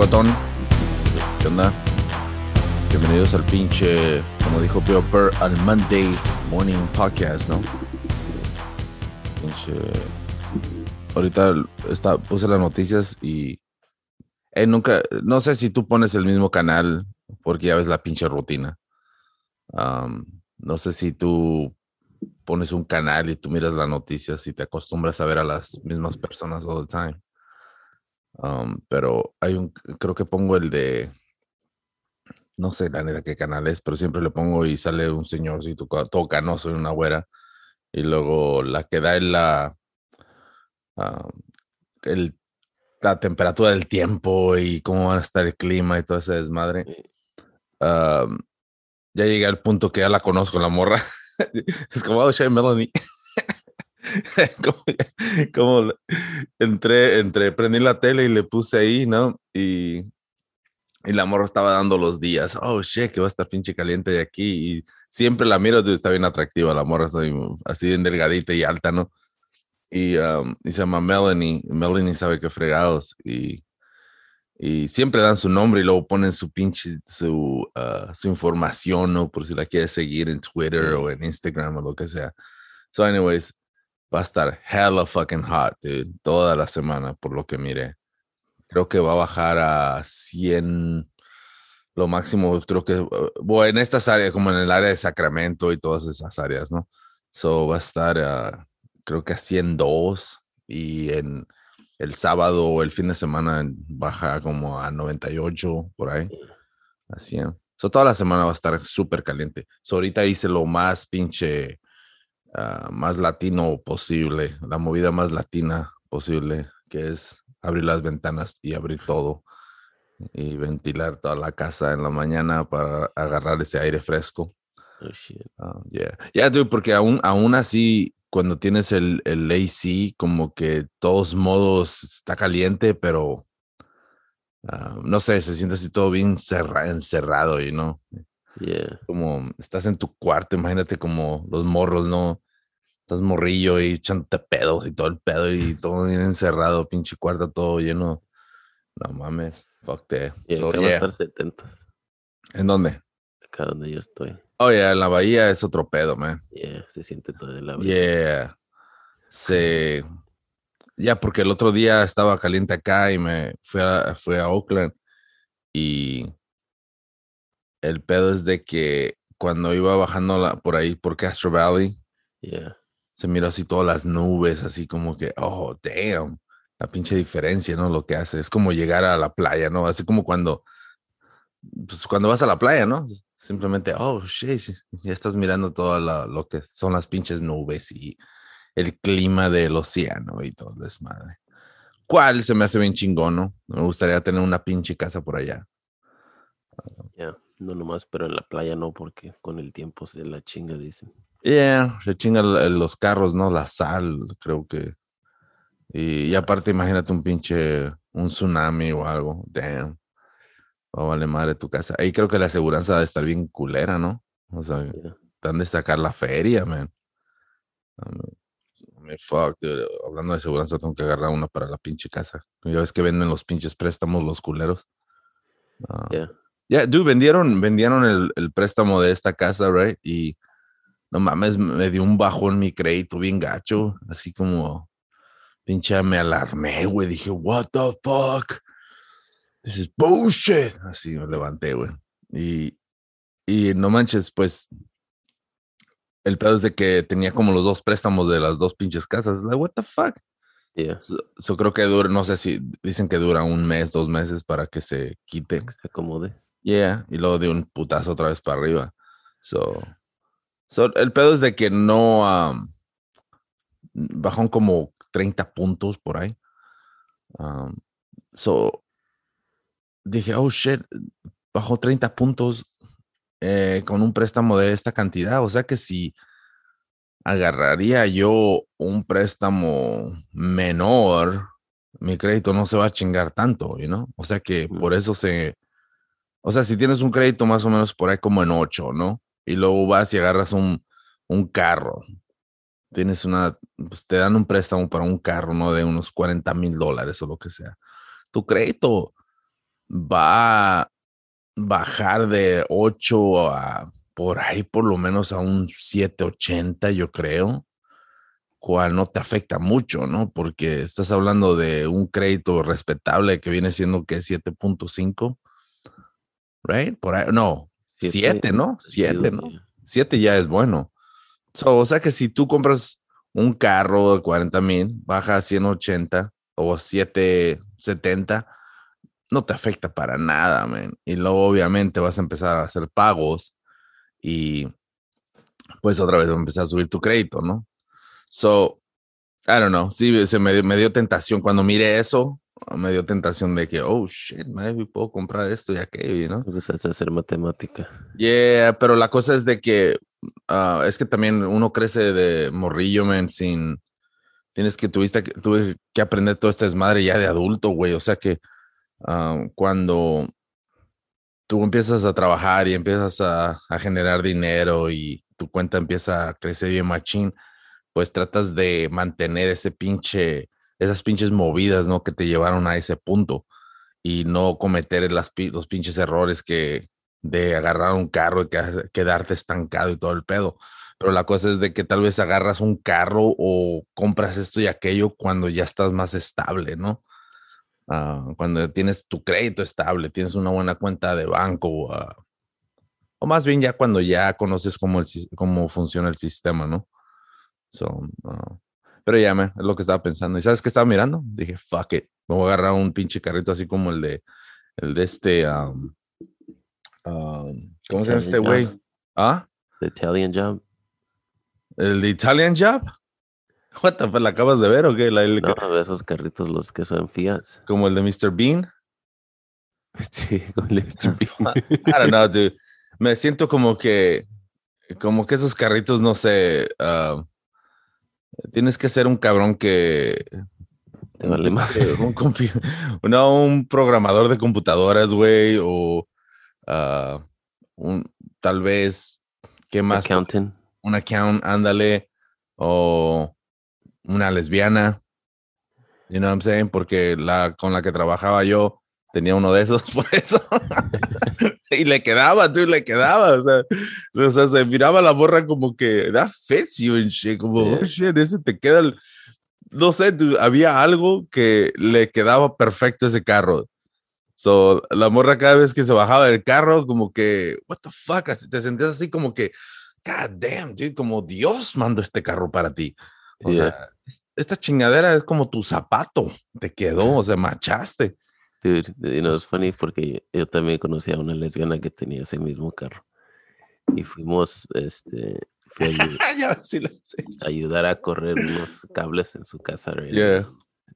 Bigotón? ¿Qué onda? Bienvenidos al pinche, como dijo Burr, al Monday Morning Podcast, ¿no? Pinche. Ahorita está, puse las noticias y. Eh, nunca. No sé si tú pones el mismo canal porque ya ves la pinche rutina. Um, no sé si tú pones un canal y tú miras las noticias y te acostumbras a ver a las mismas personas all the time. Um, pero hay un, creo que pongo el de, no sé la neta qué canal es, pero siempre le pongo y sale un señorcito todo canoso en una güera. Y luego la que da en la, um, el, la temperatura del tiempo y cómo va a estar el clima y todo ese desmadre. Um, ya llegué al punto que ya la conozco, la morra. es como, oh, Shane Melanie. como, como, entré, entré, prendí la tele y le puse ahí, ¿no? Y, y la morra estaba dando los días. Oh, shit, que va a estar pinche caliente de aquí. Y siempre la miro, está bien atractiva la morra, así bien delgadita y alta, ¿no? Y, um, y se llama Melanie. Melanie sabe que fregados. Y y siempre dan su nombre y luego ponen su pinche, su, uh, su información, ¿no? Por si la quieres seguir en Twitter o en Instagram o lo que sea. So, anyways, va a estar hella fucking hot, dude, toda la semana, por lo que mire Creo que va a bajar a 100, lo máximo, creo que, bueno, en estas áreas, como en el área de Sacramento y todas esas áreas, ¿no? So, va a estar, creo que a 102 y en el sábado o el fin de semana baja como a 98 por ahí. Así. So, toda la semana va a estar súper caliente. So, ahorita hice lo más pinche, ah, más latino posible, la movida más latina posible, que es abrir las ventanas y abrir todo y ventilar toda la casa en la mañana para agarrar ese aire fresco. Oh, shit. Ah, yeah. yeah, porque aún, aún así cuando tienes el, el AC, como que todos modos está caliente, pero ah, no sé, se siente así todo bien encerrado y no. Como estás en tu cuarto, imagínate como los morros, ¿no? Estás morrillo y echándote pedos y todo el pedo y todo bien encerrado, pinche cuarto todo lleno. No mames, fuck te. estar 70. ¿En dónde? Acá donde yo estoy. Oh, yeah, en la bahía es otro pedo, man. Yeah, se siente todo la bahía. Yeah. Se. Ya, porque el otro día estaba caliente acá y me fui a, fui a Oakland y el pedo es de que cuando iba bajando la, por ahí, por Castro Valley, yeah. se miró así todas las nubes, así como que, oh, damn, la pinche diferencia, ¿no? Lo que hace. Es como llegar a la playa, ¿no? Así como cuando, pues cuando vas a la playa, ¿no? Simplemente, oh, shit, ya estás mirando todo lo que son las pinches nubes y el clima del océano y todo el desmadre. ¿Cuál se me hace bien chingón, no? Me gustaría tener una pinche casa por allá. Ya, no nomás, pero en la playa no, porque con el tiempo se la chinga, dicen. Yeah, se chinga los carros, ¿no? La sal, creo que. Y, y aparte, imagínate un pinche, un tsunami o algo. Damn. Oh, vale madre tu casa. Ahí creo que la aseguranza debe estar bien culera, ¿no? O sea, están de sacar la feria, man. Me fuck, Hablando de aseguranza, tengo que agarrar una para la pinche casa. Ya ves que venden los pinches préstamos los culeros. Ya, yeah. dude, vendieron, vendieron el, el, préstamo de esta casa, right? Y no mames, me dio un bajo en mi crédito bien gacho. Así como, pinche, me alarmé, güey. Dije, what the fuck? This is bullshit. Así me levanté, güey. Y, y no manches, pues el pedo es de que tenía como los dos préstamos de las dos pinches casas. Like, what the fuck? Yeah. So, creo que dura, no sé si dicen que dura un mes, dos meses para que se quite. se acomode. Yeah, y luego de un putazo otra vez para arriba. So, so el pedo es de que no um, bajó como 30 puntos por ahí. Um, so, dije, oh shit, bajó 30 puntos eh, con un préstamo de esta cantidad. O sea que si agarraría yo un préstamo menor, mi crédito no se va a chingar tanto, ¿no? O sea que por eso se, o sea, si tienes un crédito más o menos por ahí como en 8, ¿no? Y luego vas y agarras un, un carro, tienes una, pues te dan un préstamo para un carro, ¿no? De unos 40 mil dólares o lo que sea. Tu crédito va a bajar de 8 a por ahí por lo menos a un 780, yo creo, cual no te afecta mucho, ¿no? Porque estás hablando de un crédito respetable que viene siendo que 7.5, right? Por ahí, no, 7, ¿no? 7, ¿no? 7 ya es bueno. o sea que si tú compras un carro de 40 mil, baja a 180 o 770, no te afecta para nada, man. Y luego obviamente vas a empezar a hacer pagos y pues otra vez va a empezar a subir tu crédito, ¿no? So, I don't know, sí, se me, me dio tentación cuando miré eso, me dio tentación de que, oh, shit, maybe puedo comprar esto y aquello, ¿no? Empezaste a hacer matemática. Yeah, pero la cosa es de que, uh, es que también uno crece de morrillo, man, sin, tienes que, tuviste, tuve que aprender todo este desmadre ya de adulto, güey, o sea que uh, cuando tú empiezas a trabajar y empiezas a, a, generar dinero y tu cuenta empieza a crecer bien machín, pues tratas de mantener ese pinche, esas pinches movidas, ¿no? Que te llevaron a ese punto y no cometer las, los pinches errores que de agarrar un carro y quedarte estancado y todo el pedo. Pero la cosa es de que tal vez agarras un carro o compras esto y aquello cuando ya estás más estable, ¿no? Ah, cuando tienes tu crédito estable, tienes una buena cuenta de banco, uh, o más bien ya cuando ya conoces cómo, el, cómo funciona el sistema, ¿no? So, uh, pero ya me, es lo que estaba pensando. ¿Y sabes qué estaba mirando? Dije, fuck it, me voy a agarrar un pinche carrito así como el de, el de este, um, um, ¿cómo se llama este güey? ¿Ah? The Italian Job. ¿El de Italian Job? What the fuck, ¿la acabas de ver o qué? La, el, no, esos carritos los que son Fiat. Como el de Mr. Bean. Sí, como el de Mr. Bean. I don't know, dude. Me siento como que, como que esos carritos, no sé, uh, tienes que ser un cabrón que... Te vale más. Un, no, un programador de computadoras, güey, o uh, un, tal vez, ¿qué más? Accountant. Un account, ándale, o una lesbiana, you know what I'm saying? Porque la con la que trabajaba yo tenía uno de esos, por eso. y le quedaba, tú, le quedaba, o sea, o sea, se miraba la borra como que, that fits you and shit, como, oh, shit, ese te queda, el... no sé, había algo que le quedaba perfecto ese carro. So, la morra cada vez que se bajaba del carro, como que, what the fuck, te sentías así como que, god damn, dude, como Dios mandó este carro para ti. O sea, esta chingadera es como tu zapato, te quedó, o sea, machaste. Dude, you know, es funny porque yo también conocí a una lesbiana que tenía ese mismo carro. Y fuimos, este, a, ayudar a correr unos cables en su casa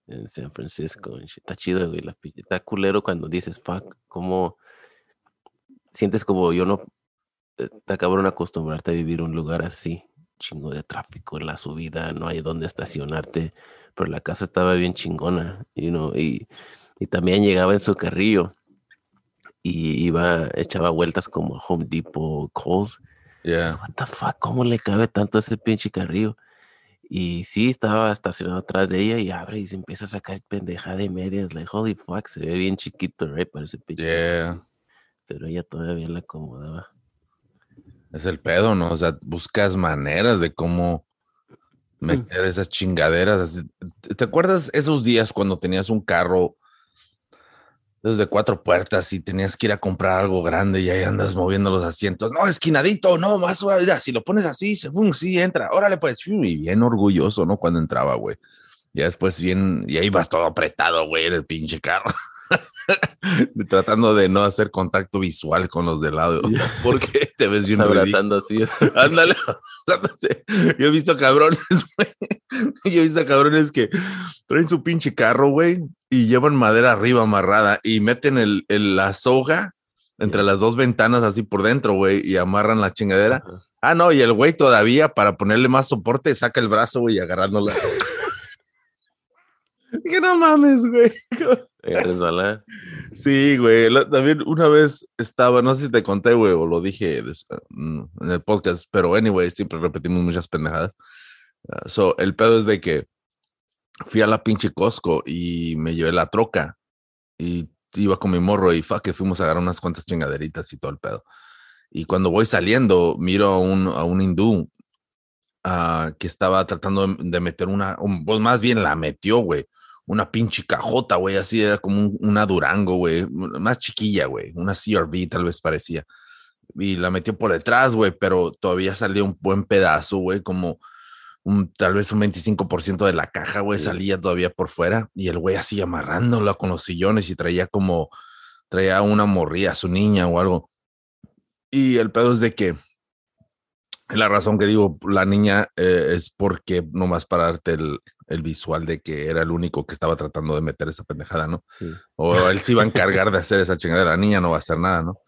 en San Francisco. Está chido, güey. La, está culero cuando dices, fuck, ¿cómo sientes como yo no, eh, te acabaron acostumbrarte a vivir un lugar así? chingo de tráfico en la subida, no hay dónde estacionarte, pero la casa estaba bien chingona, you know, y, y también llegaba en su carrillo y iba, echaba vueltas como Home Depot, Coles. Yeah. What the fuck, ¿cómo le cabe tanto ese pinche carrillo? Y sí, estaba estacionado atrás de ella y abre y se empieza a sacar pendejada de medias. Like, holy fuck, se ve bien chiquito, right? Parece pinche. Yeah. Pero ella todavía la acomodaba. Es el pedo, ¿no? O sea, buscas maneras de cómo mm. meter esas chingaderas. ¿Te acuerdas esos días cuando tenías un carro desde cuatro puertas y tenías que ir a comprar algo grande y ahí andas moviendo los asientos? No, esquinadito, no, más suave. si lo pones así, se fun, sí entra. Órale, pues, y bien orgulloso, ¿no? Cuando entraba, güey. Ya después bien, y ahí vas todo apretado, güey, en el pinche carro. Tratando de no hacer contacto visual con los de lado, porque te ves bien abrazando así. Ándale. Yo he visto cabrones, güey. Yo he visto cabrones que traen su pinche carro, güey, y llevan madera arriba amarrada y meten el, la soga entre las dos ventanas así por dentro, güey, y amarran la chingadera. Ah, no, y el güey todavía para ponerle más soporte saca el brazo, güey, y agarrándola. Que no mames, güey. Sí, güey. También una vez estaba, no sé si te conté, güey, o lo dije mm, en el podcast, pero anyway, siempre repetimos muchas pendejadas. Ah, so, el pedo es de que fui a la pinche Costco y me llevé la troca y iba con mi morro y fuck, que fuimos a agarrar unas cuantas chingaderitas y todo el pedo. Y cuando voy saliendo, miro a un, a un hindú ah, que estaba tratando de meter una, pues más bien la metió, güey. Una pinche cajota, güey, así era como una Durango, güey, más chiquilla, güey, una CRV tal vez parecía. Y la metió por detrás, güey, pero todavía salió un buen pedazo, güey, como un, tal vez un 25% de la caja, güey, salía todavía por fuera. Y el güey así amarrándola con los sillones y traía como, traía una morría, su niña o algo. Y el pedo es de que la razón que digo la niña eh, es porque nomás para darte el, el, visual de que era el único que estaba tratando de meter esa pendejada, ¿no? Sí. O él se iba a encargar de hacer esa chingada, la niña no va a hacer nada, ¿no?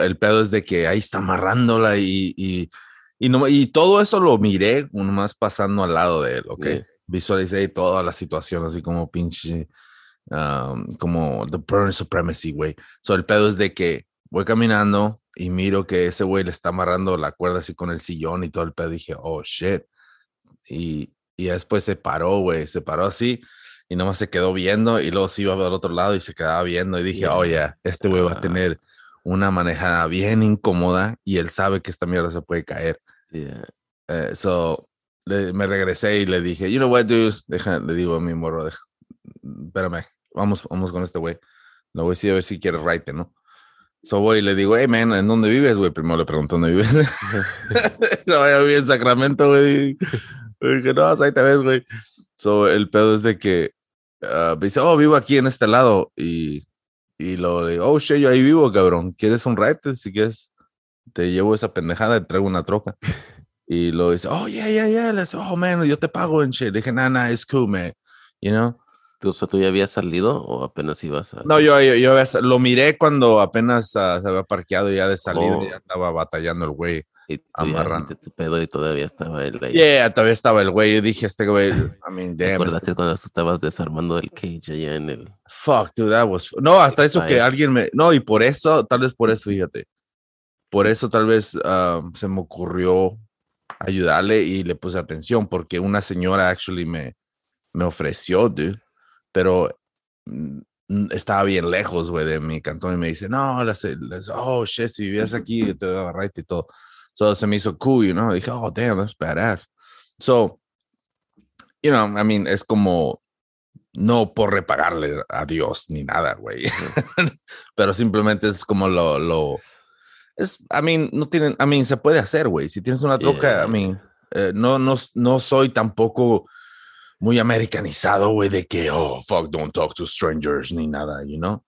el pedo es de que ahí está amarrándola y, y, y, no, y todo eso lo miré nomás pasando al lado de él, ¿ok? Yeah. Visualicé toda la situación así como pinche, um, como the burn supremacy, güey. So el pedo es de que voy caminando, y miro que ese güey le está amarrando la cuerda así con el sillón y todo el pedo. Dije, oh shit. Y, y después se paró, güey, se paró así y nomás se quedó viendo y luego se iba al otro lado y se quedaba viendo y dije, oh yeah, este güey va a tener una manejada bien incómoda y él sabe que esta mierda se puede caer. Yeah. Uh, so me regresé y le dije, you know what, dude, deja, le digo a mi morro, espérame, vamos, vamos con este güey. Lo voy a decir a ver si quiere right, ¿no? So voy y le digo, hey man, ¿en dónde vives, güey? Primero le pregunto dónde vives. no, a vivir en Sacramento, güey. Dije, no, ahí te ves, güey. So el pedo es de que uh, me dice, oh, vivo aquí en este lado. Y, y lo digo, oh, shit, yo ahí vivo, cabrón. ¿Quieres un ride? Si quieres, te llevo esa pendejada y traigo una troca. Y lo dice, oh, yeah, yeah, yeah. Le dice, oh, man, yo te pago en shit. Le dije, nah, nah, it's cool, man. You know? ¿Tú, ¿Tú ya habías salido o apenas ibas a.? No, yo, yo, yo lo miré cuando apenas uh, se había parqueado ya de salida, oh. ya estaba batallando el güey. Y amarrando. tu pedo y todavía estaba el güey. Yeah, todavía estaba el güey. Yo dije, este güey, I mean, damn. ¿Te acuerdas este... cuando tú estabas desarmando el cage allá en el. Fuck, dude, that was. No, hasta eso que alguien me. No, y por eso, tal vez por eso, fíjate. Por eso tal vez uh, se me ocurrió ayudarle y le puse atención, porque una señora actually me, me ofreció, dude pero mm, estaba bien lejos, güey, de mi cantón y me dice, no, las, las oh, shit, si vivías aquí, te daba right y todo. So, se me hizo cool, you know, dije, oh, damn, that's badass. So, you know, I mean, es como, no por repagarle a Dios ni nada, güey, pero simplemente es como lo, lo, es, I mean, no tienen, I mean, se puede hacer, güey, si tienes una troca, yeah. I mean, eh, no, no, no soy tampoco muy americanizado, güey, de que, oh, fuck, don't talk to strangers, ni nada, you know?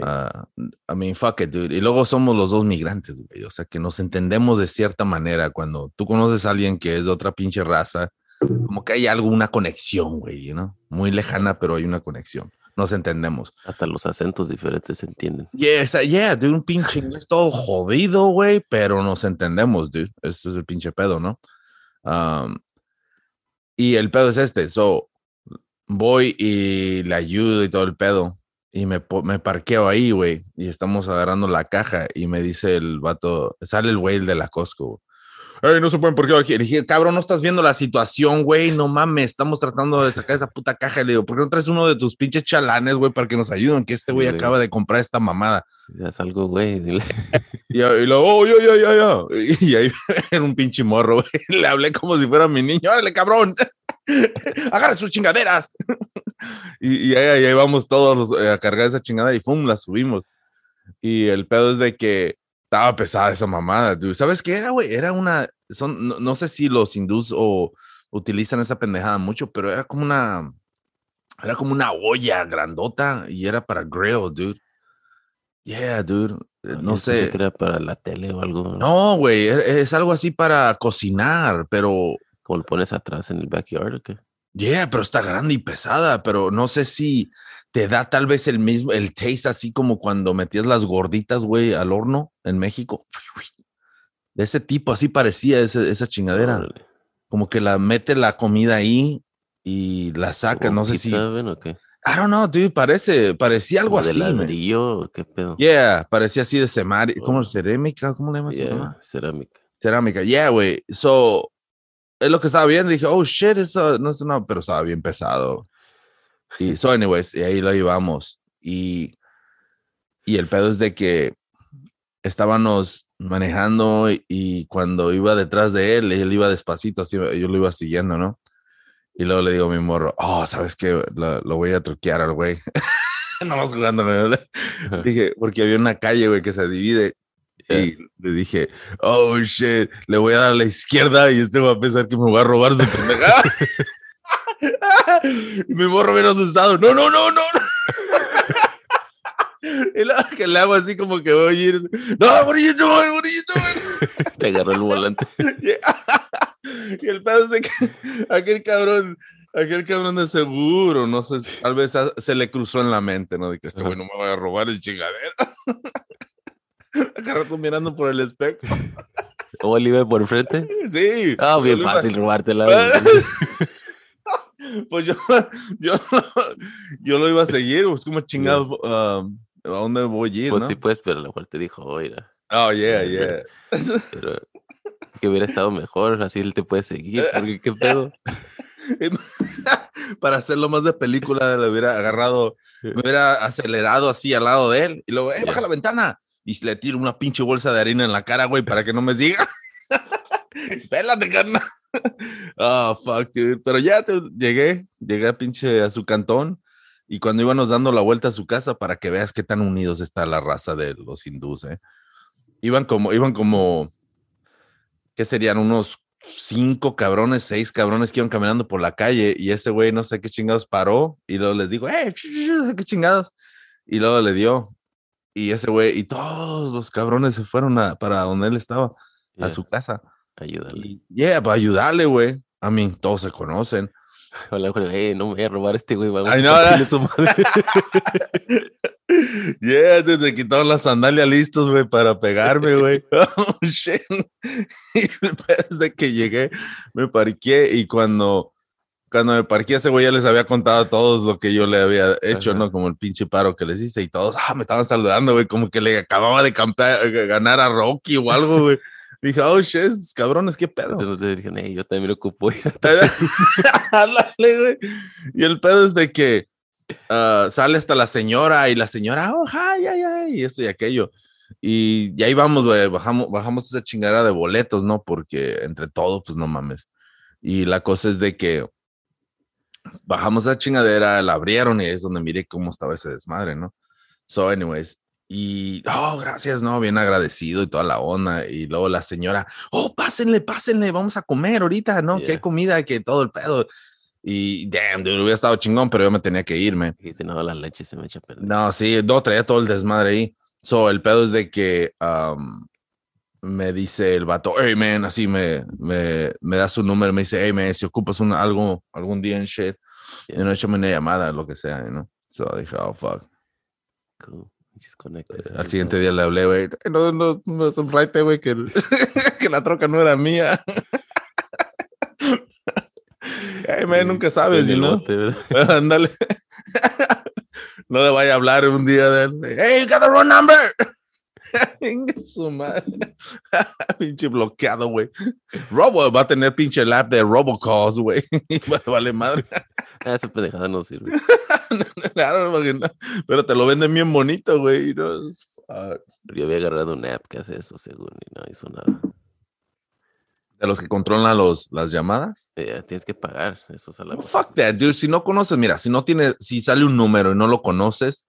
Uh, I mean, fuck it, dude. Y luego somos los dos migrantes, güey. O sea, que nos entendemos de cierta manera. Cuando tú conoces a alguien que es de otra pinche raza, como que hay algo, una conexión, güey, know? Muy lejana, pero hay una conexión. Nos entendemos. Hasta los acentos diferentes se entienden. Yes, yeah, dude, un pinche inglés todo jodido, güey, pero nos entendemos, dude. Ese es el pinche pedo, ¿no? Um, y el pedo es este, so, voy y le ayudo y todo el pedo. Y me, me parqueo ahí, güey. Y estamos agarrando la caja y me dice el vato, sale el güey de la Costco. Ey, no se pueden por qué aquí. Le dije, cabrón, no estás viendo la situación, güey. No mames, estamos tratando de sacar esa puta caja. Le digo, ¿por qué no traes uno de tus pinches chalanes, güey, para que nos ayuden? Que este güey acaba de comprar esta mamada. Ya salgo, güey. Dile. Y, y luego, oh, yo, yo, yo, yo. Y ahí era un pinche morro, güey. Le hablé como si fuera mi niño. Órale, cabrón. Agarra sus chingaderas. y, y ahí, ahí, vamos todos a cargar esa chingada y ¡fum! La subimos. Y el pedo es de que estaba pesada esa mamada, dude. ¿Sabes qué era, güey? Era una, son, no, no, sé si los hindús o utilizan esa pendejada mucho, pero era como una, era como una olla grandota y era para grill, dude. Yeah, dude. Eh, no sé. era para la tele o algo. No, güey, es, es, algo así para cocinar, pero. ¿Cómo lo pones atrás en el backyard o qué? Yeah, pero está grande y pesada, pero no sé si te da tal vez el mismo, el taste así como cuando metías las gorditas, güey, al horno en México. De ese tipo, así parecía ese, esa chingadera. Vale. Como que la mete la comida ahí y la saca, no sé si. ¿Saben o qué? I don't know, dude, parece, parecía algo ¿De así. ladrillo? ¿Qué pedo? Yeah, parecía así de semari, oh. ¿cómo cerámica? ¿Cómo le llamas? Yeah, cerámica. Cerámica, yeah, güey. So, es lo que estaba viendo. Dije, oh shit, eso no es una, pero estaba bien pesado. Y so, anyways, y ahí lo llevamos. Y Y el pedo es de que estábamos manejando y, cuando iba detrás de él, él iba despacito, así yo lo iba siguiendo, ¿no? Y luego le digo a mi morro, oh, ¿sabes qué? Lo, voy a truquear al güey. no más jugándome. Dije, porque había una calle, güey, que se divide. Y le dije, oh, shit, le voy a dar a la izquierda y este va a pensar que me voy a robar su pendeja. y mi morro viene asustado, no, no, no, no. Y luego que le hago así como que voy a ir. No, bonito, bonito. Te agarró el volante. y el pedo es de que aquel cabrón, aquel cabrón de seguro, no sé, tal vez se le cruzó en la mente, ¿no? De que este güey no me va a robar el chingadero. Rato mirando por el espejo. ¿O él iba por frente? Sí. Ah, bien fácil robártela. pues yo, yo, yo lo iba a seguir, pues como chingado, um, ¿a dónde voy a ir? Pues ¿no? sí, pues, pero a lo mejor te dijo, oiga. Oh, yeah, yeah. Pero, que hubiera estado mejor, así él te puede seguir, porque qué pedo. Para hacerlo más de película, le hubiera agarrado, me hubiera acelerado así al lado de él y luego, eh, baja la ventana. Y le tiro una pinche bolsa de harina en la cara, güey, para que no me siga. Pélate, carnal. oh, fuck, dude. Pero ya llegué, llegué a pinche a su cantón. Y cuando íbamos dando la vuelta a su casa, para que veas qué tan unidos está la raza de los hindús, ¿eh? Iban como, iban como, ¿qué serían? Unos cinco cabrones, seis cabrones que iban caminando por la calle y ese güey no sé qué chingados paró y luego les digo, ¡eh, qué chingados! Y luego le dio. Y ese güey, y todos los cabrones se fueron a, para donde él estaba, a su casa. Ayúdale. Yeah, para ayudarle, güey. A mí, todos se conocen. Hola, güey, no me voy a robar este güey. Vamos Ay, no, a su madre. yeah, te quitaron las sandalias listos, güey, para pegarme, güey. oh, shit. Y desde que llegué, me parqué y cuando, cuando me parqué, ese güey ya les había contado a todos lo que yo le había hecho, ¿no? Como el pinche paro que les hice y todos, ah, me estaban saludando, güey, como que le acababa de campear, ganar a Rocky o algo, güey. Dije, oh, shit, cabrones, qué pedo. Entonces dije, hey, yo también me ocupo. güey. Y el pedo es de que uh, sale hasta la señora y la señora, oh, ay, ay, ay, y eso y aquello. Y, ya ahí vamos, güey, bajamos, bajamos esa chingada de boletos, ¿no? Porque entre todo, pues no mames. Y la cosa es de que bajamos esa chingadera, la abrieron y es donde miré cómo estaba ese desmadre, ¿no? So, anyways, y, oh, gracias, no, bien agradecido y toda la onda. Y luego la señora, oh, pásenle, pásenle, vamos a comer ahorita, ¿no? Que hay comida, que todo el pedo. Y, damn, dude, hubiera estado chingón, pero yo me tenía que irme. Y si no, la leche se me echa a perder. No, sí, no, traía todo el desmadre ahí. So, el pedo es de que me dice el vato, hey, man, así me, me, me da su número, me dice, hey, man, si ocupas un, algo algún día en shit, y no échame una llamada, lo que sea, ¿no? So, dije, oh, fuck. Cool. Eh, al siguiente día le hablé, güey. No, no, no right, güey, que, que la troca no era mía. Ay, man, nunca sabes, ¿no? Ándale. no le vaya a hablar un día de él. Hey, you got the wrong number. Su madre. pinche bloqueado, güey. Robo va a tener pinche lap de robocalls, güey. vale madre. Ah, esa pendejada no sirve. claro, pero te lo venden bien bonito, güey. ¿no? Yo había agarrado una app que hace eso, según, y no hizo nada. ¿De los que controlan los, las llamadas? tienes que pagar eso a la Fuck that, dude. Si no conoces, mira, si no tiene, si sale un número y no lo conoces,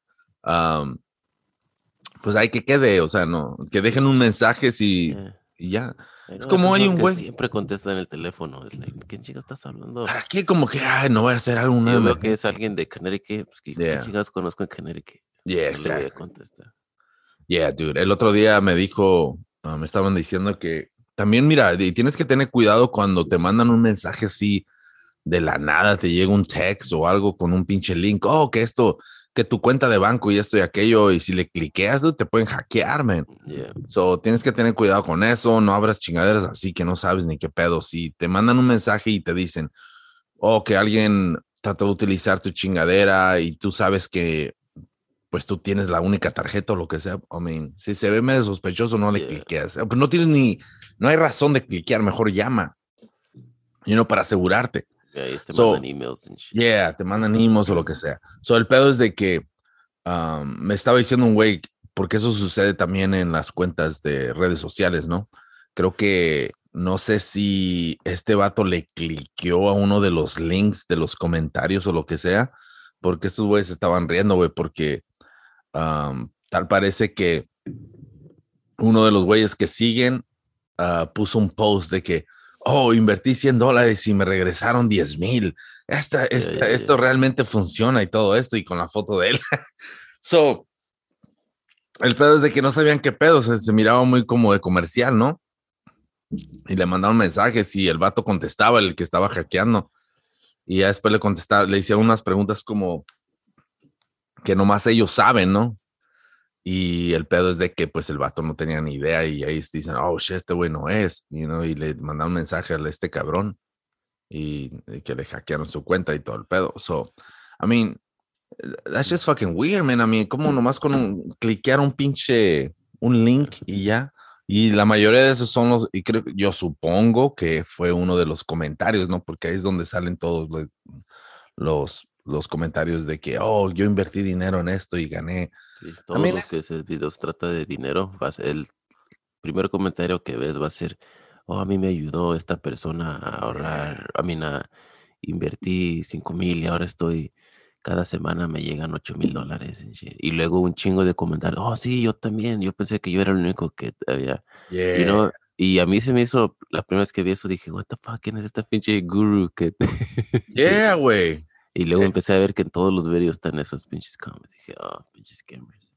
pues hay que quede, o sea, no, que dejen un mensaje si, y ya. es como hay un güey. Siempre contesta en el teléfono. Es like, ¿qué chica estás hablando? ¿Para qué? Como que, ay, no voy a hacer algo. yo veo que es alguien de Connecticut. Pues, ¿qué, chicas conozco en Connecticut? Yeah, exactly. Yeah, dude. El otro día me dijo, ah, me estaban diciendo que también, mira, tienes que tener cuidado cuando te mandan un mensaje así de la nada, te llega un text o algo con un pinche link. Oh, que esto que tu cuenta de banco y esto y aquello, y si le cliqueas, te pueden hackear, man. So, tienes que tener cuidado con eso, no abras chingaderas así que no sabes ni qué pedo. Si te mandan un mensaje y te dicen, oh, que alguien trató de utilizar tu chingadera y tú sabes que pues tú tienes la única tarjeta o lo que sea, I mean, si se ve medio sospechoso, no le cliqueas. Pues no tienes ni, no hay razón de cliquear, mejor llama. Y no para asegurarte. Yeah, te mandan emails Yeah, te mandan emails o lo que sea. So, el pedo es de que um, me estaba diciendo un güey, porque eso sucede también en las cuentas de redes sociales, ¿no? Creo que no sé si este vato le cliqueó a uno de los links de los comentarios o lo que sea, porque estos güeyes estaban riendo, güey, porque tal parece que uno de los güeyes que siguen ah, puso un post de que, oh, invertí 100 dólares y me regresaron 10 mil. Esta, esto realmente funciona y todo esto, y con la foto de él. so, el pedo es de que no sabían qué pedo, se miraba muy como de comercial, ¿no? Y le mandaron mensajes y el vato contestaba, el que estaba hackeando. Y ya después le contestaba, le hicieron unas preguntas como que nomás ellos saben, ¿no? Y el pedo es de que pues el vato no tenía ni idea y ahí dicen, oh, shit, este güey no es, you know, y le mandaron un mensaje a este cabrón y, que le hackearon su cuenta y todo el pedo. So, I mean, that's just fucking weird, man. I mean, como nomás con un, cliquear un pinche, un link y ya. Y la mayoría de esos son los, y creo, yo supongo que fue uno de los comentarios, ¿no? Porque ahí es donde salen todos los, los, los comentarios de que, oh, yo invertí dinero en esto y gané todos los que ese videos trata de dinero, vas, el primer comentario que ves va a ser, oh, a mí me ayudó esta persona a ahorrar, a mí invertí 5 mil y ahora estoy, cada semana me llegan 8 mil dólares. Y luego un chingo de comentarios, oh, sí, yo también, yo pensé que yo era el único que había. y a mí se me hizo, la primera vez que vi eso, dije, what the fuck, ¿quién es esta pinche guru que... yeah, güey. Y luego empecé a ver que en todos los videos están esos pinches comments. Dije, oh, pinches scammers.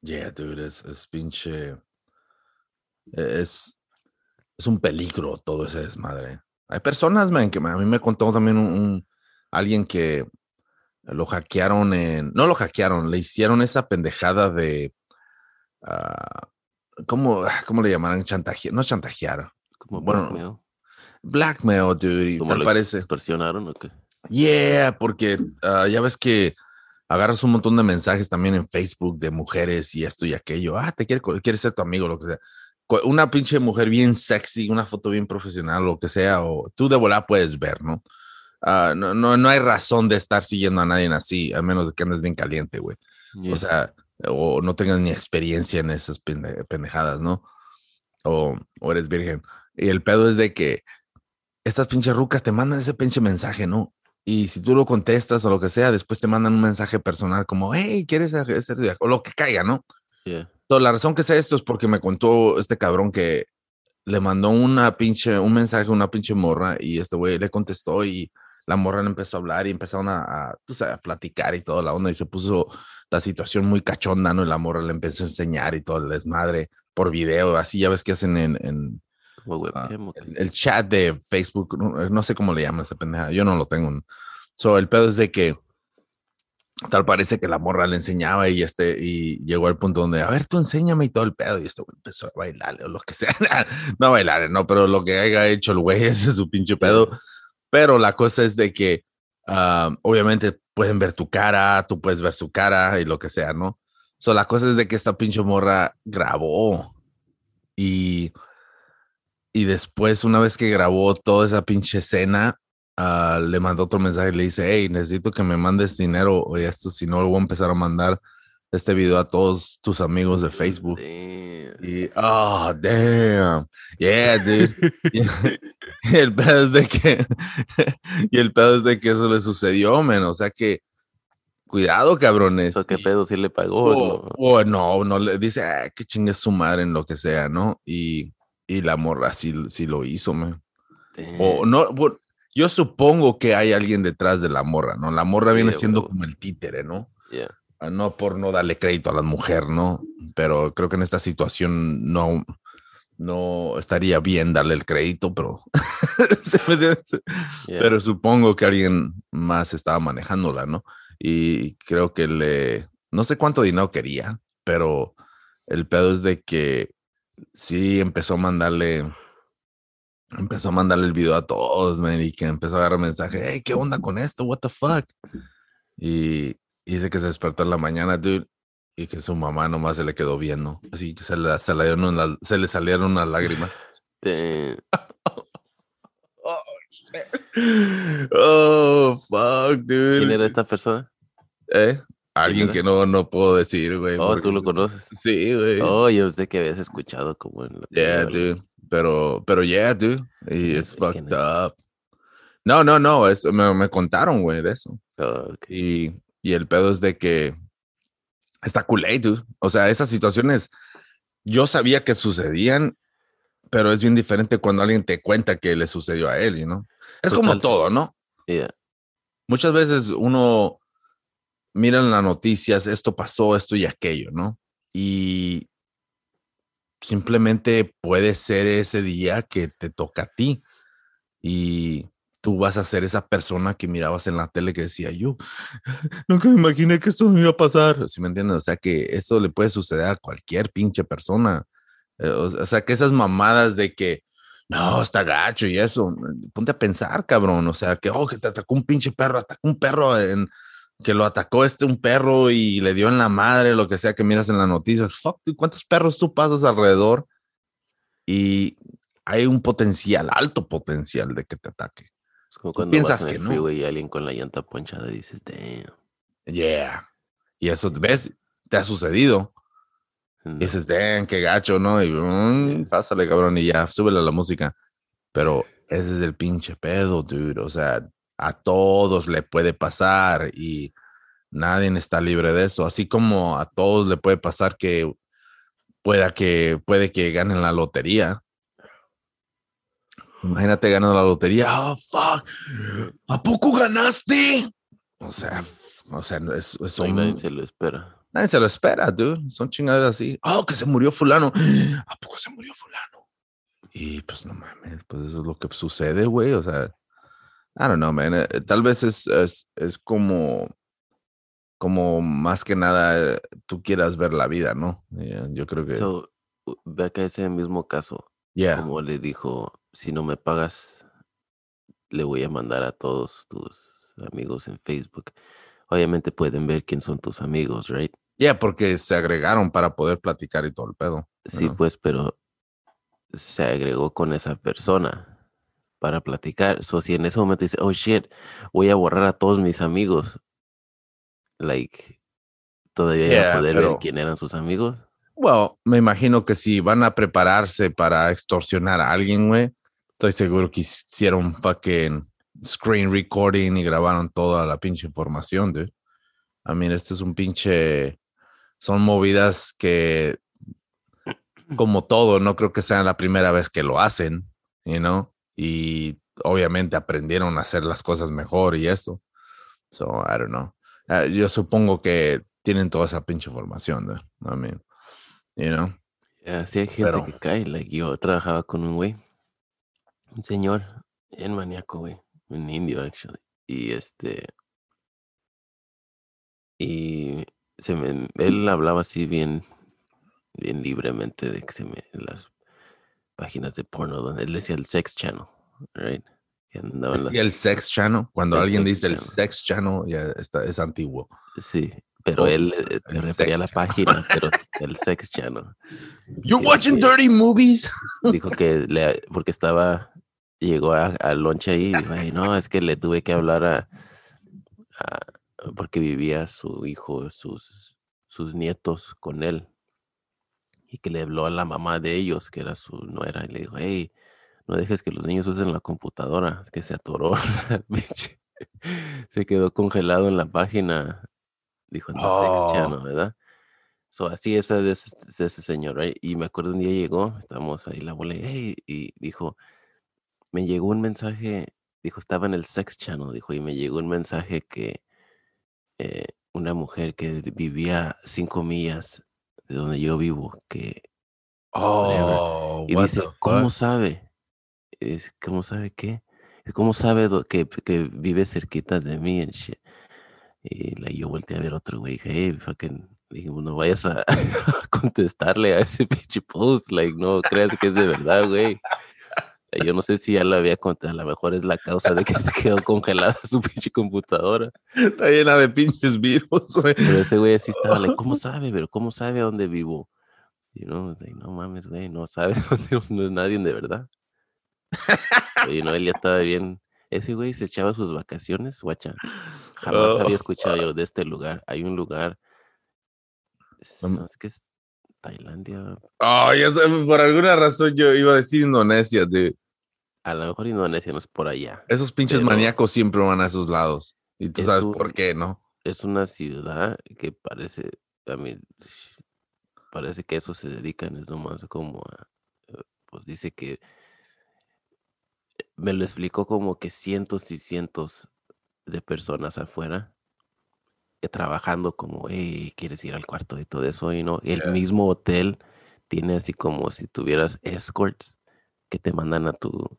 Yeah, dude, es, es pinche. E, es, es un peligro todo ese desmadre. Hay personas, man, que a mí me contó también un, alguien que lo hackearon en. No lo hackearon, le hicieron esa pendejada de. Uh, ¿cómo, ¿Cómo le llamarán? Chantajear. No chantajear. Como bueno, blackmail. Blackmail, dude. ¿Cómo parece? ¿Extorsionaron o qué? Yeah, porque ah, ya ves que agarras un montón de mensajes también en Facebook de mujeres y esto y aquello. Ah, te quiere, quiere ser tu amigo, lo que sea. Una pinche mujer bien sexy, una foto bien profesional, lo que sea, o tú de volada puedes ver, ¿no? Ah, no, no, no hay razón de estar siguiendo a nadie así, al menos de que andes bien caliente, güey. O sea, o no tengas ni experiencia en esas pendejadas, ¿no? O, o eres virgen. Y el pedo es de que estas pinches rucas te mandan ese pinche mensaje, ¿no? Y si tú lo contestas o lo que sea, después te mandan un mensaje personal como, hey, ¿quieres ser O lo que caiga, ¿no? Yeah. la razón que sé esto es porque me contó este cabrón que le mandó una pinche, un mensaje a una pinche morra y este güey le contestó y la morra le empezó a hablar y empezaron a, tú sabes, a platicar y toda la onda y se puso la situación muy cachonda, ¿no? Y la morra le empezó a enseñar y todo el desmadre por video, así ya ves que hacen en, en Ah, el, chat de Facebook, no, sé cómo le llaman esa pendeja, yo no lo tengo. So, el pedo es de que tal parece que la morra le enseñaba y este y llegó al punto donde a ver tú enséñame y todo el pedo y este güey empezó a bailar o lo que sea no bailar no pero lo que haya hecho el güey ese es su pinche pedo. Pero la cosa es de que ah, obviamente pueden ver tu cara tú puedes ver su cara y lo que sea no so la cosa es de que esta pinche morra grabó y y después, una vez que grabó toda esa pinche escena, uh, le mandó otro mensaje y le dice, hey, necesito que me mandes dinero o esto, si no, lo voy a empezar a mandar este video a todos tus amigos de Facebook. Y, oh, damn. Yeah, dude. y el pedo es de que, y el pedo es de que eso le sucedió, men. O sea que, cuidado, cabrones. ¿Qué pedo si le pagó? O, no, no, le dice, ah, que chingue su madre en lo que sea, ¿no? Y y la morra sí, lo hizo, man. O no, yo supongo que hay alguien detrás de la morra, ¿no? La morra viene siendo como el títere, ¿no? Ah, no por no darle crédito a la mujer, ¿no? Pero creo que en esta situación no, no estaría bien darle el crédito, pero, pero supongo que alguien más estaba manejándola, ¿no? Y creo que le, no sé cuánto dinero quería, pero el pedo es de que sí empezó a mandarle, empezó a mandarle el video a todos, man, y que empezó a agarrar mensaje, hey, ¿qué onda con esto? What the fuck? Y, dice que se despertó en la mañana, dude, y que su mamá nomás se le quedó viendo, así que se le, se le, se le salieron unas lágrimas. oh, fuck, dude. ¿Quién era esta persona? ¿Eh? Alguien que no, no puedo decir, güey. Oh, tú lo conoces. Sí, güey. Oh, yo sé que habías escuchado como en la Yeah, dude. Pero, pero yeah, dude. Y es fucked up. No, no, no. Es, me, me contaron, güey, de eso. Oh, y, y, el pedo es de que está culé, dude. O sea, esas situaciones yo sabía que sucedían, pero es bien diferente cuando alguien te cuenta que le sucedió a él, ¿no? Es como todo, ¿no? Yeah. Muchas veces uno mira en las noticias, esto pasó, esto y aquello, ¿no? Y simplemente puede ser ese día que te toca a ti y tú vas a ser esa persona que mirabas en la tele que decía yo, nunca me imaginé que esto me iba a pasar, ¿sí me entiendes? O sea que eso le puede suceder a cualquier pinche persona. Eh, o sea que esas mamadas de que, no, está gacho y eso, ponte a pensar, cabrón, o sea que, oh, que te atacó un pinche perro, atacó un perro en, que lo atacó este un perro y le dio en la madre, lo que sea que miras en las noticias. Fuck, ¿cuántos perros tú pasas alrededor? Y hay un potencial, alto potencial de que te ataque. Es como cuando piensas que no. y alguien con la llanta ponchada y dices, damn. Yeah. Y eso, ¿ves? Te ha sucedido. Y dices, damn, qué gacho, ¿no? Y um, pásale, cabrón, y ya, súbele a la música. Pero ese es el pinche pedo, dude. O sea, a todos le puede pasar y nadie está libre de eso. Así como a todos le puede pasar que pueda que puede que ganen la lotería. Imagínate ganar la lotería. Oh, fuck. ¿A poco ganaste? O sea, o sea, es, nadie se lo espera. Nadie se lo espera, dude. Son chingaderas así. Oh, que se murió fulano. ¿A poco se murió fulano? Y pues no mames, pues eso es lo que sucede, güey. O sea, I don't know, man. Eh, tal vez es, es, es como, como más que nada eh, tú quieras ver la vida, ¿no? yo creo que. So, ve acá ese mismo caso. Yeah. Como le dijo, si no me pagas, le voy a mandar a todos tus amigos en Facebook. Obviamente pueden ver quién son tus amigos, right? Yeah, porque se agregaron para poder platicar y todo el pedo. Sí, pues, pero se agregó con esa persona para platicar. So, si en ese momento dice, oh shit, voy a borrar a todos mis amigos, like, todavía yeah, a poder ver quién eran sus amigos. Bueno, me imagino que si van a prepararse para extorsionar a alguien, güey, estoy seguro que hicieron fucking screen recording y grabaron toda la pinche información, dude. I mean, este es un pinche. Son movidas que, como todo, no creo que sea la primera vez que lo hacen, you know? Y obviamente aprendieron a hacer las cosas mejor y esto. So, I don't know. Uh, yo supongo que tienen toda esa pinche formación, ¿no? I mean, you know. Yeah, sí hay gente que cae. Like, yo trabajaba con un güey, un señor, en maníaco, güey, un indio, actually. Y este. Y se me, él hablaba así bien, bien libremente de que se me, las páginas de porno donde él decía el sex channel, right? Y el sex channel, cuando alguien dice el sex channel, ya está, es antiguo. Sí, pero él eh, refería a la página, pero el sex channel. You're watching dirty movies. Dijo que le, porque estaba, llegó al lonche ahí y dijo, no, es que le tuve que hablar a, porque vivía su hijo, sus, sus nietos con él y que le habló a la mamá de ellos, que era su nuera, y le dijo, hey, no dejes que los niños usen la computadora, es que se atoró, se quedó congelado en la página, dijo en the oh. channel, ¿verdad? So, así es ese, señor, y me acuerdo un día llegó, estábamos ahí, la abuela, hey, y dijo, me llegó un mensaje, dijo, estaba en el sex channel, dijo, y me llegó un mensaje que eh, una mujer que vivía cinco millas de donde yo vivo, que... Oh, y dice, ¿cómo sabe? Es, ¿Cómo sabe qué? ¿Cómo sabe que, que vive cerquita de mí? Y la, yo volteé a ver otro güey, dije, hey, fucking, dije, no vayas a contestarle a ese pinche post, like, no creas que es de verdad, güey. Yo no sé si ya lo había contado, a lo mejor es la causa de que se quedó congelada su pinche computadora. Está llena de pinches virus, güey. Pero ese güey así estaba, like, ¿cómo sabe? Pero ¿cómo sabe a dónde vivo? Y no, no mames, güey, no sabe dónde no es nadie de verdad. Y no, él ya estaba bien. Ese güey se echaba sus vacaciones, guacha. Jamás había oh. escuchado yo de este lugar. Hay un lugar, no sé qué es Tailandia. Oh, ya por alguna razón yo iba a decir Indonesia, de. A lo mejor Indonesia no es por allá. Esos pinches maníacos siempre van a esos lados. Y tú sabes por qué, ¿no? Es una ciudad que parece, a mí, parece que eso se dedican, es nomás como a, eh, pues dice que me lo explicó como que cientos y cientos de personas afuera eh, trabajando como, hey, ¿quieres ir al cuarto y todo eso? Y no, el mismo hotel tiene así como si tuvieras escorts que te mandan a tu,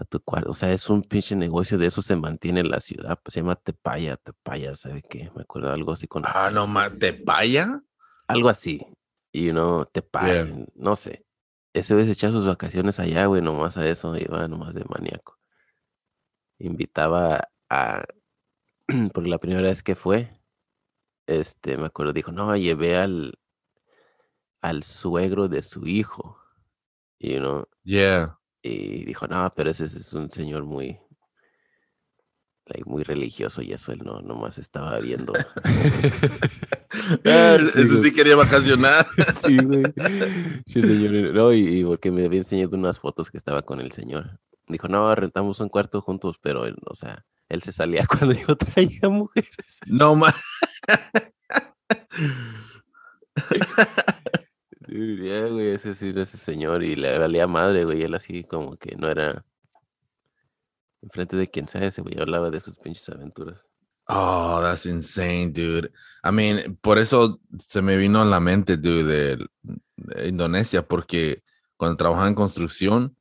a tu cuarto. O sea, es un pinche negocio de eso se mantiene en la ciudad. Pues se llama Tepaya, Tepaya, ¿sabe qué? Me acuerdo algo así con. Ah, no más, Tepaya. Algo así. Y uno, Tepaya, no sé. Ese vez echaba sus vacaciones allá, güey, nomás a eso, iba nomás de maníaco. Invitaba a, porque la primera vez que fue, este, me acuerdo, dijo, no, llevé al, al suegro de su hijo, y you know, yeah. Y dijo, no, pero ese, es un señor muy, muy religioso y eso él no nomás estaba viendo. Ah, ese sí quería vacacionar. sí, güey. Sí, señor. No, y, porque me había enseñado unas fotos que estaba con el señor. Dijo, no, rentamos un cuarto juntos, pero él, o sea, él se salía cuando yo traía mujeres. No más. Güey, ese sí ese señor y le valía madre, güey, él así como que no era enfrente de quien sea ese güey hablaba de sus pinches aventuras. Oh, that's insane, dude. I mean, por eso se me vino a la mente, dude, de, Indonesia, porque cuando trabajaba en construcción,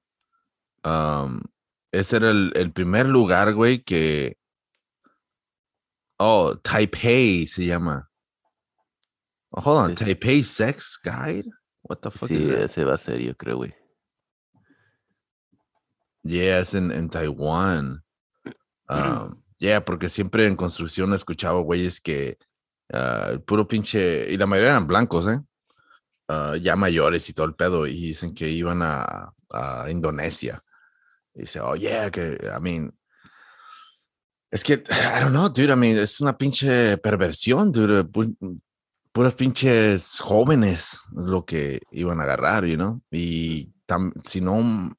um, ese era el, primer lugar, güey, que. Oh, Taipei se llama. Oh, hold on, Taipei Sex Guide? What the fuck? Sí, ese va a ser, yo creo, güey. Yes, en, en Taiwán. Um, yeah, porque siempre en construcción escuchaba güeyes que uh, puro pinche, y la mayoría eran blancos, ¿eh? Uh, ya mayores y todo el pedo, y dicen que iban a, a Indonesia. Y dice, oh, yeah, que, I mean, es que, I don't know, dude, I mean, es una pinche perversión, dude. Puras pinches jóvenes lo que iban a agarrar, you know? Y si no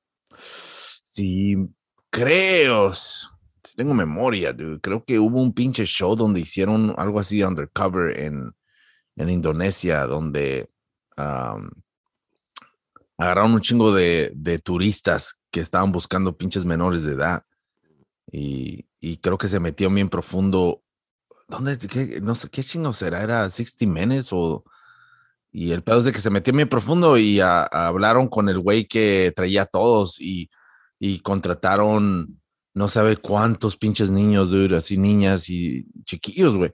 Sí, creo, si tengo memoria, creo que hubo un pinche show donde hicieron algo así undercover en, en Indonesia, donde agarraron un chingo de, de, turistas que estaban buscando pinches menores de edad. Y, y creo que se metió bien profundo. ¿Dónde? Qué, no sé qué chingo será, era 60 Minutes o. Y el pedo es de que se metió bien profundo y hablaron con el güey que traía a todos y y contrataron no sabe cuántos pinches niños, dude, así niñas y chiquillos, güey,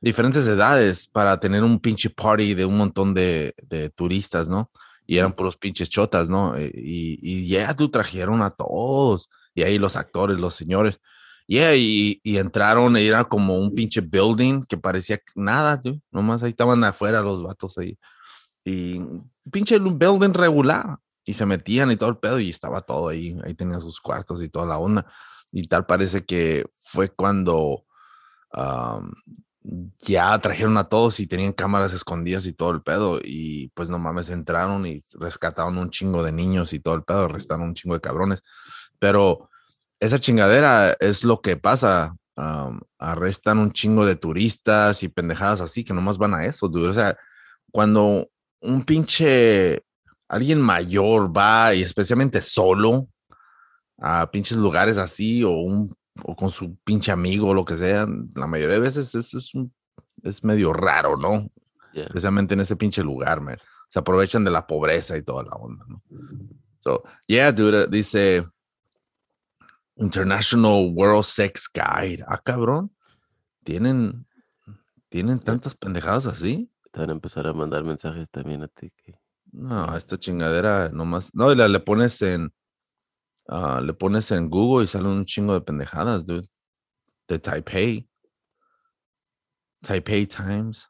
diferentes edades para tener un pinche party de un montón de, de turistas, ¿no? Y eran puros pinches chotas, ¿no? Eh, y, y ya tú trajeron a todos. Y ahí los actores, los señores. Yeah, y, y entraron, y era como un pinche building que parecía nada, dude. Nomás ahí estaban afuera los vatos ahí. Y pinche building regular y se metían y todo el pedo y estaba todo ahí, ahí tenían sus cuartos y toda la onda. Y tal parece que fue cuando ya trajeron a todos y tenían cámaras escondidas y todo el pedo y pues no mames, entraron y rescataron un chingo de niños y todo el pedo, arrestaron un chingo de cabrones. Pero esa chingadera es lo que pasa. arrestan un chingo de turistas y pendejadas así que nomás van a eso, O sea, cuando un pinche alguien mayor va y especialmente solo a pinches lugares así o, un, o con su pinche amigo o lo que sea, la mayoría de veces es, es, un, es medio raro, ¿no? Especialmente en ese pinche lugar, man. Se aprovechan de la pobreza y toda la onda, ¿no? So, yeah, dude, dice International World Sex Guide. Ah, cabrón. Tienen, tienen tantas pendejadas así. Te van a empezar a mandar mensajes también a ti. Que... No, esta chingadera nomás. No, y la le pones en. Uh, le pones en Google y salen un chingo de pendejadas, dude. De Taipei. Taipei Times.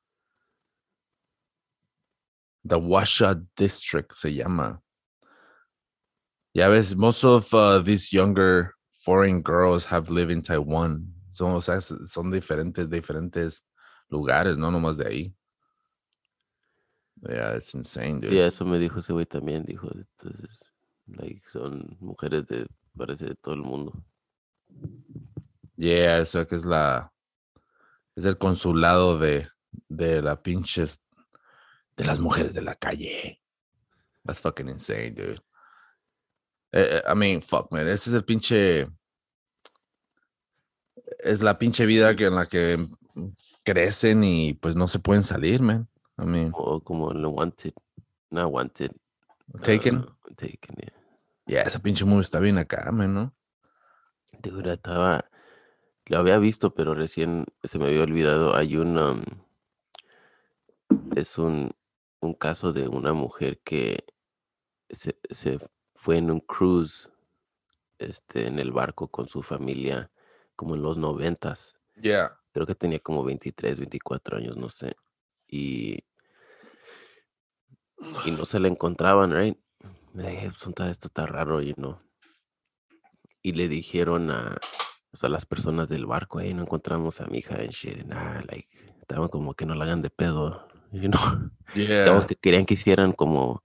The Washa District se llama. Ya ves, most of uh, these younger foreign girls have lived in Taiwan Son, o sea, son diferentes, diferentes lugares, no nomás de ahí. Yeah, it's insane, dude. Sí, eso me dijo ese güey también, dijo. Entonces, like, son mujeres de, parece, de todo el mundo. Yeah, eso que es la, es el consulado de, de la pinches, de las mujeres de la calle. That's fucking insane, dude. Eh, eh, I mean, fuck, man. Ese es el pinche. Es la pinche vida que, en la que crecen y pues no se pueden salir, man. I mean. O como lo wanted. No wanted. Taken. Uh, taken, yeah. Yeah, esa pinche movie está bien acá, man, ¿no? Dude, estaba. Lo había visto, pero recién se me había olvidado. Hay un. um, es un, un caso de una mujer que se, se fue en un cruise este, en el barco con su familia como en los noventas. Yeah. Creo que tenía como 23, 24 años, no sé. Y, y no se la encontraban, right? Le dije, "Pues, "Puta, esto está raro, y no. Y le dijeron a, o sea, las personas del barco, hey, no encontramos a mi hija en shit. Nah, like, estaban como que no la hagan de pedo, you know. Yeah. Que querían que hicieran como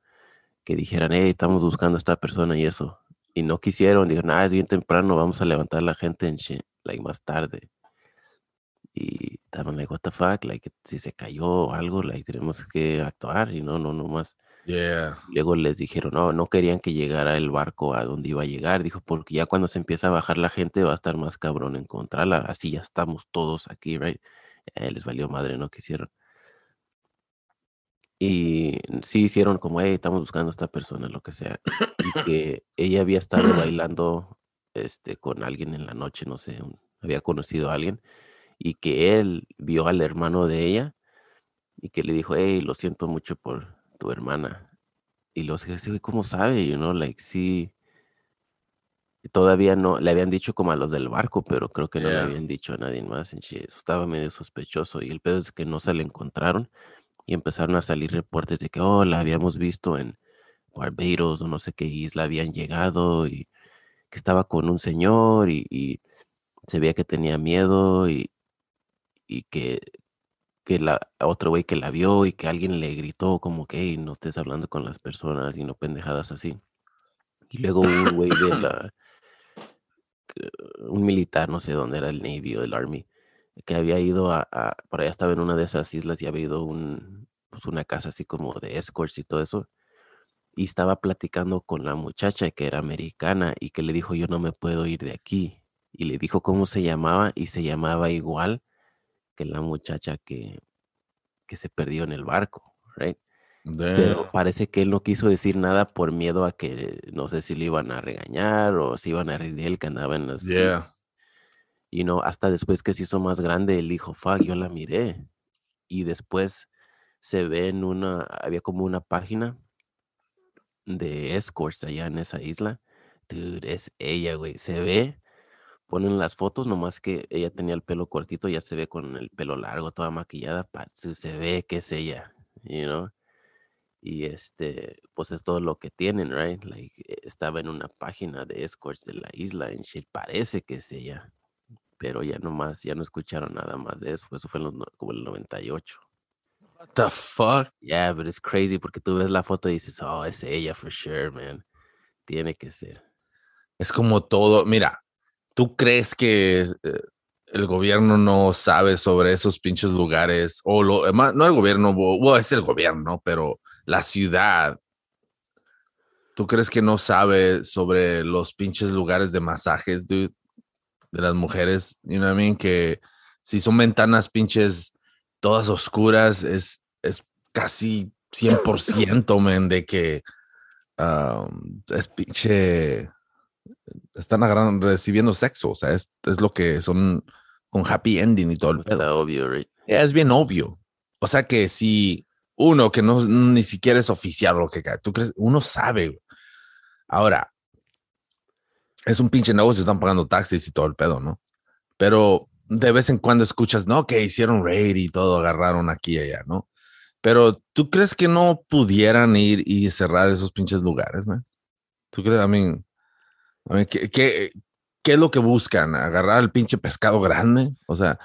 que dijeran, hey, estamos buscando a esta persona y eso. Y no quisieron, dijeron, ah, es bien temprano, vamos a levantar a la gente en like más tarde. Y estaban like, what the fuck, like, si se cayó o algo, like, tenemos que actuar y no, no, no más. Yeah. Luego les dijeron, no, no querían que llegara el barco a donde iba a llegar. Dijo, porque ya cuando se empieza a bajar la gente va a estar más cabrón encontrarla. Así ya estamos todos aquí, right? Eh, les valió madre, no quisieron. Y sí hicieron como, hey, estamos buscando a esta persona, lo que sea. Y que ella había estado bailando este, con alguien en la noche, no sé, un- había conocido a alguien. Y que él vio al hermano de ella y que le dijo, hey, lo siento mucho por tu hermana. Y los que güey, ¿cómo sabe? You know, like, sí. Todavía no, le habían dicho como a los del barco, pero creo que no le habían dicho a nadie más. Eso estaba medio sospechoso. Y el pedo es que no se le encontraron y empezaron a salir reportes de que, oh, la habíamos visto en Barbados o no sé qué isla habían llegado y que estaba con un señor y, y se veía que tenía miedo y, y que, que la otro güey que la vio y que alguien le gritó como que "Ey, no estés hablando con las personas y no pendejadas así. Y luego un güey de la, un militar, no sé dónde era el Navy o el Army, que había ido a, a- por allá estaba en una de esas islas y había ido un, pues una casa así como de escorts y todo eso. Y estaba platicando con la muchacha que era americana y que le dijo, yo no me puedo ir de aquí. Y le dijo cómo se llamaba y se llamaba igual que la muchacha que, que se perdió en el barco, right? Pero parece que él no quiso decir nada por miedo a que no sé si lo iban a regañar o si iban a reír de él que andaba en las... Yeah. Y no, hasta después que se hizo más grande, él dijo, fuck, yo la miré. Y después se ve en una, había como una página de escorts allá en esa isla. Dude, es ella, güey. Se ve, ponen las fotos, nomás que ella tenía el pelo cortito, ya se ve con el pelo largo, toda maquillada, se ve que es ella, you know. Y este, pues es todo lo que tienen, right? Like, eh, estaba en una página de escorts de la isla en shit, parece que es ella, pero ya nomás, ya no escucharon nada más de eso, eso fue en los no- como el 98. What the fuck? Yeah, but it's crazy porque tú ves la foto y dices, oh, es ella for sure, man. Tiene que ser. Es como todo. Mira, ¿tú crees que eh, el gobierno no sabe sobre esos pinches lugares? O lo, eh, no el gobierno, es el gobierno, pero la ciudad. ¿Tú crees que no sabe sobre los pinches lugares de masajes, dude? De las mujeres, you know what I mean? Que si son ventanas pinches todas oscuras, es, es casi 100%, man, de que um, es pinche están agarrando, recibiendo sexo, o sea, es, es lo que son con happy ending y todo el pedo. Obvio, right? Es bien obvio. O sea que si uno que no ni siquiera es oficial lo que cae, tú crees, uno sabe. Ahora, es un pinche negocio, están pagando taxis y todo el pedo, ¿no? Pero de vez en cuando escuchas, no, que hicieron raid y todo, agarraron aquí y allá, ¿no? Pero tú crees que no pudieran ir y cerrar esos pinches lugares, man? ¿Tú crees? I mean, I mean, ¿qué, qué, ¿qué es lo que buscan? ¿Agarrar el pinche pescado grande? O sea,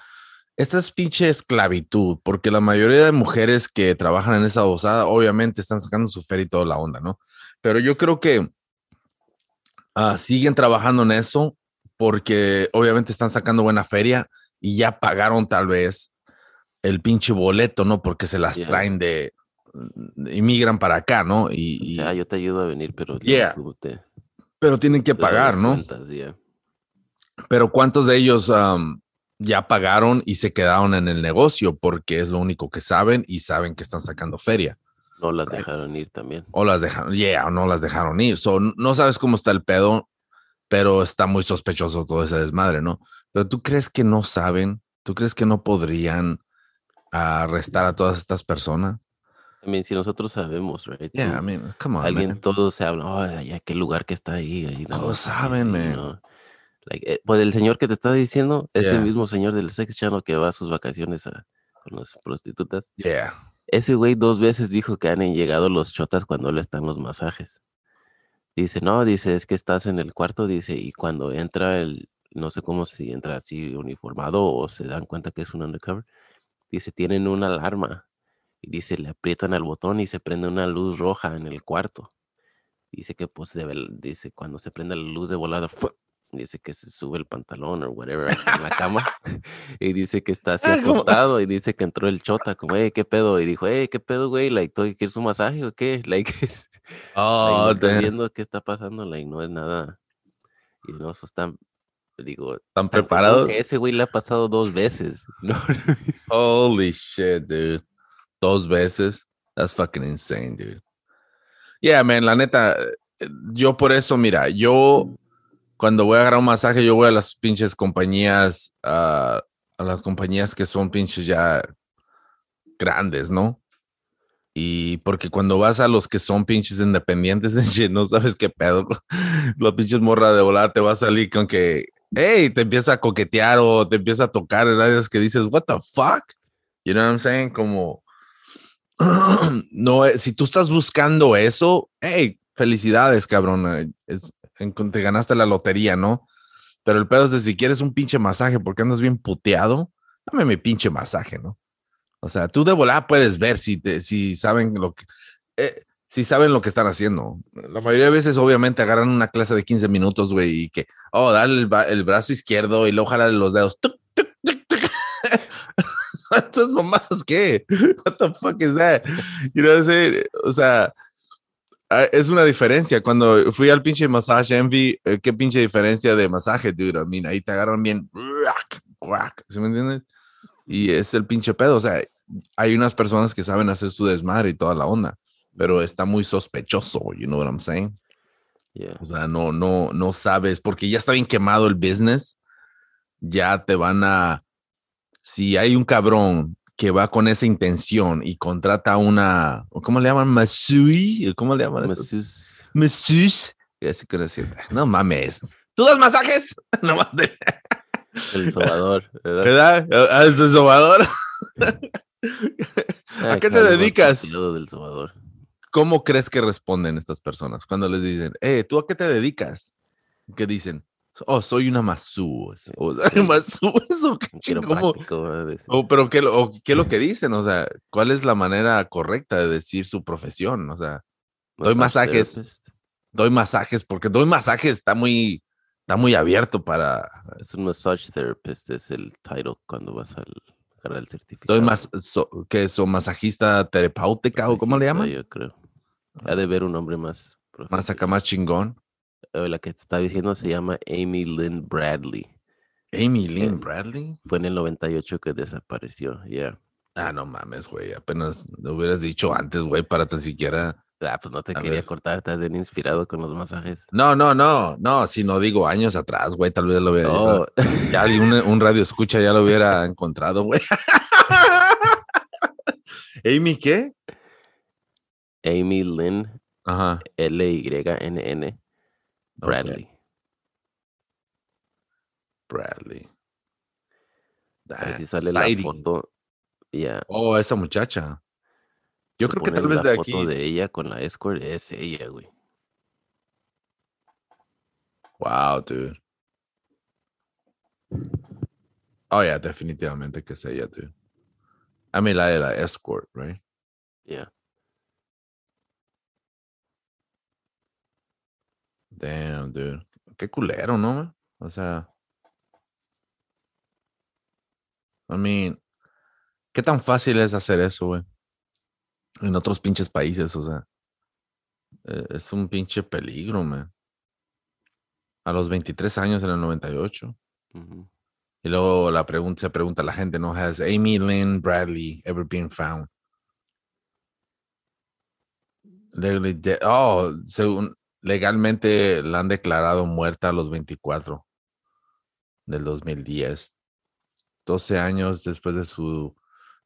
esta es pinche esclavitud, porque la mayoría de mujeres que trabajan en esa osada, obviamente están sacando su feria y toda la onda, ¿no? Pero yo creo que ah, siguen trabajando en eso porque obviamente están sacando buena feria y ya pagaron tal vez el pinche boleto, ¿no? Porque se las traen de, inmigran para acá, ¿no? Y, o sea, yo te ayudo a venir, pero pero tienen que pagar, ¿no? Pero ¿cuántos de ellos ya pagaron y se quedaron en el negocio porque es lo único que saben y saben que están sacando feria? No las dejaron ir también. O las dejaron, yeah, o no las dejaron ir. So, no sabes cómo está el pedo, pero está muy sospechoso todo ese desmadre, ¿no? Pero tú crees que no saben, tú crees que no podrían arrestar a todas estas personas? I si nosotros sabemos, right? Yeah, I mean, come on, Alguien, todos se hablan, oh, ya qué lugar que está ahí. ahí todos saben, man. Eh, pues el señor que te está diciendo es el mismo señor del sex channel que va a sus vacaciones con las prostitutas. Yeah. Ese güey dos veces dijo que han llegado los chotas cuando le están los masajes. Dice, no, dice, es que estás en el cuarto, dice, y cuando entra el, no sé cómo si entra así uniformado o se dan cuenta que es un undercover, dice, tienen una alarma. Y dice, le aprietan el botón y se prende una luz roja en el cuarto. Dice que pues dice, cuando se prende la luz de volada, dice que se sube el pantalón o whatever en la cama y dice que está así acostado y dice que entró el chota como, hey, ¿qué pedo? Y dijo, hey, ¿qué pedo, güey? Like, ¿quieres un masaje o qué? Like, oh, viendo qué está pasando, like, no es nada. Y no, eso están, digo, ¿están preparados? ese güey le ha pasado dos veces. Holy shit, dude. Dos veces. That's fucking insane, dude. Yeah, man, la neta, eh, yo por eso, mira, yo cuando voy a agarrar un masaje, yo voy a las pinches compañías, a las compañías que son pinches ya grandes, ¿no? Y porque cuando vas a los que son pinches independientes, no sabes qué pedo. La pinches morra de volar te va a salir con que, hey, te empieza a coquetear o te empieza a tocar en áreas que dices, what the fuck? You know what I'm saying? Como, no, eh, si tú estás buscando eso, hey, felicidades, cabrón. Es, te ganaste la lotería, ¿no? Pero el pedo es de si quieres un pinche masaje porque andas bien puteado, dame mi pinche masaje, ¿no? O sea, tú de volada puedes ver si, te, si saben lo que... Eh, si saben lo que están haciendo. La mayoría de veces, obviamente, agarran una clase de 15 minutos, güey, y que, oh, dale el, brazo izquierdo y luego jala los dedos. Estas mamadas, ¿qué? What the fuck is that? You know what I'm O sea, es una diferencia. Cuando fui al pinche masaje Envy, eh, qué pinche diferencia de masaje, dude. I ahí te agarran bien. ¿Sí me entiendes? Y es el pinche pedo. O sea, hay unas personas que saben hacer su desmadre y toda la onda, pero está muy sospechoso, you know what I'm saying? O sea, no, no, no sabes, porque ya está bien quemado el business. Ya te van a. Si hay un cabrón que va con esa intención y contrata una, ¿cómo le llaman? Masui, ¿cómo le llaman? Masus. Masus. No mames. ¿Tú das masajes? No mames. El sobador, ¿verdad? ¿Verdad? Ah, ¿El sobador? ¿A qué te dedicas? Del sobador. ¿Cómo crees que responden estas personas cuando les dicen, eh, ¿tú a qué te dedicas? ¿Qué dicen? Oh, soy una masú. O sea, masú, eso o, pero ¿qué, ¿qué es lo que dicen? O sea, ¿cuál es la manera correcta de decir su profesión? O sea, doy masajes. Doy masajes, porque doy masajes está muy, está muy abierto para. Es un massage therapist, es el title cuando vas al agarrar el certificado. Doy más, que es masajista terapéutica o cómo le llaman? Yo creo. Ha de ver un nombre más. Más acá, más chingón la que te estaba diciendo se llama Amy Lynn Bradley. Amy Lynn Bradley. Fue en el 98 que desapareció, ya. Ah, no mames, güey. Apenas lo hubieras dicho antes, güey, para tan siquiera. Ah, pues no te quería cortar, estás bien inspirado con los masajes. No, no, no, no, si no digo años atrás, güey, tal vez lo hubiera. Oh. Ya, un, un, radio escucha ya lo hubiera encontrado, güey. ¿Amy qué? Amy Lynn. Ajá. L-Y-N-N. Bradley. Bradley. si sale la foto. ya Oh, esa muchacha. Yo creo que tal vez de aquí. La foto de ella con la escort es ella, güey. Wow, dude. Oh, yeah, definitivamente que es ella, dude. I mean, la de la escort, right? Yeah. Damn, dude. Qué culero, ¿no? O sea. I mean, ¿qué tan fácil es hacer eso, güey? En otros pinches países, o sea. Eh, es un pinche peligro, man. A los 23 años en el 98. Y luego la pregunta, se pregunta la gente, ¿no? ¿Has Amy Lynn Bradley ever been found? Oh, según, legalmente la han declarado muerta a los 24 del 2010. 12 años después de su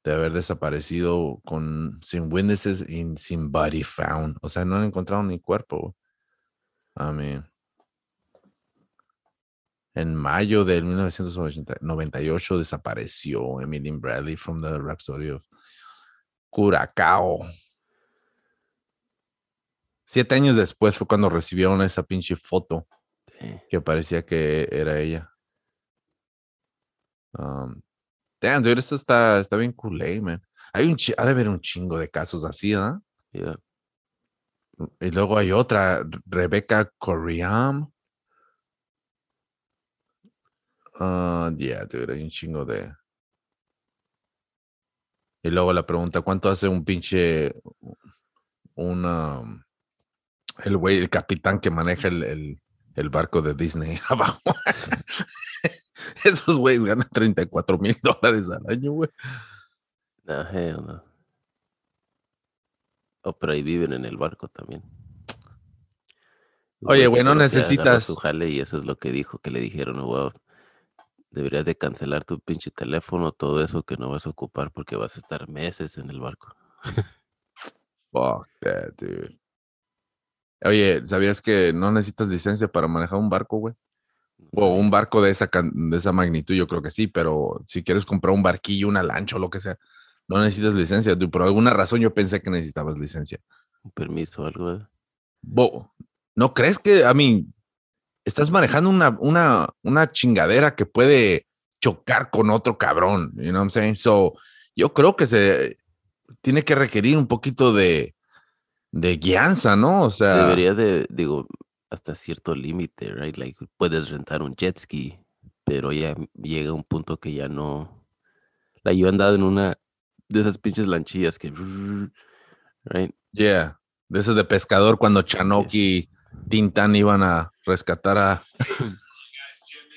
de haber desaparecido con sin witnesses y sin body found. O sea, no han encontrado ni cuerpo. I en mayo de 1998 desapareció Emily Bradley from the Rhapsody of Curacao. Siete años después fue cuando recibieron esa pinche foto que parecía que era ella. Um, damn, dude, esto está, está bien culé, man. Hay un, ha de haber un chingo de casos así, ¿ah? Y luego hay otra, Rebecca Coriam. Uh, yeah, dude, hay un chingo de. Y luego la pregunta, ¿cuánto hace un pinche, una, el güey, el capitán que maneja el, barco de Disney abajo. Esos güeyes ganan 34 mil dólares al año, güey. No, no. Oh, pero ahí viven en el barco también. Oye, güey, no necesitas. Su jale y eso es lo que dijo, que le dijeron, güey, deberías de cancelar tu pinche teléfono, todo eso que no vas a ocupar porque vas a estar meses en el barco. Fuck that, dude. Oye, ¿sabías que no necesitas licencia para manejar un barco, güey? O un barco de esa, de esa magnitud, yo creo que sí, pero si quieres comprar un barquillo, una lancha o lo que sea, no necesitas licencia. Por alguna razón yo pensé que necesitabas licencia. Un permiso o algo. ¿No crees que, a mí, estás manejando una, una, una chingadera que puede chocar con otro cabrón? You know what I'm saying? So, yo creo que se tiene que requerir un poquito de, de guianza, ¿no? O sea. Debería de, digo, hasta cierto límite, right? Like, puedes rentar un jet ski, pero ya llega un punto que ya no. La yo he andado en una de esas pinches lanchillas que. Right? Yeah. De esas de pescador cuando Chanoki y Tintan iban a rescatar a.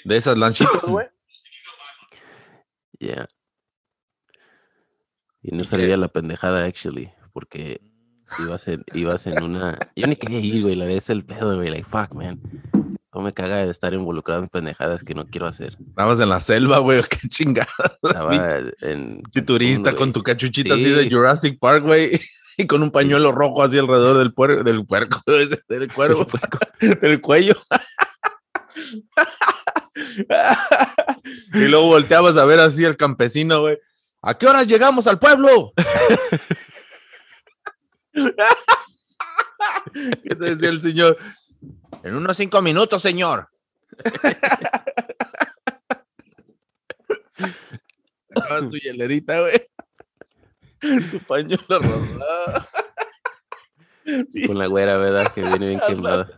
de esas lanchitas, güey. Yeah. Y no salía la pendejada, actually, porque Ibas en, ibas en una. Yo ni quería ir, güey. La vez el pedo, güey. Like, fuck, man. ¿Cómo me caga de estar involucrado en pendejadas que no quiero hacer? Estabas en la selva, güey. Qué chingada. Estaba en. turista con tu cachuchita así de Jurassic Park, güey. Y con un pañuelo rojo así alrededor del, puerco, del puerco, del cuervo, del cuello. y luego volteabas a ver así al campesino, güey. ¿A qué horas llegamos al pueblo? ¿Qué te decía el señor? En unos cinco minutos, señor. Sacabas tu hielerita, güey. Tu pañuelo rosado. Con la güera, ¿verdad? Que viene bien quemada.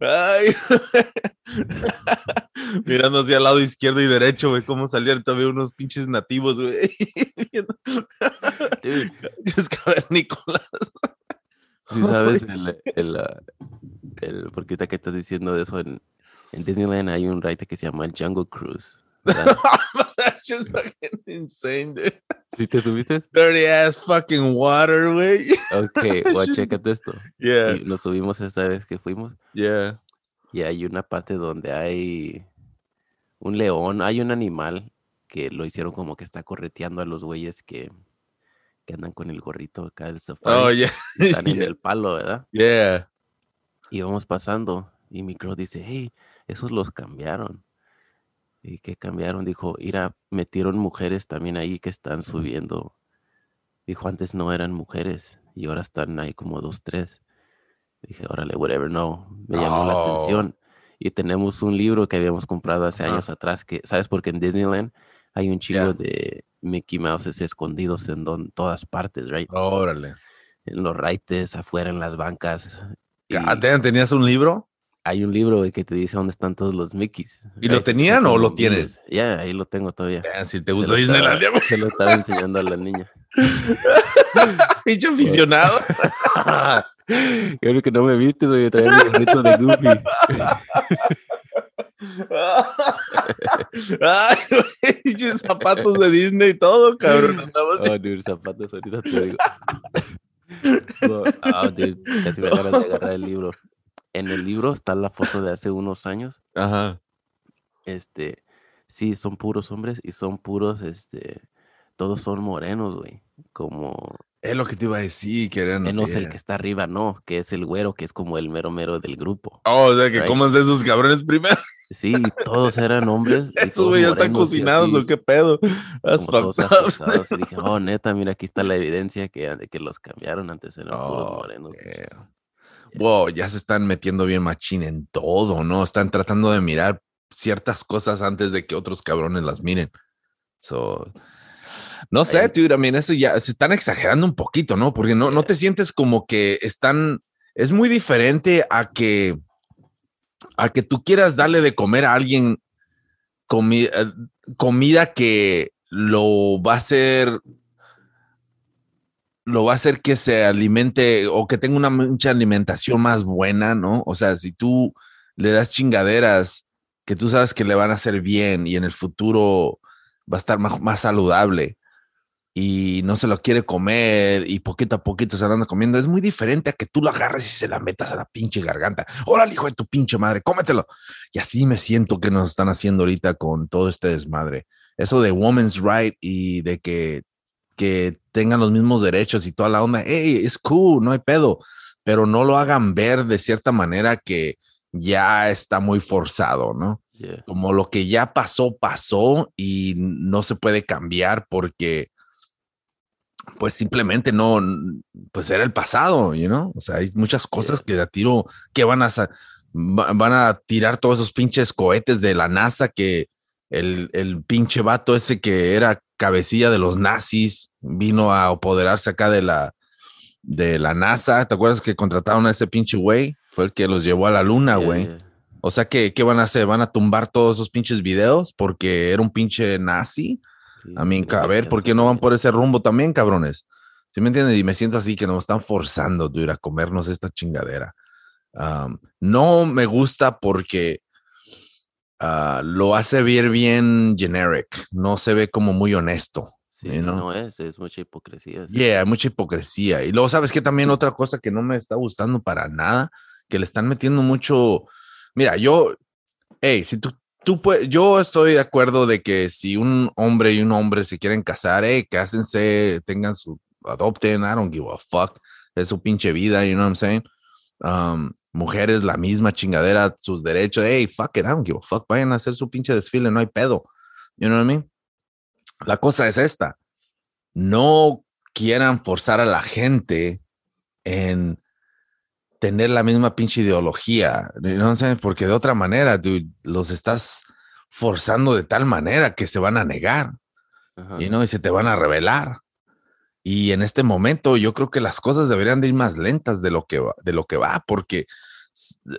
Ay. Mirando hacia el lado izquierdo y derecho, güey, cómo salían todavía unos pinches nativos, güey. Dios Nicolás. Sí, sabes, el, el, porque ahorita que estás diciendo de eso, en, en Disneyland hay un ride que se llama el Jungle Cruise. That's just fucking insane, dude. ¿Sí te subiste? Dirty ass fucking water, güey. Ok, well, chécate esto. Yeah. Y nos subimos esta vez que fuimos. Yeah. Y hay una parte donde hay un león, hay un animal que lo hicieron como que está correteando a los güeyes que, que andan con el gorrito acá del safari. Oh, yeah. Están en el palo, ¿verdad? Yeah. Y vamos pasando y mi girl dice, hey, esos los cambiaron. ¿Y qué cambiaron? Dijo, mira, metieron mujeres también ahí que están subiendo. Dijo, antes no eran mujeres y ahora están ahí como dos, tres. Dije, órale, whatever, no. Me llamó la atención. Y tenemos un libro que habíamos comprado hace años atrás, que, ¿sabes? Porque en Disneyland hay un chico de Mickey Mouse escondidos en todas partes, right? Órale. En los raites, afuera, en las bancas. ¿Tenías un libro? Hay un libro que te dice dónde están todos los Mickeys. ¿Y lo tenían o lo tienes? Ya, ahí lo tengo todavía. si te gusta Disneyland. Se lo estaba enseñando a la niña. Pinche aficionado. Yo creo que no me viste, soy traía mi gorrito de Goofy. Ay, güey, zapatos de Disney y todo, cabrón. Oh, dude, zapatos, ahorita te digo. oh, dude, casi me agarras de agarrar el libro. En el libro está la foto de hace unos años. Ajá. Este, sí, son puros hombres y son puros, este, todos son morenos, güey. Como es lo que te iba a decir, que eran. es el que está arriba, no, que es el güero, que es como el mero mero del grupo. Oh, o sea, que comas de esos cabrones primero. Sí, todos eran hombres. Esos ya están cocinados, ¿o qué pedo? todos y dije, oh, neta, mira, aquí está la evidencia que, que los cambiaron antes eran puros morenos. Wow, ya se están metiendo bien machín en todo, ¿no? Están tratando de mirar ciertas cosas antes de que otros cabrones las miren. So, no sé, tú también eso ya se están exagerando un poquito, ¿no? Porque no, no te sientes como que están, es muy diferente a que, a que tú quieras darle de comer a alguien eh, comida que lo va a hacer, lo va a hacer que se alimente o que tenga una mucha alimentación más buena, ¿no? O sea, si tú le das chingaderas que tú sabes que le van a hacer bien y en el futuro va a estar más, más saludable, y no se lo quiere comer y poquito a poquito se anda comiendo. Es muy diferente a que tú lo agarres y se la metas a la pinche garganta. Órale, hijo de tu pinche madre, cómetelo. Y así me siento que nos están haciendo ahorita con todo este desmadre. Eso de woman's right y de que, que tengan los mismos derechos y toda la onda. Hey, es cool, no hay pedo. Pero no lo hagan ver de cierta manera que ya está muy forzado, ¿no? Como lo que ya pasó, pasó y no se puede cambiar porque pues simplemente no, pues era el pasado, you know? O sea, hay muchas cosas que a tiro, que van a, van a tirar todos esos pinches cohetes de la NASA que el, el pinche vato ese que era cabecilla de los nazis vino a apoderarse acá de la, de la NASA. ¿Te acuerdas que contrataron a ese pinche güey? Fue el que los llevó a la luna, güey. O sea, que ¿qué van a hacer? ¿Van a tumbar todos esos pinches videos porque era un pinche nazi? a mí, a ver, ¿por qué no van por ese rumbo también, cabrones? ¿Sí me entienden? Y me siento así que nos están forzando, dude, a comernos esta chingadera. no me gusta porque ah, lo hace ver bien generic, no se ve como muy honesto. Sí, no es, es mucha hipocresía. Sí. Yeah, mucha hipocresía. Y luego, ¿sabes que También otra cosa que no me está gustando para nada, que le están metiendo mucho. Mira, yo, hey, si tú tú puedes, yo estoy de acuerdo de que si un hombre y un hombre se quieren casar, hey, cásense, tengan su, adopten, I don't give a fuck, es su pinche vida, you know what I'm saying? Um, mujeres, la misma chingadera, sus derechos, hey, fuck it, I don't give a fuck, vayan a hacer su pinche desfile, no hay pedo, you know what I mean? La cosa es esta, no quieran forzar a la gente en tener la misma pinche ideología, no sé, porque de otra manera, tú los estás forzando de tal manera que se van a negar, y no, y se te van a revelar. Y en este momento yo creo que las cosas deberían de ir más lentas de lo que va, de lo que va, porque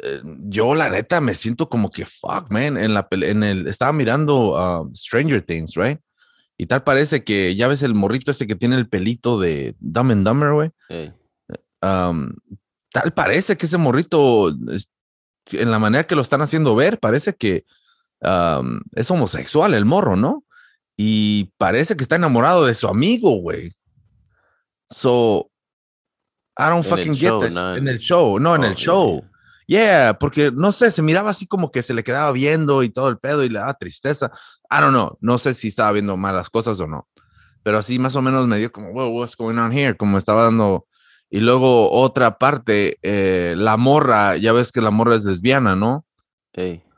eh, yo la neta me siento como que fuck, man, en la en el estaba mirando uh, Stranger Things, right? Y tal parece que ya ves el morrito ese que tiene el pelito de Dumb and Dumber, güey. Um, tal parece que ese morrito, en la manera que lo están haciendo ver, parece que es homosexual el morro, ¿no? Y parece que está enamorado de su amigo, güey. So, I don't fucking get that. en el show, no, en el show. Yeah. porque no sé, se miraba así como que se le quedaba viendo y todo el pedo y le daba tristeza. I don't know, no sé si estaba viendo malas cosas o no. Pero así más o menos me dio como, wow, what's going on here? Como estaba dando y luego otra parte, eh, la morra, ya ves que la morra es lesbiana, ¿no?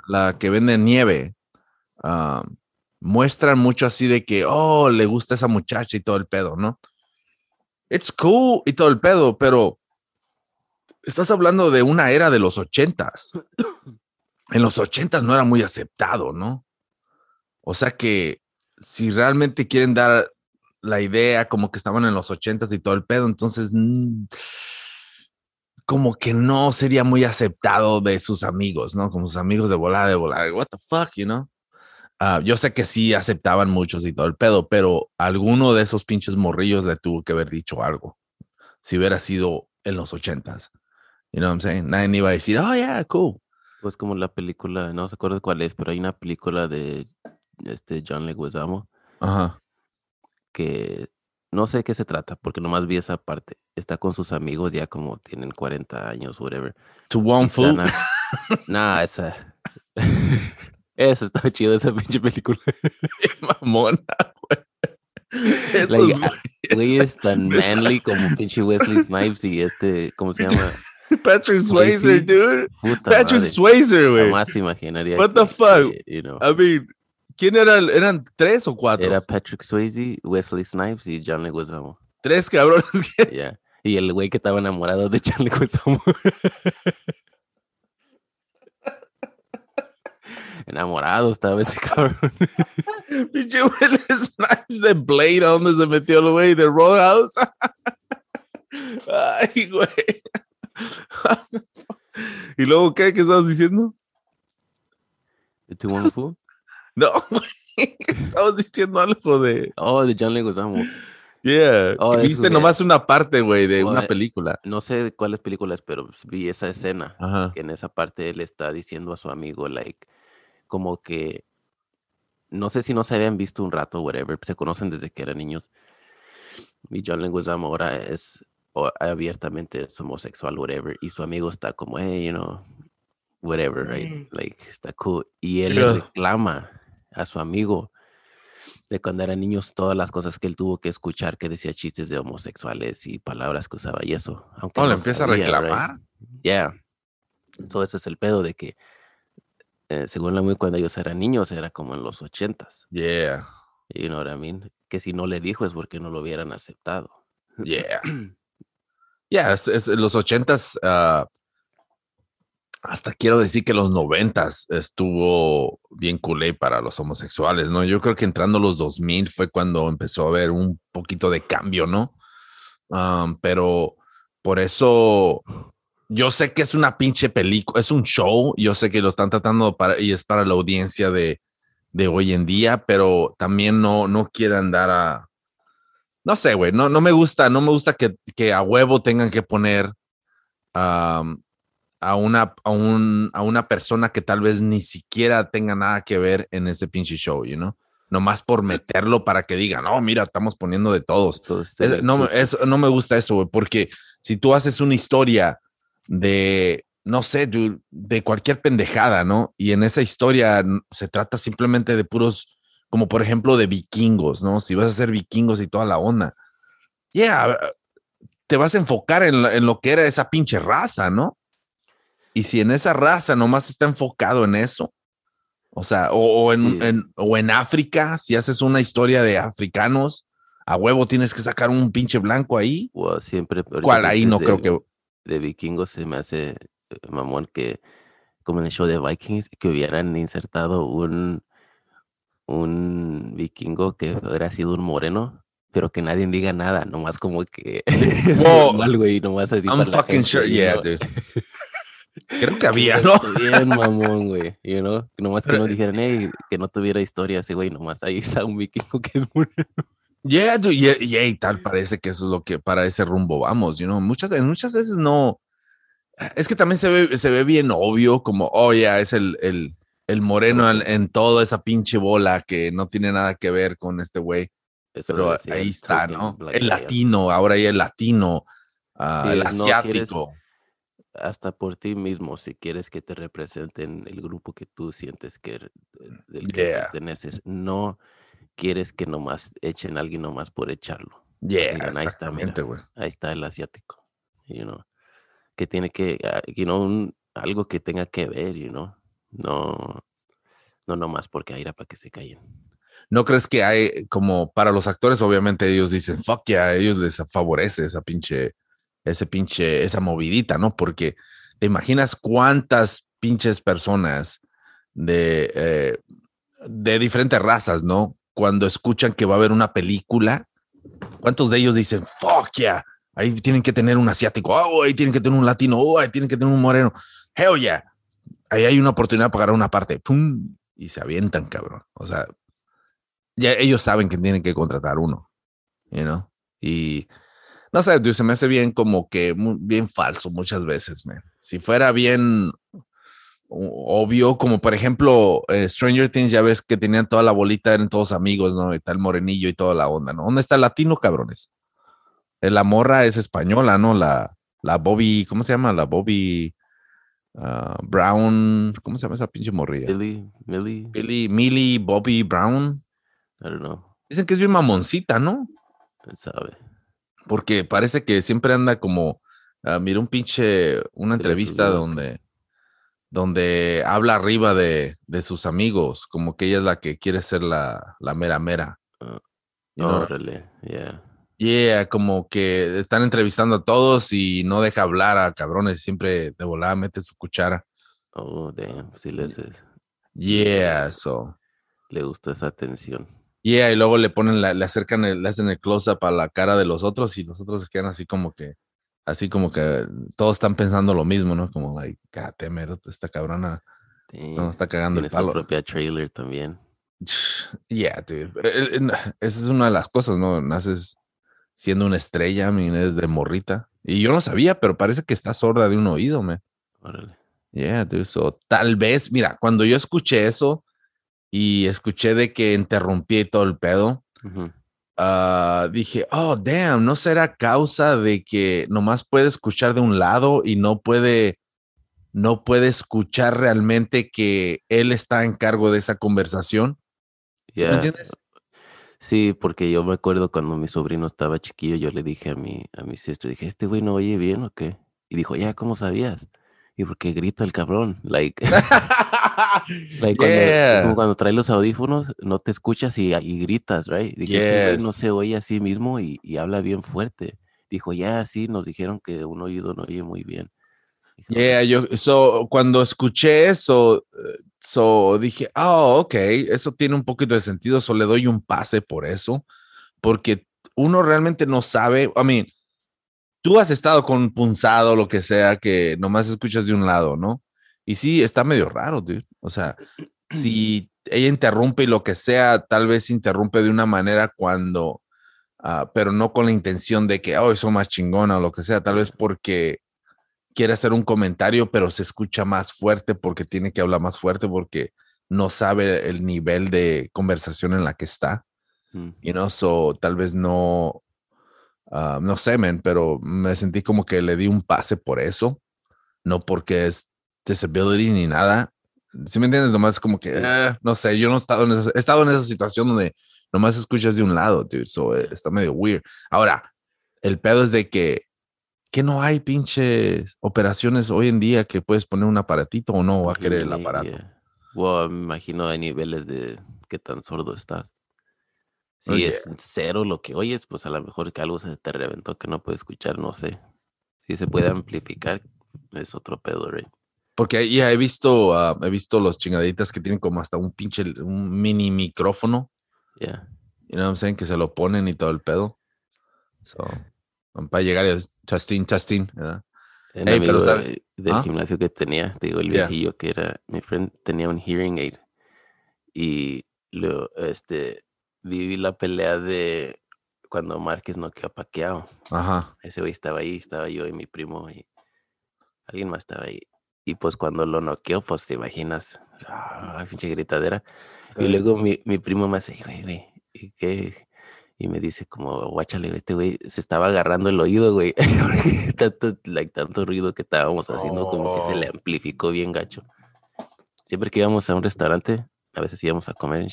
La que vende nieve. Ah, muestran mucho así de que, oh, le gusta esa muchacha y todo el pedo, ¿no? It's cool y todo el pedo, pero estás hablando de una era de los ochentas. en los ochentas no era muy aceptado, ¿no? O sea que si realmente quieren dar la idea como que estaban en los ochentas y todo el pedo, entonces mm, como que no sería muy aceptado de sus amigos, ¿no? Como sus amigos de volada, de volada, what the fuck, you know? Ah, yo sé que sí aceptaban muchos y todo el pedo, pero alguno de esos pinches morrillos le tuvo que haber dicho algo. Si hubiera sido en los ochentas. You know what I'm saying? Nadie iba a decir, oh, yeah, cool. Pues como la película, no se acuerda cuál es, pero hay una película de este John Leguizamo. Ajá. Que no sé de qué se trata, porque nomás vi esa parte. Está con sus amigos ya como tienen 40 años, whatever. To one food. Nah, esa. esa estaba chido, esa pinche película. Mamona, güey. Like, güey es tan manly como pinche Wesley Snipes y este, ¿cómo se llama? Patrick Swayze, dude. Patrick Swayze, güey. Jamás imaginaría. What the fuck? You know. I mean, ¿quién era? ¿Eran tres o cuatro? Era Patrick Swayze, Wesley Snipes y John Leguizamo. Tres cabrones. Ya. Yeah. Y el güey que estaba enamorado de John Leguizamo. enamorado estaba ese cabrón. Pinche Wesley Snipes de Blade, ¿a dónde se metió el güey? ¿De Roadhouse? Ay, güey. ¿Y luego qué? ¿Qué estabas diciendo? ¿De Too Wonderful? No, Estabas diciendo algo de. Oh, de John Leguizamo. Yeah. Oh, Viste nomás una parte, güey, de una película. No sé cuáles películas, pero vi esa escena. Que en esa parte él está diciendo a su amigo, like, como que. No sé si no se habían visto un rato, whatever. Se conocen desde que eran niños. Y John Leguizamo ahora es abiertamente es homosexual, whatever, y su amigo está como, hey, you know, whatever, right? Mm. Like, está cool. Y él le reclama a su amigo de cuando eran niños todas las cosas que él tuvo que escuchar que decía chistes de homosexuales y palabras que usaba y eso. Aunque oh, no, le empieza a reclamar. Yeah. Todo eso es el pedo de que, eh, según la muy cuando ellos eran niños, era como en los ochentas. Yeah. You know what I mean? Que si no le dijo es porque no lo hubieran aceptado. Yeah. Ya, es, los ochentas, uh, hasta quiero decir que los noventas estuvo bien culé para los homosexuales, ¿no? Yo creo que entrando los 2000 fue cuando empezó a haber un poquito de cambio, ¿no? Um, pero por eso yo sé que es una pinche película, es un show, yo sé que lo están tratando para, y es para la audiencia de, de hoy en día, pero también no, no quieren dar a, no sé, güey, no, no me gusta, no me gusta que, que a huevo tengan que poner a, una, a, un, a una persona que tal vez ni siquiera tenga nada que ver en ese pinche show, you know? Nomás por meterlo para que digan, no, mira, estamos poniendo de todos. no, no me gusta eso, porque si tú haces una historia de, no sé, de cualquier pendejada, ¿no? Y en esa historia se trata simplemente de puros como por ejemplo de vikingos, ¿no? Si vas a ser vikingos y toda la onda, yeah, te vas a enfocar en, lo que era esa pinche raza, ¿no? Y si en esa raza nomás está enfocado en eso, o sea, o, en, o en África, si haces una historia de africanos, a huevo tienes que sacar un pinche blanco ahí. O siempre. ¿Cuál ahí no creo que. De vikingos se me hace eh, mamón que, como en el show de Vikings, que hubieran insertado un, un vikingo que hubiera sido un moreno, pero que nadie diga nada, nomás como que algo y nomás así. I'm fucking sure, yeah, dude. Creo que había, ¿no? Bien, mamón, güey. You know? Nomás que no dijeran, hey, que no tuviera historia ese güey, nomás ahí está un vikingo que es moreno. Yeah, dude, yeah, yeah, y tal, parece que eso es lo que para ese rumbo vamos, you know? Muchas, muchas veces no. Es que también se ve, se ve bien obvio, como, oh, ya, yeah, es el, el, el moreno en, toda esa pinche bola que no tiene nada que ver con este güey. Pero ahí está, ¿no? El latino, ahora ya el latino, ah, el asiático. Hasta por ti mismo, si quieres que te representen el grupo que tú sientes que, eh, del que perteneces, no quieres que nomás echen a alguien nomás por echarlo. Yeah, ahí está, ahí está el asiático, you know, que tiene que, ah, you know, algo que tenga que ver, you know, no, no nomás porque era para que se callen. ¿No crees que hay como para los actores, obviamente ellos dicen, fuck yeah, a ellos les favorece esa pinche, ese pinche, esa movidita, ¿no? Porque te imaginas cuántas pinches personas de, eh, de diferentes razas, ¿no? Cuando escuchan que va a haber una película, ¿cuántos de ellos dicen, fuck yeah? Ahí tienen que tener un asiático, oh, ahí tienen que tener un latino, oh, ahí tienen que tener un moreno, hell yeah. Ahí hay una oportunidad para pagar una parte, ¡pum! Y se avientan, cabrón. O sea, ya ellos saben que tienen que contratar uno, you know? Y no sé, se me hace bien como que bien falso muchas veces, man. Si fuera bien obvio, como por ejemplo eh, Stranger Things, ya ves que tenían toda la bolita, eran todos amigos, ¿no? Y tal morenillo y toda la onda, ¿no? ¿Dónde está el latino, cabrones? Eh, la morra es española, ¿no? La, la Bobby, ¿cómo se llama? La Bobby ah, Brown, ¿cómo se llama esa pinche morrilla? Millie, Millie. Millie, Millie, Bobby Brown. I don't know. Dicen que es bien mamoncita, ¿no? ¿Quién sabe? Porque parece que siempre anda como, uh, mira un pinche, una entrevista donde, donde habla arriba de, de, sus amigos, como que ella es la que quiere ser la, la mera mera. Uh, no, really, yeah. Yeah, como que están entrevistando a todos y no deja hablar a cabrones, siempre de volada mete su cuchara. Oh, damn, sí les es. Yeah, so. Le gustó esa atención. Yeah, y luego le ponen, la, le acercan, el, le hacen el close-up a la cara de los otros y los otros se quedan así como que, así como que todos están pensando lo mismo, ¿no? Como, like, God esta cabrona no está cagando el palo. su propia trailer también. Yeah, dude. Esa es una de las cosas, ¿no? Naces siendo una estrella, es de morrita. Y yo no sabía, pero parece que está sorda de un oído, me. Órale. Yeah, dude. So, tal vez, mira, cuando yo escuché eso, y escuché de que interrumpí todo el pedo, ah, dije, oh, damn, ¿no será causa de que nomás puede escuchar de un lado y no puede, no puede escuchar realmente que él está en cargo de esa conversación? ¿Sí ¿Me entiendes? Sí, porque yo me acuerdo cuando mi sobrino estaba chiquillo, yo le dije a mi, a mi sister, dije, ¿este güey no oye bien o qué? Y dijo, ya, ¿cómo sabías? Y porque grita el cabrón, like... cuando, cuando trae los audífonos, no te escuchas y, gritas, right? Dije, no se oye a sí mismo y, habla bien fuerte. Dijo, ya, sí, nos dijeron que un oído no oye muy bien. yeah, yo, so, cuando escuché eso, eh, so, dije, oh, ok, eso tiene un poquito de sentido, so le doy un pase por eso, porque uno realmente no sabe, I mean, tú has estado con punzado, lo que sea, que nomás escuchas de un lado, ¿no? Y sí, está medio raro, dude. O sea, si ella interrumpe y lo que sea, tal vez interrumpe de una manera cuando, uh, pero no con la intención de que, oh, eso más chingona o lo que sea, tal vez porque quiere hacer un comentario, pero se escucha más fuerte porque tiene que hablar más fuerte porque no sabe el nivel de conversación en la que está. Mm. You know, so tal vez no, uh, no sé, men, pero me sentí como que le di un pase por eso, no porque es disability ni nada. Si me entiendes? Nomás como que, ah, no sé, yo no he estado, en esa, he estado en esa situación donde nomás escuchas de un lado, dude, so eh, está medio weird. Ahora, el pedo es de que, que no hay pinches operaciones hoy en día que puedes poner un aparatito o no va a querer el aparato. Wow, me imagino hay niveles de qué tan sordo estás. Si es cero lo que oyes, pues a lo mejor que algo se te reventó que no puedes escuchar, no sé. Si se puede amplificar, es otro pedo, right? Porque ya he visto, uh, he visto los chingaditas que tienen como hasta un pinche, un mini micrófono. Yeah. You know what I'm saying? Que se lo ponen y todo el pedo. So, para llegar a Justin, Justin, ¿verdad? hey, pero sabes, del ¿Ah? gimnasio que tenía, te digo, el viejillo que era, mi friend tenía un hearing aid y lo, este, viví la pelea de cuando Márquez no quedó paqueado. Ajá. Ese güey estaba ahí, estaba yo y mi primo y alguien más estaba ahí. Y pues cuando lo noqueó, pues te imaginas, ah, pinche gritadera. Y luego mi, mi, primo me hace, güey, güey, ¿y qué? Y me dice como, guáchale, este güey se estaba agarrando el oído, güey. tanto, like, tanto ruido que estábamos haciendo, como que se le oh. amplificó bien gacho. Siempre que íbamos a un restaurante, a veces íbamos a comer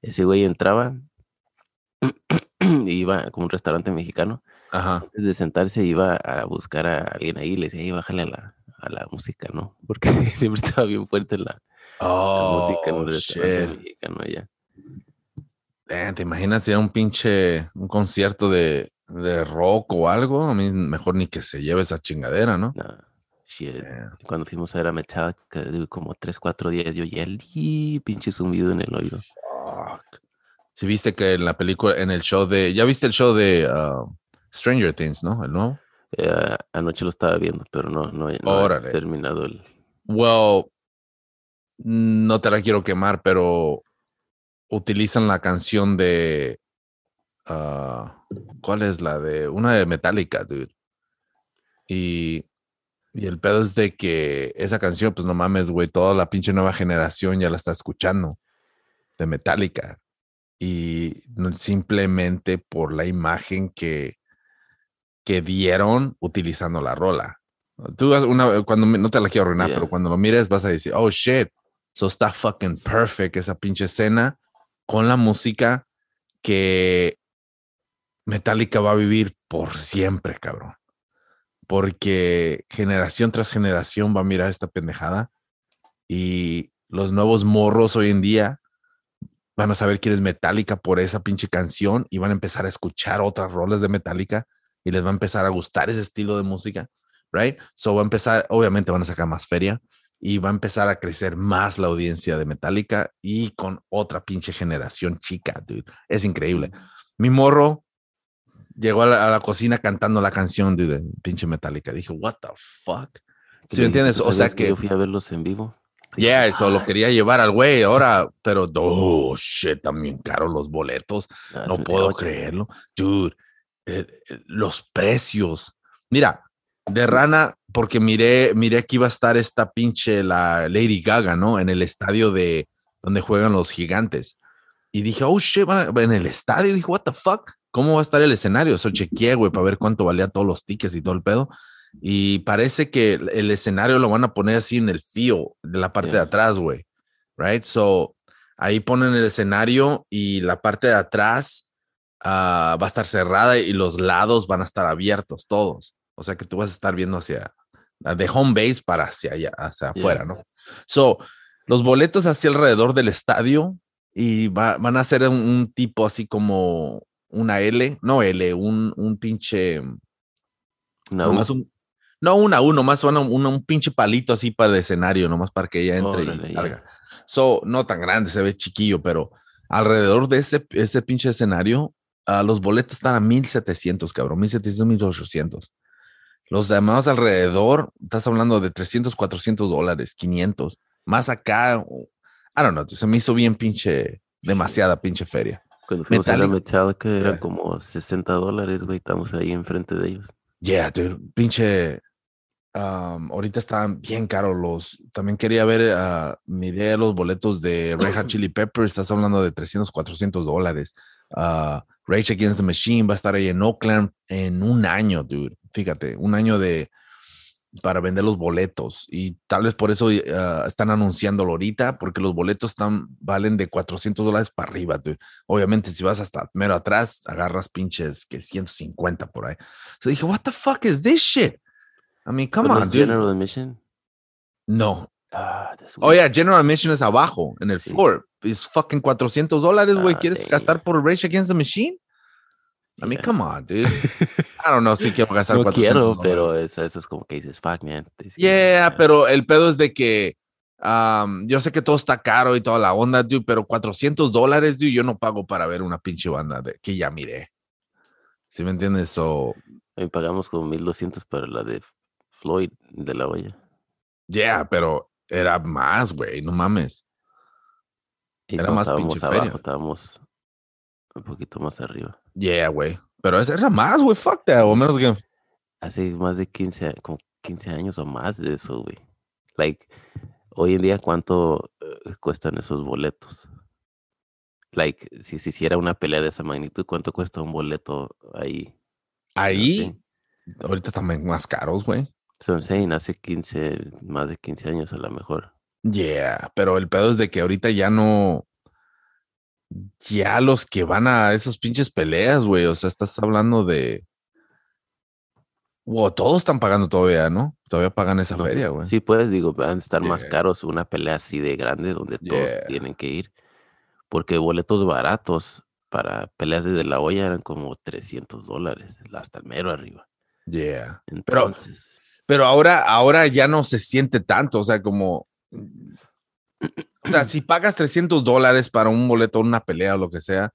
ese güey entraba y iba como un restaurante mexicano. Ajá. Antes de sentarse iba a buscar a alguien ahí y le decía, ahí bájale a la, a la música, ¿no? Porque siempre estaba bien fuerte la, música en oh, restaurante mexicano allá. ¿Te imaginas ya un pinche, un concierto de, de, rock o algo? A mí mejor ni que se lleve esa chingadera, ¿no? Shit. Cuando fuimos a ver a Metallica, como 3, 4 días, yo ya el pinche zumbido en el. Fuck. Si viste que en la película, en el show de. ¿Ya viste el show de uh, Stranger Things, no? ¿El nuevo? Eh, anoche lo estaba viendo, pero no, no, no he terminado el. Well, no te la quiero quemar, pero utilizan la canción de. Uh, ¿Cuál es la de? Una de Metallica, dude. Y, y el pedo es de que esa canción, pues no mames, güey, toda la pinche nueva generación ya la está escuchando de Metallica. Y simplemente por la imagen que, que dieron utilizando la rola. Tú una, cuando no te la quiero arruinar, pero cuando lo mires vas a decir, oh shit, so está fucking perfect esa pinche escena con la música que Metallica va a vivir por siempre, cabrón porque generación tras generación va a mirar esta pendejada y los nuevos morros hoy en día van a saber quién es Metallica por esa pinche canción y van a empezar a escuchar otras roles de Metallica y les va a empezar a gustar ese estilo de música, right? So va a empezar, obviamente van a sacar más feria y va a empezar a crecer más la audiencia de Metallica y con otra pinche generación chica, dude. Es increíble. Mi morro llegó a la, cocina cantando la canción de, pinche Metallica. Dije, what the fuck. ¿Sí me entiendes? O sea que, Yo fui a verlos en vivo. Yeah, eso lo quería llevar al güey ahora, pero, oh, shit, también caro los boletos. Ah, no puedo creerlo. Dude, eh, eh, los precios. Mira, de rana, porque miré, miré que iba a estar esta pinche, la Lady Gaga, ¿no? En el estadio de donde juegan los gigantes. Y dije, oh shit, en el estadio. Dije, what the fuck cómo va a estar el escenario. Eso chequeé, güey, para ver cuánto valía todos los tickets y todo el pedo. Y parece que el escenario lo van a poner así en el fío de la parte de atrás, güey. Right? So, ahí ponen el escenario y la parte de atrás ah, va a estar cerrada y los lados van a estar abiertos todos. O sea que tú vas a estar viendo hacia, de home base para hacia allá, hacia afuera, ¿no? So, los boletos hacia alrededor del estadio y van a ser un, tipo así como una L, no L, un, un pinche. Una un, no, una U, nomás una, un pinche palito así para el escenario, nomás para que ella entre y salga. So, no tan grande, se ve chiquillo, pero alrededor de ese, ese pinche escenario, uh, los boletos están a 1700, cabrón, 1700, 1800. Los demás alrededor, estás hablando de 300, 400 dólares, 500. Más acá, I don't know, se me hizo bien pinche, demasiada pinche feria. Cuando fuimos a la Metallica era como 60 dólares, güey. Estamos ahí enfrente de ellos. Yeah, dude. Pinche. ahorita están bien caros los. También quería ver uh, mi idea de los boletos de Red Hot Chili Peppers. Estás hablando de 300, 400 dólares. Uh, Rage Against the Machine va a estar ahí en Oakland en un año, dude. Fíjate, un año de para vender los boletos y tal vez por eso ah, están anunciándolo ahorita porque los boletos están valen de 400 dólares para arriba. Obviamente si vas hasta mero atrás agarras pinches que 150 por ahí. Se dije, what the fuck is this shit? I mean, come on, General Admission? No. Ah, oh yeah, General Admission es abajo en el floor. Es fucking 400 dólares, güey. Ah, ¿Quieres gastar por Rage Against the Machine? I mean, come on, dude. I don't know si quiero gastar no quiero, pero eso, eso, es como que dices, fuck, man. Yeah, pero el pedo es de que um, yo sé que todo está caro y toda la onda, dude, pero 400 dólares, dude, yo no pago para ver una pinche banda de, que ya miré. ¿Sí me entiendes? So, Ahí pagamos como 1200 para la de Floyd de la olla. Yeah, pero era más, güey, no mames. era más pinche abajo, feria. Estábamos un poquito más arriba. Yeah, güey. Pero era más, güey. Fuck that. O menos que. Hace más de 15, como 15 años o más de eso, güey. Like, hoy en día, ¿cuánto eh, cuestan esos boletos? Like, si se hiciera una pelea de esa magnitud, ¿cuánto cuesta un boleto ahí? Ahí, ahorita también más caros, güey. Son saying, hace 15, más de 15 años a lo mejor. Yeah, pero el pedo es de que ahorita ya no, ya los que van a esos pinches peleas, güey, o sea, estás hablando de... Wow, todos están pagando todavía, ¿no? Todavía pagan esa feria, güey. Sí, puedes, digo, van a estar más caros una pelea así de grande donde todos tienen que ir. Porque boletos baratos para peleas desde la olla eran como 300 dólares, hasta el mero arriba. Yeah. Entonces. Pero ahora, ahora ya no se siente tanto, o sea, como... O sea, si pagas 300 dólares para un boleto, una pelea o lo que sea,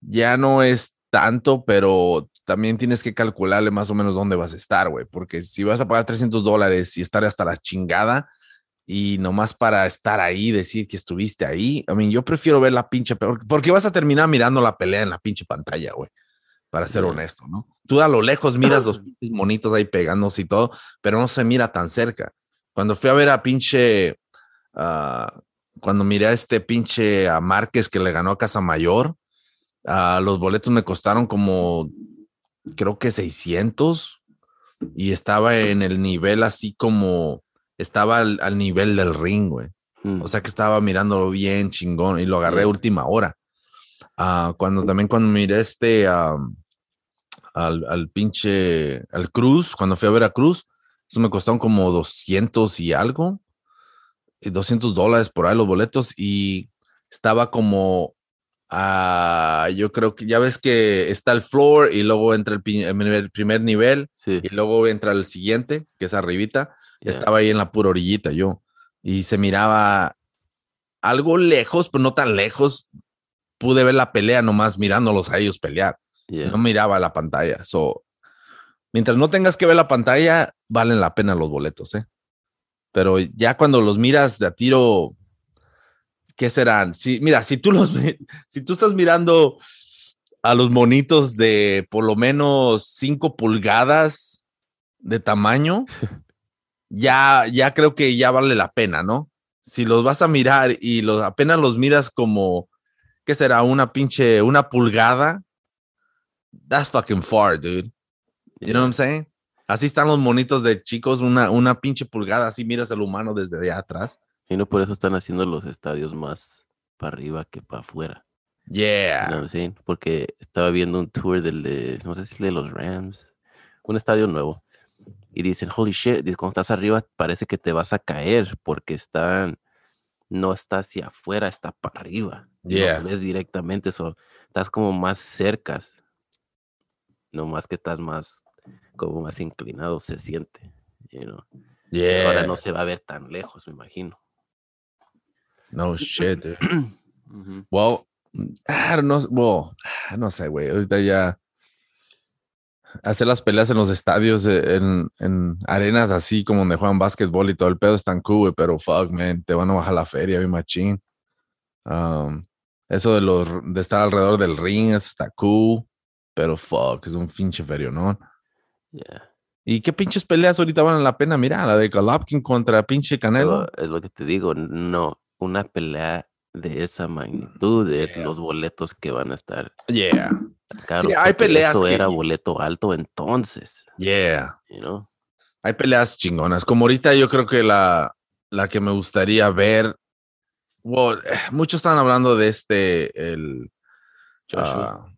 ya no es tanto, pero también tienes que calcularle más o menos dónde vas a estar, güey, porque si vas a pagar 300 dólares y estar hasta la chingada y nomás para estar ahí, decir que estuviste ahí, I mean, yo prefiero ver la pinche, porque vas a terminar mirando la pelea en la pinche pantalla, güey, para ser honesto, ¿no? Tú a lo lejos miras los monitos ahí pegándose y todo, pero no se mira tan cerca. Cuando fui a ver a pinche, uh, cuando miré a este pinche a Márquez que le ganó a Casa Mayor, uh, los boletos me costaron como creo que 600 y estaba en el nivel así como estaba al, nivel del ring, güey. Mm. O sea que estaba mirándolo bien chingón y lo agarré última hora. Ah, cuando también cuando miré este al, al, pinche al Cruz, cuando fui a ver a Cruz, eso me costaron como 200 y algo, 200 dólares por ahí los boletos y estaba como Ah, yo creo que ya ves que está el floor y luego entra el, primer nivel y luego entra el siguiente, que es arribita. Estaba ahí en la pura orillita yo y se miraba algo lejos, pero no tan lejos. Pude ver la pelea nomás mirándolos a ellos pelear. No miraba la pantalla. So, mientras no tengas que ver la pantalla, valen la pena los boletos, ¿eh? Pero ya cuando los miras de a tiro, ¿qué serán? Si, mira, si tú los, si tú estás mirando a los monitos de por lo menos 5 pulgadas de tamaño, ya, ya creo que ya vale la pena, ¿no? Si los vas a mirar y los apenas los miras como, ¿qué será? Una pinche, una pulgada. That's fucking far, dude. You know what I'm saying? Así están los monitos de chicos, una, una pinche pulgada, así miras al humano desde allá atrás. Y no por eso están haciendo los estadios más para arriba que para afuera. Yeah. No sé, porque estaba viendo un tour del de, no sé si de los Rams, un estadio nuevo. Y dicen, holy shit, cuando estás arriba parece que te vas a caer porque están, no está hacia afuera, está para arriba. Yeah. ves directamente, eso estás como más cerca. No más que estás más, como más inclinado, se siente. You yeah. Ahora no se va a ver tan lejos, me imagino. No shit, dude. Well, I don't know, well, no sé, güey. Ahorita ya hacer las peleas en los estadios, en, en, arenas así como donde juegan básquetbol y todo el pedo están cool, güey, pero fuck, man, te van a bajar la feria, mi machín. Um, eso de, los, de estar alrededor del ring, eso está cool, pero fuck, es un pinche ferio, ¿no? Yeah. ¿Y qué pinches peleas ahorita valen la pena? Mira, la de Golovkin contra pinche Canelo. Es lo que te digo, no, una pelea de esa magnitud es los boletos que van a estar. Yeah. sí, hay peleas. Eso era boleto alto entonces. Yeah. Hay peleas chingonas. Como ahorita yo creo que la, la que me gustaría ver. Well, muchos están hablando de este, el. Joshua. Uh,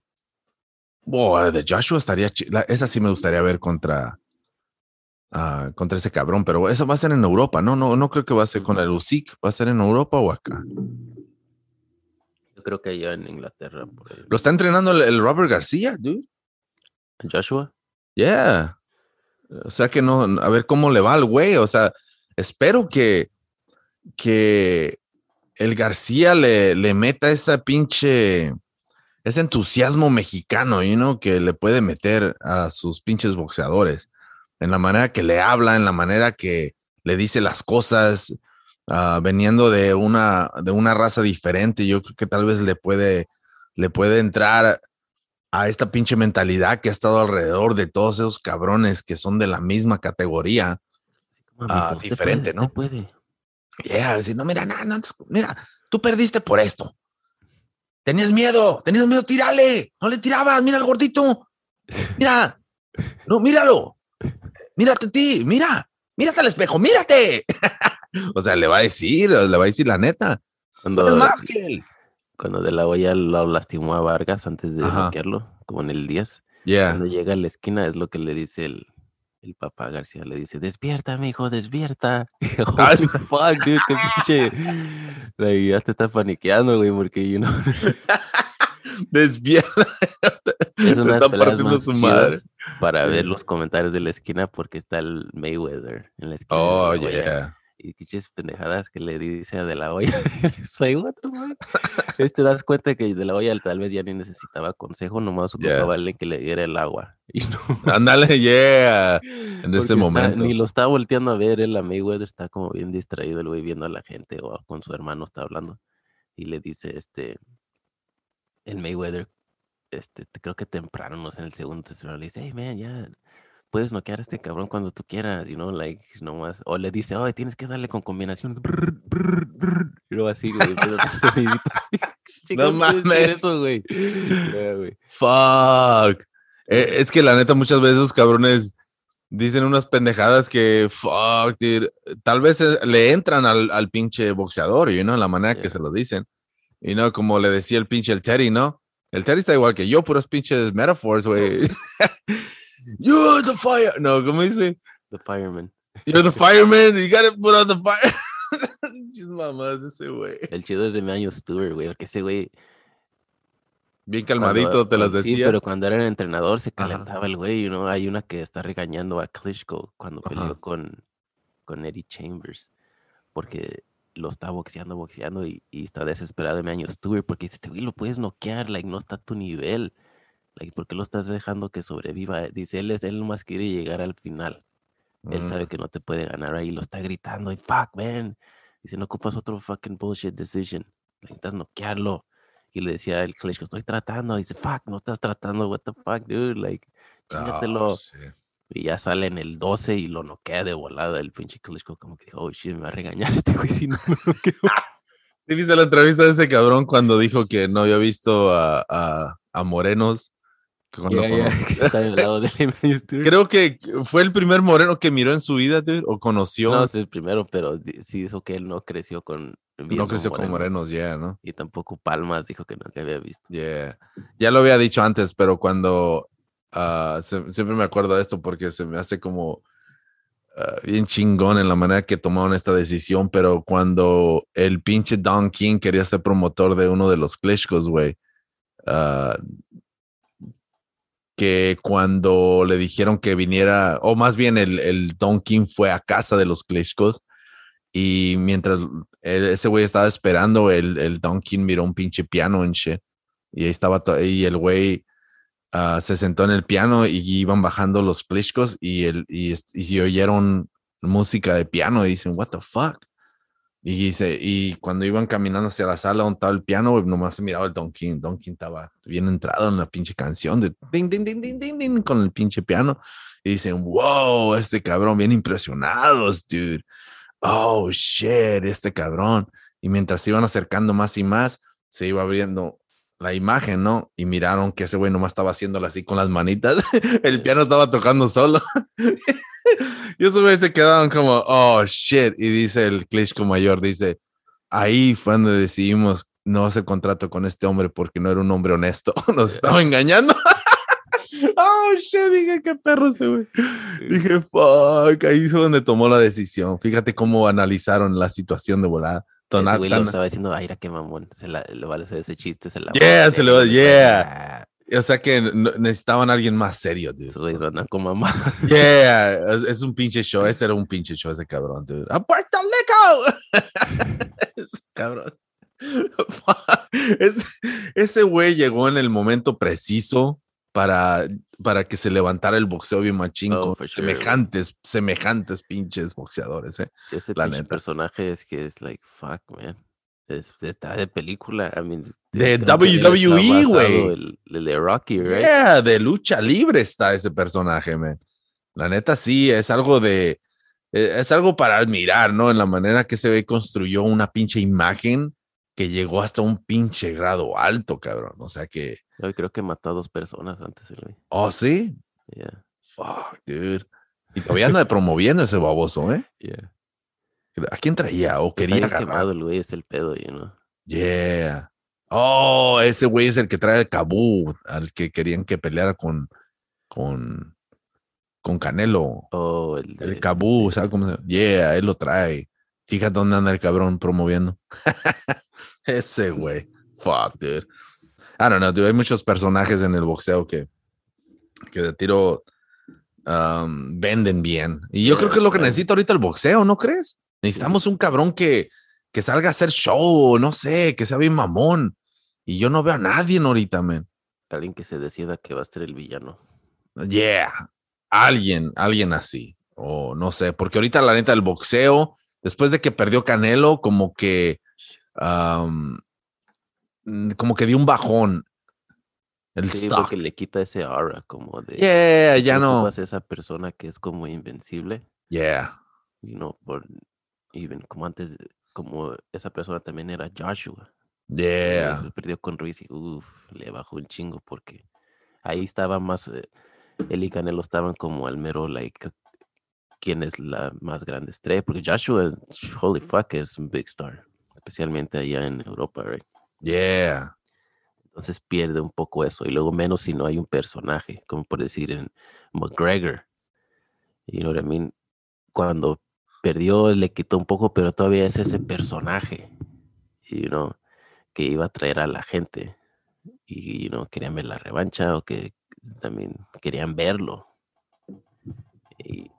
de Joshua estaría. Esa sí me gustaría ver contra Ah, contra ese cabrón, pero eso va a ser en Europa, ¿no? No, no creo que va a ser con el USIC, va a ser en Europa o acá. Yo creo que allá en Inglaterra. Lo está entrenando el, Robert García, dude. Joshua. Yeah. O sea que no, a ver cómo le va al güey. O sea, espero que, que el García le, le meta esa pinche, ese entusiasmo mexicano, you know, que le puede meter a sus pinches boxeadores en la manera que le habla, en la manera que le dice las cosas, uh, veniendo de una, de una raza diferente, yo creo que tal vez le puede, le puede entrar a esta pinche mentalidad que ha estado alrededor de todos esos cabrones que son de la misma categoría, uh, diferente, ¿no? Puede. Yeah, decir, no, mira, no, no, mira, tú perdiste por esto. Tenías miedo, tenías miedo, tírale, no le tirabas, mira al gordito, mira, no, míralo, mírate a ti, mira, mírate al espejo, mírate. o sea, le va a decir, le va a decir la neta. Cuando, más que él. Cuando de la olla lo lastimó a Vargas antes de bloquearlo, como en el 10. Cuando llega a la esquina es lo que le dice el, el papá García, le dice, despierta, mi hijo, despierta. oh, fuck, dude, qué pinche. ya te está paniqueando, güey, porque, you know. Despierta. Es una de su madre. para ver los comentarios de la esquina porque está el Mayweather en la esquina. Oh, yeah y quiches pendejadas que le dice a De La Hoya. Soy otro, Te das cuenta que De La Hoya tal vez ya ni necesitaba consejo, nomás ocupaba yeah. que le diera el agua. Y no. Ándale, yeah. En ese momento. ni lo está volteando a ver, el Mayweather está como bien distraído, el güey viendo a la gente o con su hermano está hablando. Y le dice, este, el Mayweather, este, creo que temprano, no sé, en el segundo tercero, le dice, hey, man, ya puedes noquear a este cabrón cuando tú quieras, you know, like, nomás, o le dice, oh, tienes que darle con combinación, y luego así, güey, no mames. eso, güey. Fuck. Eh, es que la neta, muchas veces los cabrones dicen unas pendejadas que, fuck, dude. Tal vez eh, le entran al, al pinche boxeador, you know, la manera que se lo dicen. Y no, como le decía el pinche el Terry, ¿no? El Terry está igual que yo, puros pinches metaphors, güey. You're the fire. No, ¿cómo dice? The fireman. You're the fireman. You gotta put on the fire. mamás ese güey. El chido es de Manuel Stewart, güey, porque ese güey. Bien calmadito te las decía. Sí, pero cuando era el entrenador se calentaba el güey, ¿no? Hay una que está regañando a Klitschko cuando peleó con, con Eddie Chambers, porque lo está boxeando, boxeando y, y está desesperado de Manuel Stewart porque dice, este güey lo puedes noquear, like, no está a tu nivel. ¿Por qué lo estás dejando que sobreviva? Dice, él, es, él nomás quiere llegar al final. Él sabe mm. que no te puede ganar ahí, lo está gritando, y fuck, man. Dice, no ocupas otro fucking bullshit decision. Necesitas noquearlo. Y le decía el Klitschko, estoy tratando. Dice, fuck, no estás tratando, what the fuck, dude, like, chingatelo. Oh, y ya sale en el 12 y lo noquea de volada el pinche Klitschko, como que dijo, oh shit, me va a regañar este güey si no me noqueo. ¿Sí viste la entrevista de ese cabrón cuando dijo que no había visto a, a, a morenos Creo que fue el primer moreno que miró en su vida, o conoció. No, es el primero, pero sí dijo que él no creció con. No creció con morenos, ya, ¿no? Y tampoco Palmas dijo que no que había visto. Yeah. Ya lo había dicho antes, pero cuando. Ah, siempre me acuerdo de esto porque se me hace como. Ah, bien chingón en la manera que tomaron esta decisión, pero cuando el pinche Don King quería ser promotor de uno de los Klitschkos, güey, uh, que cuando le dijeron que viniera, o más bien el, el Don King fue a casa de los Klitschkos y mientras ese güey estaba esperando, el, el Don King miró un pinche piano en shit y ahí estaba, y el güey ah, se sentó en el piano y iban bajando los Klitschkos y, el, y, y, oyeron música de piano y dicen, what the fuck? Y, dice, y cuando iban caminando hacia la sala donde estaba el piano, nomás se miraba el Don King. Don King estaba bien entrado en la pinche canción de ding, ding, ding, ding, ding, ding, con el pinche piano. Y dicen, wow, este cabrón, bien impresionados, dude. Oh, shit, este cabrón. Y mientras se iban acercando más y más, se iba abriendo la imagen, ¿no? Y miraron que ese güey nomás estaba haciéndolo así con las manitas. el piano estaba tocando solo. y esos güeyes se quedaron como, oh shit. Y dice el Klitschko mayor, dice, ahí fue donde decidimos no hacer contrato con este hombre porque no era un hombre honesto. Nos estaba engañando. oh shit, dije, qué perro ese güey. Dije, fuck, ahí fue donde tomó la decisión. Fíjate cómo analizaron la situación de volada. Ese güey lo estaba diciendo, ay, qué mamón, se la, le vale ese chiste, se la Yeah, se le va, yeah. O sea que necesitaban a alguien más serio, dude. como mamá. Yeah, es, un pinche show. Ese era un pinche show, ese cabrón, dude. ¡A Puerto Rico! ese cabrón. ese, ese güey llegó en el momento preciso para, para que se levantara el boxeo bien machín oh, semejantes, semejantes pinches boxeadores, ¿eh? Ese personaje es que es like, fuck, man. está de película, I mean, de WWE, güey. El, de Rocky, right? Yeah, de lucha libre está ese personaje, man. La neta sí, es algo de, e, es algo para admirar, ¿no? En la manera que se ve construyó una pinche imagen que llegó hasta un pinche grado alto, cabrón. O sea que. Yo creo que mató a dos personas antes, güey. ¿Oh, sí? Yeah. Fuck, dude. Y todavía anda promoviendo ese baboso, ¿eh? Yeah. ¿A quién traía o quería Está quemado el güey, es el pedo, you know? Yeah. Oh, ese güey es el que trae el Cabú, al que querían que peleara con, con, con Canelo. Oh, el, el Cabú, ¿sabes cómo se llama? Yeah, él lo trae. Fíjate dónde anda el cabrón promoviendo. ese güey. Fuck, dude. I don't know, hay muchos personajes en el boxeo que, que de tiro um, venden bien. Y yo creo que es lo que necesita ahorita el boxeo, ¿no crees? Necesitamos un cabrón que, que salga a hacer show, no sé, que sea bien mamón. Y yo no veo a nadie ahorita, man. Alguien que se decida que va a ser el villano. Yeah, alguien, alguien así. O no sé, porque ahorita la neta del boxeo, después de que perdió Canelo, como que, um, como que dio un bajón. El sí, porque le quita ese aura, como de. Yeah, ya no. esa persona que es como invencible. Yeah. You know, por, even como antes, como esa persona también era Joshua. Yeah. perdió con Ruiz y le bajó un chingo porque ahí estaba más, eh, él y Canelo estaban como al mero, like, quién es la más grande estrella, porque Joshua, holy fuck, es un big star, especialmente allá en Europa, right? Yeah. Entonces pierde un poco eso, y luego menos si no hay un personaje, como por decir en McGregor. You know what I mean? Cuando perdió, le quitó un poco, pero todavía es ese personaje, you know, que iba a traer a la gente. Y, you querían ver la revancha o que también querían verlo. Y,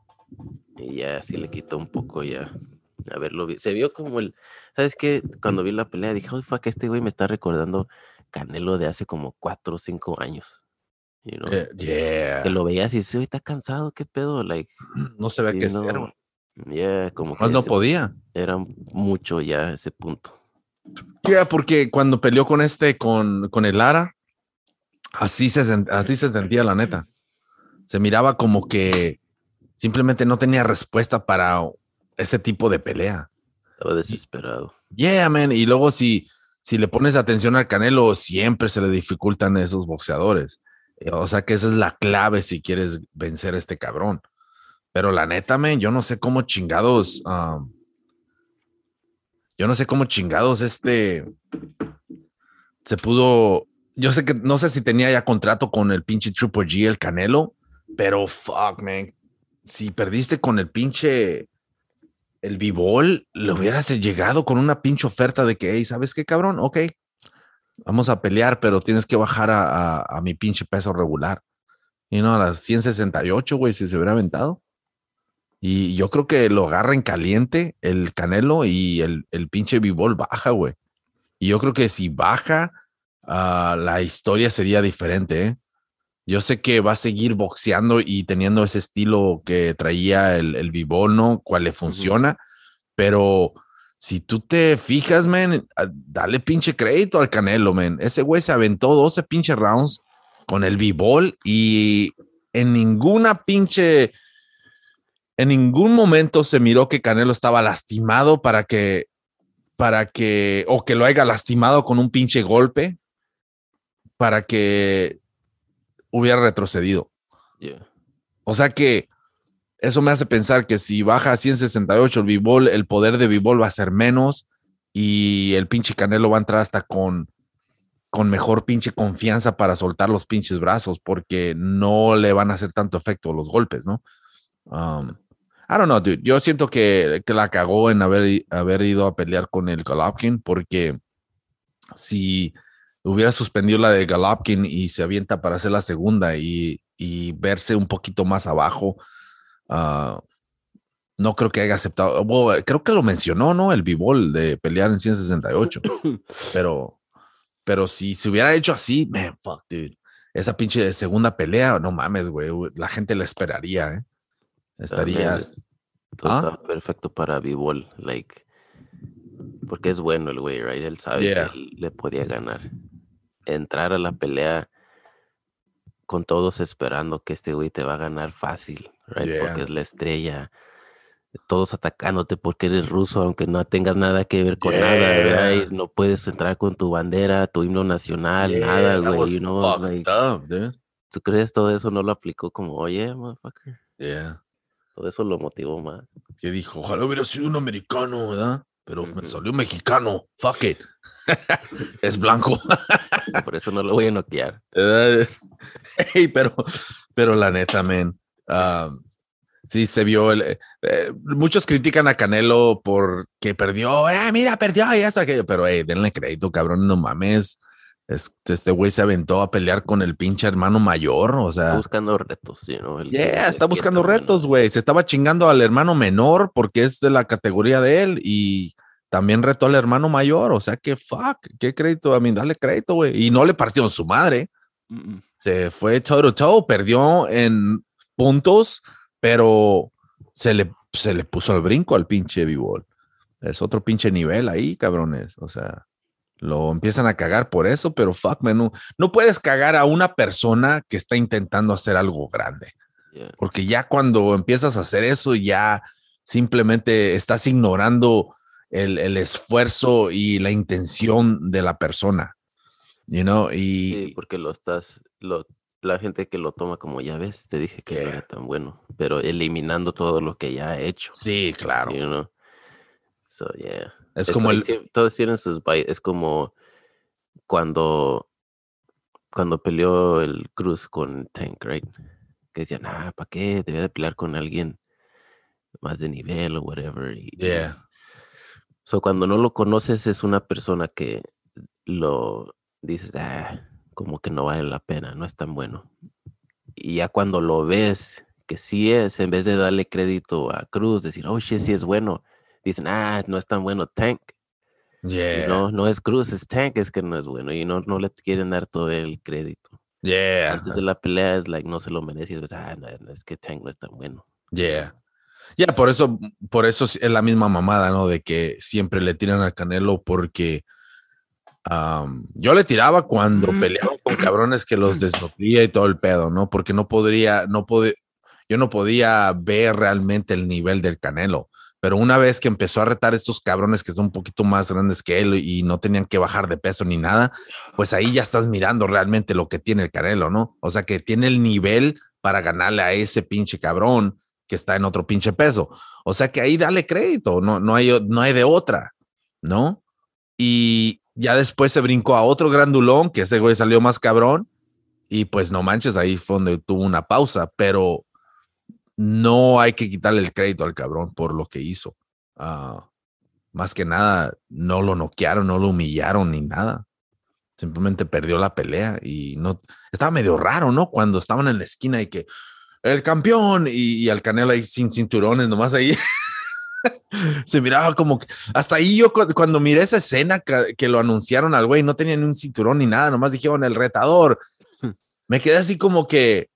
ya así le quitó un poco ya a verlo. Se vio como el, ¿sabes qué? Cuando vi la pelea dije, oh, fuck, este güey me está recordando Canelo de hace como cuatro o cinco años. You know? yeah. Que lo veías y se está cansado, ¿qué pedo? Like, no se ve que no, Yeah, como Más no podía. Era mucho ya ese punto. Yeah, porque cuando peleó con este, con, con el Lara, así se, así se sentía la neta. Se miraba como que simplemente no tenía respuesta para ese tipo de pelea. Estaba desesperado. Yeah, man. Y luego si, si le pones atención al Canelo, siempre se le dificultan esos boxeadores. Eh, o sea que esa es la clave si quieres vencer a este cabrón. Pero la neta, man, yo no sé cómo chingados. yo no sé cómo chingados este se pudo. Yo sé que no sé si tenía ya contrato con el pinche Triple G, el Canelo, pero fuck, man si perdiste con el pinche el Bivol, le hubieras llegado con una pinche oferta de que, hey, ¿sabes qué, cabrón? Ok, vamos a pelear, pero tienes que bajar a, mi pinche peso regular. Y no, a las 168, güey, si se hubiera aventado. Y yo creo que lo agarra en caliente el Canelo y el, el pinche Bivol baja, güey. Y yo creo que si baja, ah, la historia sería diferente, ¿eh? Yo sé que va a seguir boxeando y teniendo ese estilo que traía el, el Vibono, cual le funciona, pero si tú te fijas, man, dale pinche crédito al Canelo, man. Ese güey se aventó 12 pinche rounds con el Bibol y en ninguna pinche, en ningún momento se miró que Canelo estaba lastimado para que, para que, o que lo haya lastimado con un pinche golpe, para que hubiera retrocedido. O sea que eso me hace pensar que si baja a 168 el b el poder de b va a ser menos y el pinche Canelo va a entrar hasta con, con mejor pinche confianza para soltar los pinches brazos porque no le van a hacer tanto efecto los golpes, ¿no? Um, I don't know, dude. Yo siento que, que, la cagó en haber, haber ido a pelear con el Golovkin porque si hubiera suspendido la de Galopkin y se avienta para hacer la segunda y, verse un poquito más abajo. Ah, no creo que haya aceptado. creo que lo mencionó, ¿no? El b de pelear en 168. pero, pero si se hubiera hecho así, man, fuck, dude. Esa pinche segunda pelea, no mames, güey. La gente la esperaría, ¿eh? Estaría. Todo ¿Ah? perfecto para b like. Porque es bueno el güey, right? Él sabe que le podía ganar entrar a la pelea con todos esperando que este güey te va a ganar fácil, right? Porque es la estrella. Todos atacándote porque eres ruso, aunque no tengas nada que ver con nada, no puedes entrar con tu bandera, tu himno nacional, nada, güey. You know, like, ¿Tú crees todo eso no lo aplicó como, oye, motherfucker? Yeah. Todo eso lo motivó más. Que dijo, ojalá hubiera sido un americano, ¿verdad? Pero me salió mexicano. Fuck it. es blanco. Por eso no lo voy a noquear. hey, pero, pero la neta, men. sí, se vio. El, eh, eh, muchos critican a Canelo porque perdió. Eh, mira, perdió y eso, aquello. Pero, hey, denle crédito, cabrón. No mames. este güey se aventó a pelear con el pinche hermano mayor, o sea. Está buscando retos, sí, ¿no? yeah, está buscando retos, güey. Se estaba chingando al hermano menor porque es de la categoría de él y también retó al hermano mayor, o sea, que fuck, qué crédito, a mí, dale crédito, güey. Y no le partieron su madre. Se fue toe to toe, perdió en puntos, pero se le, se le puso el brinco al pinche b Es otro pinche nivel ahí, cabrones. O sea, lo empiezan a cagar por eso, pero fuck, man, no, puedes cagar a una persona que está intentando hacer algo grande. Porque ya cuando empiezas a hacer eso, ya simplemente estás ignorando el, esfuerzo y la intención de la persona. You know, y. Sí, porque lo estás, lo, la gente que lo toma como ya ves, te dije que no era tan bueno, pero eliminando todo lo que ya ha hecho. Sí, claro. You know? So, yeah. Es, como el... Todos tienen sus... Es como cuando... Cuando peleó el Cruz con Tank, right? Que decían, ah, ¿para qué? Debía de pelear con alguien más de nivel o whatever. yeah. So, cuando no lo conoces, es una persona que lo dices, ah, como que no vale la pena, no es tan bueno. Y ya cuando lo ves, que sí es, en vez de darle crédito a Cruz, decir, oh, shit, sí es bueno, dicen, ah, no es tan bueno Tank. Yeah. no, no es Cruz, es Tank, es que no es bueno. Y no, no le quieren dar todo el crédito. Yeah. Antes de la pelea es like, no se lo merece. Y ah, no, es que Tank no es tan bueno. Yeah. Ya, por eso, por eso es la misma mamada, ¿no? De que siempre le tiran al Canelo porque yo le tiraba cuando mm. peleaba con cabrones que los desnucría y todo el pedo, ¿no? Porque no podría, no puede, yo no podía ver realmente el nivel del Canelo. Pero una vez que empezó a retar estos cabrones que son un poquito más grandes que él y no tenían que bajar de peso ni nada, pues ahí ya estás mirando realmente lo que tiene el Canelo, ¿no? O sea, que tiene el nivel para ganarle a ese pinche cabrón que está en otro pinche peso. O sea que ahí dale crédito, no, no, hay, no hay de otra, ¿no? Y ya después se brincó a otro grandulón, que ese güey salió más cabrón, y pues no manches, ahí fue donde tuvo una pausa, pero no hay que quitarle el crédito al cabrón por lo que hizo. Ah, más que nada, no lo noquearon, no lo humillaron ni nada. Simplemente perdió la pelea y no estaba medio raro, ¿no? Cuando estaban en la esquina y que el campeón y, al Canelo ahí sin cinturones, nomás ahí. se miraba como que hasta ahí yo cuando miré esa escena que, que lo anunciaron al güey, no tenía ni un cinturón ni nada, nomás dijeron el retador. Me quedé así como que,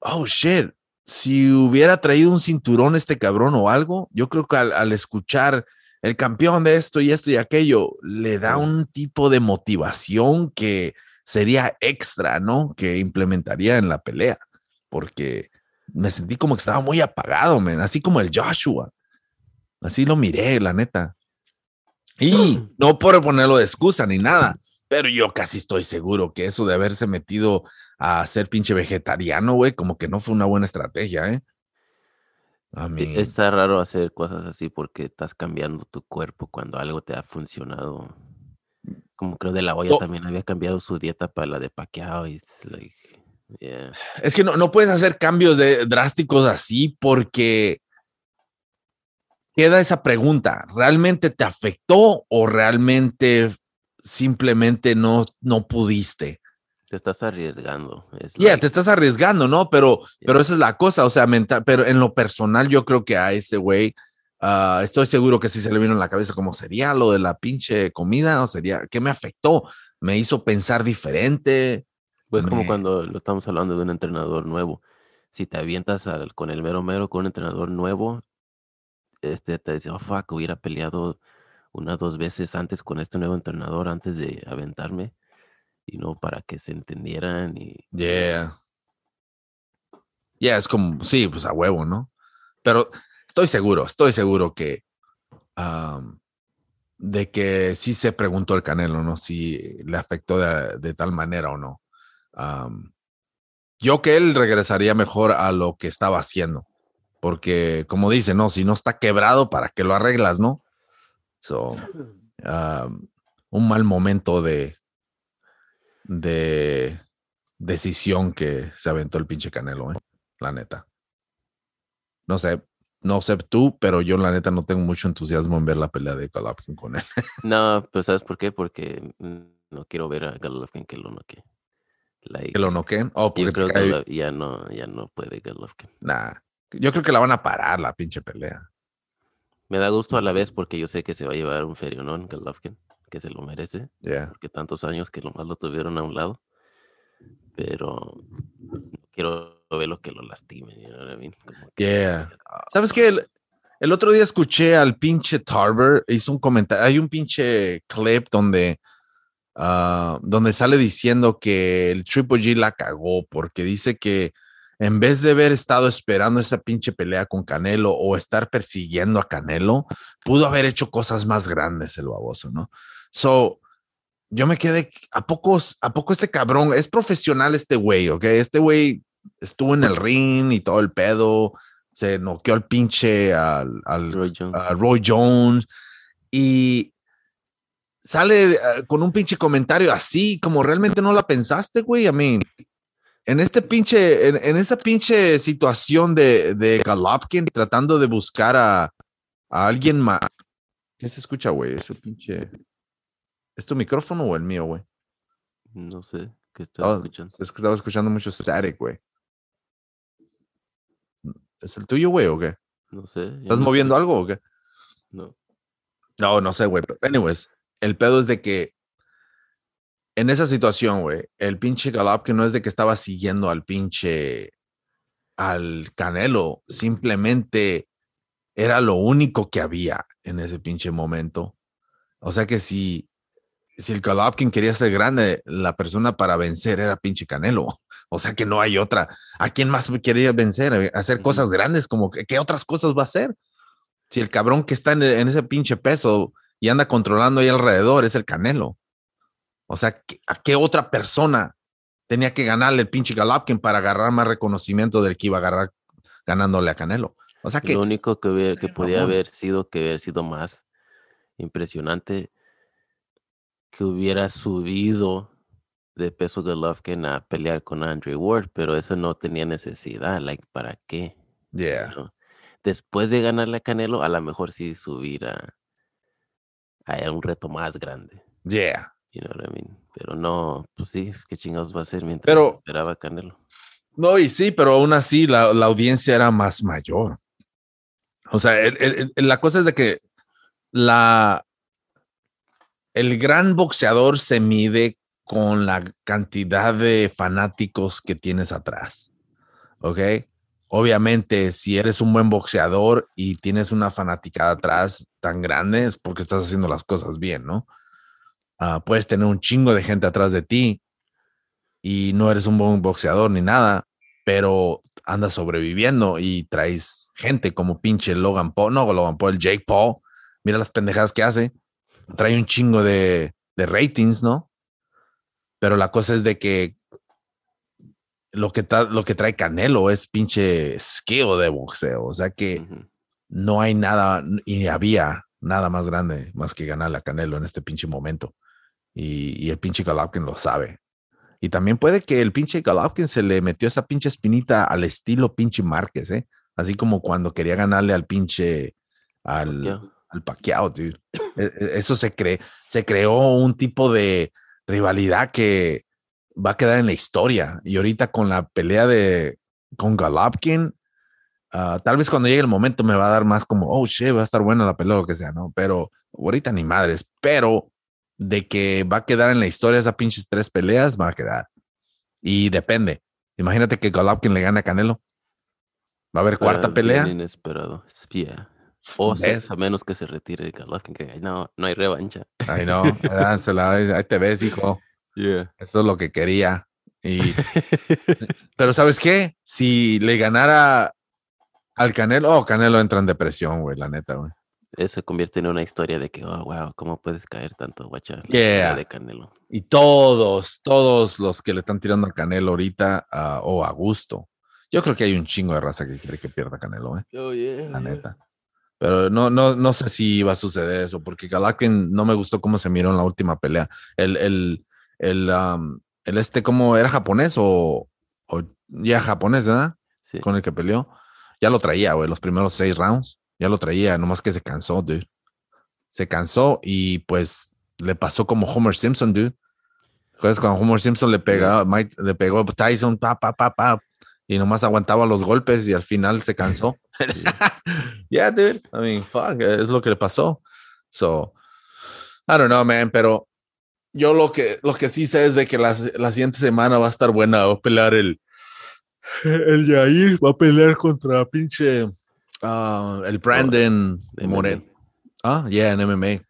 oh shit, si hubiera traído un cinturón este cabrón o algo, yo creo que al, escuchar el campeón de esto y esto y aquello, le da un tipo de motivación que sería extra, ¿no? Que implementaría en la pelea, porque me sentí como que estaba muy apagado, man, así como el Joshua. Así lo miré, la neta. Y no por ponerlo de excusa ni nada, pero yo casi estoy seguro que eso de haberse metido a ser pinche vegetariano, güey, como que no fue una buena estrategia, ¿eh? A mí... Está raro hacer cosas así porque estás cambiando tu cuerpo cuando algo te ha funcionado. Como creo de la olla oh. también había cambiado su dieta para la de paqueado y es que no, no puedes hacer cambios de, drásticos así porque queda esa pregunta, ¿realmente te afectó o realmente simplemente no, no pudiste? Te estás arriesgando. Ya, te estás arriesgando, ¿no? Pero, pero esa es la cosa, o sea, mental, pero en lo personal yo creo que a ese güey, ah, estoy seguro que sí se le vino en la cabeza como sería lo de la pinche comida, o sería, ¿qué me afectó? Me hizo pensar diferente. Pues como cuando lo estamos hablando de un entrenador nuevo. Si te avientas con el mero mero, con un entrenador nuevo, este te dice, oh, fuck, hubiera peleado una dos veces antes con este nuevo entrenador antes de aventarme y no para que se entendieran y yeah. Yeah es como sí pues a huevo no pero estoy seguro estoy seguro que de que sí se preguntó el Canelo no si le afectó de, tal manera o no yo que él regresaría mejor a lo que estaba haciendo porque como dice no si no está quebrado para que lo arreglas no so, un mal momento de de decisión que se aventó el pinche Canelo, ¿eh? la neta. No sé, no sé tú, pero yo la neta no tengo mucho entusiasmo en ver la pelea de Golovkin con él. No, pues ¿sabes por qué? Porque no quiero ver a Golovkin que lo noquee. ¿Que lo noqueen? Oh, yo creo que ya, no, ya no puede Golovkin. Nah, yo creo que la van a parar la pinche pelea. Me da gusto a la vez porque yo sé que se va a llevar un ferionón Golovkin, que se lo merece. Yeah. Porque tantos años que nomás lo tuvieron a un lado. Pero quiero ver lo que lo lastime. yeah. Ah, ¿Sabes qué? El, el, otro día escuché al pinche Tarver, hizo un comentario. Hay un pinche clip donde Ah, donde sale diciendo que el Triple G la cagó porque dice que en vez de haber estado esperando esa pinche pelea con Canelo o estar persiguiendo a Canelo, pudo haber hecho cosas más grandes el baboso, ¿no? So, yo me quedé, ¿a poco, ¿a poco este cabrón es profesional este güey, ok? Este güey estuvo en el ring y todo el pedo, se noqueó al pinche al, al Roy Jones y sale eh, con un pinche comentario así, como realmente no la pensaste, güey. A mí, en este pinche, en, esa pinche situación de, de Galopkin tratando de buscar a, a alguien más. ¿Qué se escucha, güey? Ese pinche. ¿Es tu micrófono o el mío, güey? No sé. ¿Qué estaba escuchando? Es que estaba escuchando mucho static, güey. ¿Es el tuyo, güey, o qué? No sé. ¿Estás moviendo algo o qué? No. No, no sé, güey. Anyways, el pedo es de que en esa situación, güey, el pinche que no es de que estaba siguiendo al pinche al Canelo, simplemente era lo único que había en ese pinche momento. O sea que si, si el Golovkin quería ser grande, la persona para vencer era pinche Canelo. O sea que no hay otra. ¿A quién más quería vencer? Hacer cosas grandes, como que, ¿qué otras cosas va a hacer? Si el cabrón que está en, en ese pinche peso y anda controlando ahí alrededor es el Canelo. O sea, ¿a qué otra persona tenía que ganarle el pinche Galopkin para agarrar más reconocimiento del que iba a agarrar ganándole a Canelo? O sea que. Lo único que, que podía haber sido que hubiera sido más impresionante que hubiera subido de peso Golovkin a pelear con Andre Ward, pero eso no tenía necesidad, like, ¿para qué? Yeah. Después de ganarle a Canelo, a lo mejor sí subir a, hay un reto más grande. Yeah. You know what I mean? Pero no, pues sí, ¿qué chingados va a ser mientras pero, esperaba Canelo? No, y sí, pero aún así la, la audiencia era más mayor. O sea, el, el, la cosa es de que la, el gran boxeador se mide con la cantidad de fanáticos que tienes atrás. ¿Ok? Obviamente, si eres un buen boxeador y tienes una fanática atrás tan grande, es porque estás haciendo las cosas bien, ¿no? Ah, puedes tener un chingo de gente atrás de ti y no eres un buen boxeador ni nada, pero andas sobreviviendo y traes gente como pinche Logan Paul, no Logan Paul, Jake Paul, mira las pendejadas que hace, trae un chingo de, de ratings, ¿no? Pero la cosa es de que lo que, lo que trae Canelo es pinche skill de boxeo. O sea que no hay nada y había nada más grande más que ganarle a Canelo en este pinche momento. Y, el pinche Golovkin lo sabe. Y también puede que el pinche Golovkin se le metió esa pinche espinita al estilo pinche Márquez, ¿eh? Así como cuando quería ganarle al pinche al, al Pacquiao, e, e, Eso se, cree, se creó un tipo de rivalidad que va a quedar en la historia. Y ahorita con la pelea de con Galopkin, ah, tal vez cuando llegue el momento me va a dar más como, oh shit, va a estar buena la pelea o lo que sea, ¿no? Pero ahorita ni madres, pero de que va a quedar en la historia esas pinches tres peleas, va a quedar. Y depende. Imagínate que Galopkin le gane a Canelo. Va a haber cuarta pelea. Inesperado. Yeah. O a menos que se retire Galopkin, que no, no hay revancha. Ay, no, ahí te ves, hijo. Eso es lo que quería. Y, pero ¿sabes qué? Si le ganara al Canelo, oh, Canelo entra en depresión, güey, la neta, güey. Eso se convierte en una historia de que, oh, wow, ¿cómo puedes caer tanto, guacha? De Canelo. Y todos, todos los que le están tirando al Canelo ahorita, uh, o a gusto. Yo creo que hay un chingo de raza que quiere que pierda Canelo, ¿eh? Oh, yeah, la neta. Pero no, no, no sé si va a suceder eso, porque Galakvin no me gustó cómo se miró en la última pelea. El, el, el, el este, como era japonés o, ya japonés, ¿verdad? Sí. Con el que peleó. Ya lo traía, güey, los primeros seis rounds. Ya lo traía, nomás que se cansó, dude. Se cansó y pues le pasó como Homer Simpson, dude. Entonces, cuando Homer Simpson le pegaba, Mike, le pegó Tyson, pa, pa, pa, pa, y nomás aguantaba los golpes y al final se cansó. yeah, dude. I mean, fuck, es lo que le pasó. So, I don't know, man, pero yo lo que, lo que sí sé es de que la, la siguiente semana va a estar buena. Va a pelear el, el Yair, va a pelear contra pinche uh, el Brandon Moreno. Ah, yeah, en MMA.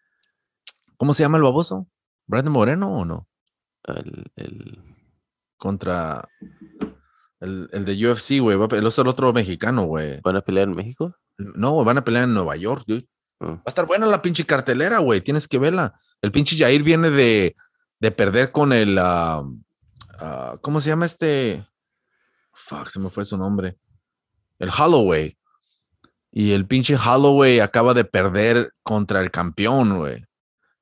¿Cómo se llama el baboso? ¿Brandon Moreno o no? El, el... Contra el, el, de UFC, güey. El otro, otro mexicano, güey. ¿Van a pelear en México? No, van a pelear en Nueva York, dude. Ah. Va a estar buena la pinche cartelera, güey. Tienes que verla. El pinche Jair viene de, de perder con el. Uh, uh, ¿Cómo se llama este? Fuck, se me fue su nombre. El Holloway. Y el pinche Holloway acaba de perder contra el campeón, güey.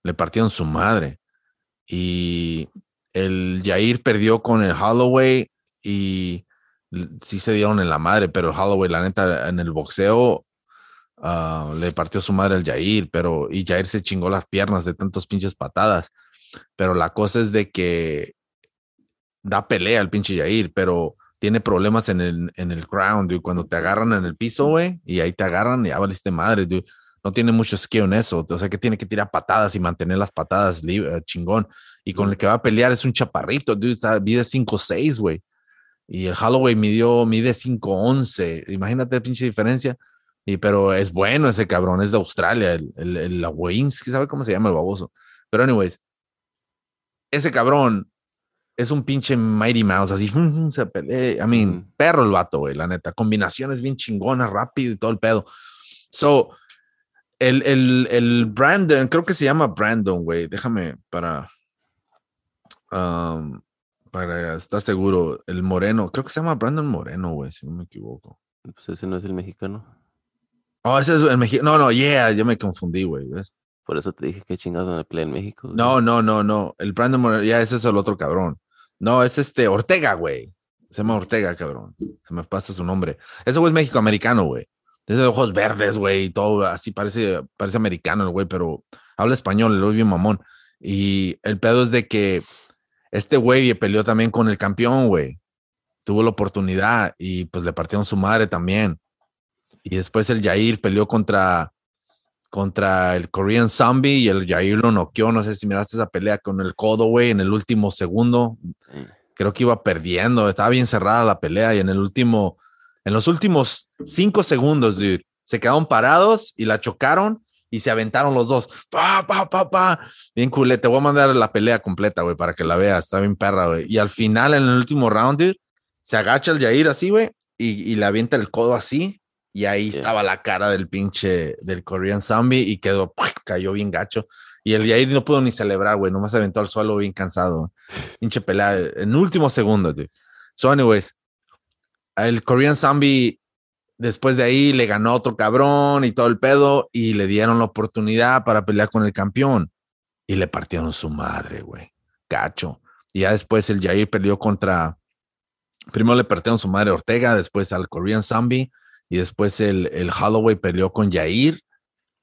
Le partieron su madre. Y el Jair perdió con el Holloway y sí se dieron en la madre, pero el Holloway, la neta, en el boxeo uh, le partió su madre al Jair, pero y Jair se chingó las piernas de tantos pinches patadas. Pero la cosa es de que da pelea al pinche Jair, pero tiene problemas en el, en el ground, y cuando te agarran en el piso, güey, y ahí te agarran, y ya valiste madre, dude. No tiene mucho skill en eso, o sea que tiene que tirar patadas y mantener las patadas libre, chingón. Y con el que va a pelear es un chaparrito, dude, está, mide 5'6, güey. Y el Holloway midió, mide 5'11. Imagínate la pinche diferencia. Y, pero es bueno ese cabrón, es de Australia, el, el, el Waynes, ¿sabe cómo se llama el baboso? Pero anyways, ese cabrón es un pinche Mighty Mouse, así se pelea. I mean, perro el vato, güey, la neta. Combinaciones bien chingonas, rápido y todo el pedo. So, el, el, el Brandon, creo que se llama Brandon, güey. Déjame para. Um, para estar seguro. El Moreno, creo que se llama Brandon Moreno, güey, si no me equivoco. Pues ese no es el mexicano. Oh, ese es el mexicano. No, no, yeah, yo me confundí, güey. Por eso te dije que chingados en el play en México. No, no, no, no. El Brandon Moreno, ya ese es el otro cabrón. No, es este Ortega, güey. Se llama Ortega, cabrón. Se me pasa su nombre. Ese güey es México-americano, güey. De ojos verdes, güey, y todo así parece, parece americano el güey, pero habla español, el güey bien mamón. Y el pedo es de que este güey peleó también con el campeón, güey. Tuvo la oportunidad y pues le partieron su madre también. Y después el Jair peleó contra, contra el Korean Zombie y el Jair lo noqueó. No sé si miraste esa pelea con el codo, güey, en el último segundo. Creo que iba perdiendo. Estaba bien cerrada la pelea y en el último, en los últimos cinco segundos, dude, se quedaron parados y la chocaron y se aventaron los dos. Pa, pa, pa, pa. Bien culé. Te voy a mandar la pelea completa, güey, para que la veas. Está bien perra, güey. Y al final, en el último round, dude, se agacha el Jair así, güey, y, y le avienta el codo así y ahí estaba la cara del pinche del Korean Zombie y quedó, cayó bien gacho. Y el Yair no pudo ni celebrar, güey, nomás aventó al suelo bien cansado. Pinche pelea en último segundo, dude. So, anyways, el Korean Zombie después de ahí le ganó otro cabrón y todo el pedo y le dieron la oportunidad para pelear con el campeón y le partieron su madre, güey. Gacho. Y ya después el Jair peleó contra, primero le partieron su madre Ortega, después al Korean Zombie y después el, el Holloway peleó con Yair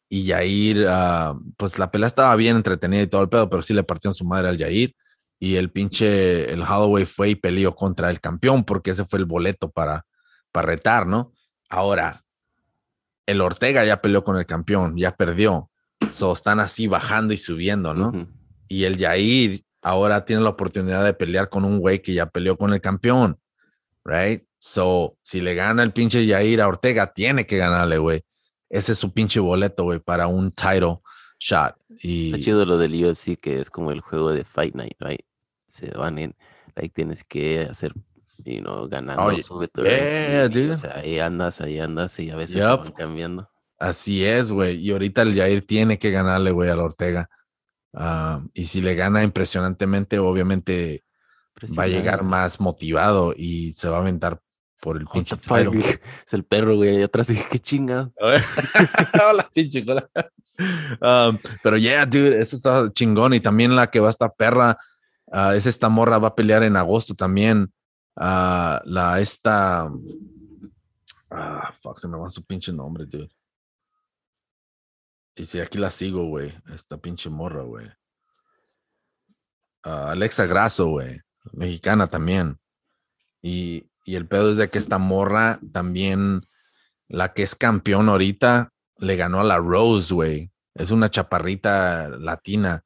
y Yair, uh, pues la pelea estaba bien entretenida y todo el pedo, pero sí le partieron su madre al Yair y el pinche, el Holloway fue y peleó contra el campeón porque ese fue el boleto para, para retar, ¿no? Ahora, el Ortega ya peleó con el campeón, ya perdió. So, están así bajando y subiendo, ¿no? Y el Yair ahora tiene la oportunidad de pelear con un güey que ya peleó con el campeón, right? So, si le gana el pinche Yair a Ortega, tiene que ganarle, güey. Ese es su pinche boleto, güey, para un title shot. Y... Está chido lo del UFC, que es como el juego de Fight Night, right? Se van en, ahí tienes que hacer, you know, ganando, Oye, ahí andas, ahí andas, y a veces se van cambiando. Así es, güey. Y ahorita el Yair tiene que ganarle, güey, a la Ortega. Ah, y si le gana impresionantemente, obviamente va a llegar más motivado y se va a aventar por el pinche Es el perro, güey, ahí atrás dije, qué chinga. Hola, pinche um, pero yeah, dude, esa está chingón. Y también la que va a estar perra, uh, es esta morra, va a pelear en agosto también. Uh, la esta. Ah, fuck, se me va su pinche nombre, dude. Y si aquí la sigo, güey, esta pinche morra, güey. Alexa Grasso, güey, mexicana también. Y, y el pedo es de que esta morra también, la que es campeón ahorita, le ganó a la Rose, güey. Es una chaparrita latina.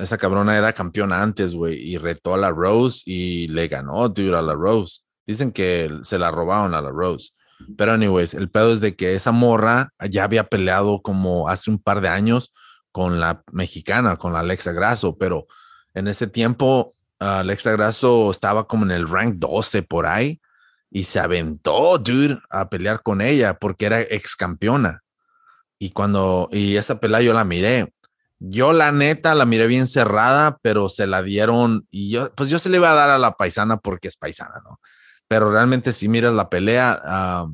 esa cabrona era campeona antes, güey, y retó a la Rose y le ganó, dude, a la Rose. Dicen que se la robaron a la Rose. Pero, anyways, el pedo es de que esa morra ya había peleado como hace un par de años con la mexicana, con la Alexa Grasso, pero en ese tiempo Alexa Grasso estaba como en el rank 12 por ahí y se aventó, dude, a pelear con ella porque era ex campeona. Y cuando, y esa pelea yo la miré. Yo la neta la miré bien cerrada, pero se la dieron y yo, pues yo se le iba a dar a la paisana porque es paisana, ¿no? Pero realmente si miras la pelea,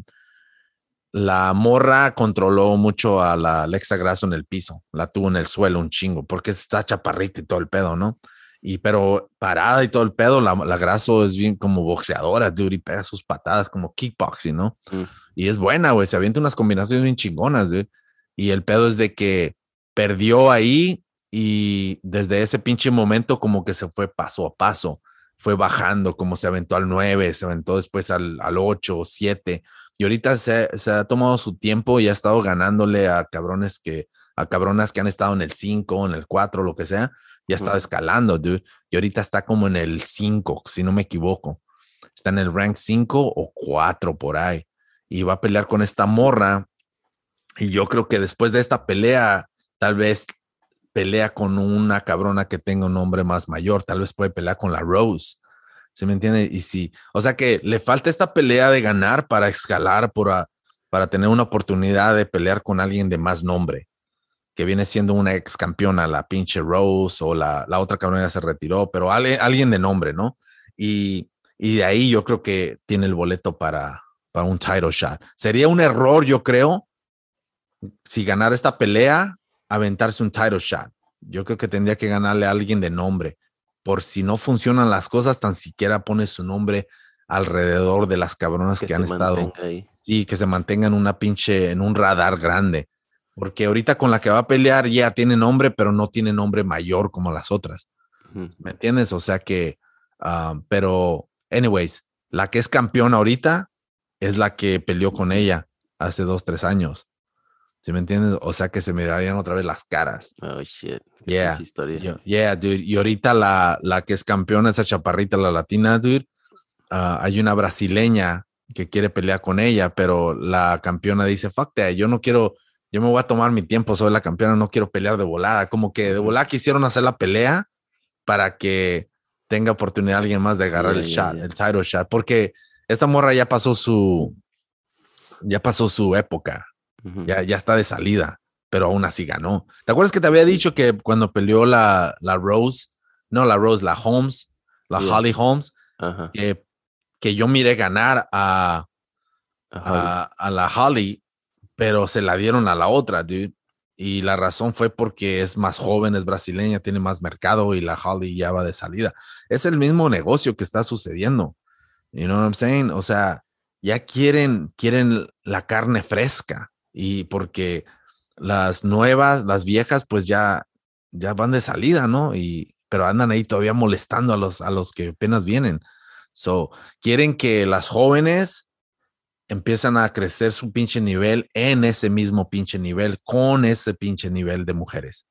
la morra controló mucho a la Alexa Grasso en el piso, la tuvo en el suelo un chingo, porque está chaparrita y todo el pedo, ¿no? Y pero parada y todo el pedo, la, la Grasso es bien como boxeadora, dude, y pega sus patadas como kickboxing, ¿no? Mm. Y es buena, güey, se avienta unas combinaciones bien chingonas, dude. Y el pedo es de que perdió ahí y desde ese pinche momento como que se fue paso a paso, fue bajando, como se aventó al 9, se aventó después al, al 8 o 7. Y ahorita se, se, ha tomado su tiempo y ha estado ganándole a cabrones que, a cabronas que han estado en el 5, en el 4, lo que sea, ya estaba escalando, dude. Y ahorita está como en el 5, si no me equivoco. Está en el rank 5 o 4 por ahí. Y va a pelear con esta morra. Y yo creo que después de esta pelea, tal vez pelea con una cabrona que tenga un nombre más mayor. Tal vez puede pelear con la Rose. ¿Se me entiende? Y sí, o sea que le falta esta pelea de ganar para escalar, para, para tener una oportunidad de pelear con alguien de más nombre que viene siendo una ex campeona, la pinche Rose o la, la otra cabrona ya se retiró, pero alguien de nombre, ¿no? Y, y, de ahí yo creo que tiene el boleto para, para un title shot. Sería un error, yo creo, si ganara esta pelea, aventarse un title shot. Yo creo que tendría que ganarle a alguien de nombre. Por si no funcionan las cosas, tan siquiera pone su nombre alrededor de las cabronas que, han estado. Sí, que se mantengan una pinche, en un radar grande porque ahorita con la que va a pelear ya tiene nombre, pero no tiene nombre mayor como las otras. ¿Me entiendes? O sea que, ah, pero, anyways, la que es campeona ahorita es la que peleó con ella hace dos, tres años. ¿Sí me entiendes? O sea que se me darían otra vez las caras. Oh, shit. Yeah. yeah, dude. Y ahorita la, la que es campeona, esa chaparrita, la latina, dude, ah, hay una brasileña que quiere pelear con ella, pero la campeona dice, fuck that, yo no quiero, yo me voy a tomar mi tiempo, soy la campeona, no quiero pelear de volada. Como que de volada quisieron hacer la pelea para que tenga oportunidad alguien más de agarrar el shot, el title shot, porque esta morra ya pasó su, ya pasó su época, ya, ya está de salida, pero aún así ganó. ¿Te acuerdas que te había dicho que cuando peleó la, la Rose, no la Rose, la Holmes, la Holly Holmes, que, que, yo miré ganar a, a, a, la Holly pero se la dieron a la otra, dude. Y la razón fue porque es más joven, es brasileña, tiene más mercado y la Holly ya va de salida. Es el mismo negocio que está sucediendo. You know what I'm saying? O sea, ya quieren, quieren la carne fresca y porque las nuevas, las viejas, pues ya, ya van de salida, ¿no? Y, pero andan ahí todavía molestando a los, a los que apenas vienen. So, quieren que las jóvenes empiezan a crecer su pinche nivel en ese mismo pinche nivel, con ese pinche nivel de mujeres.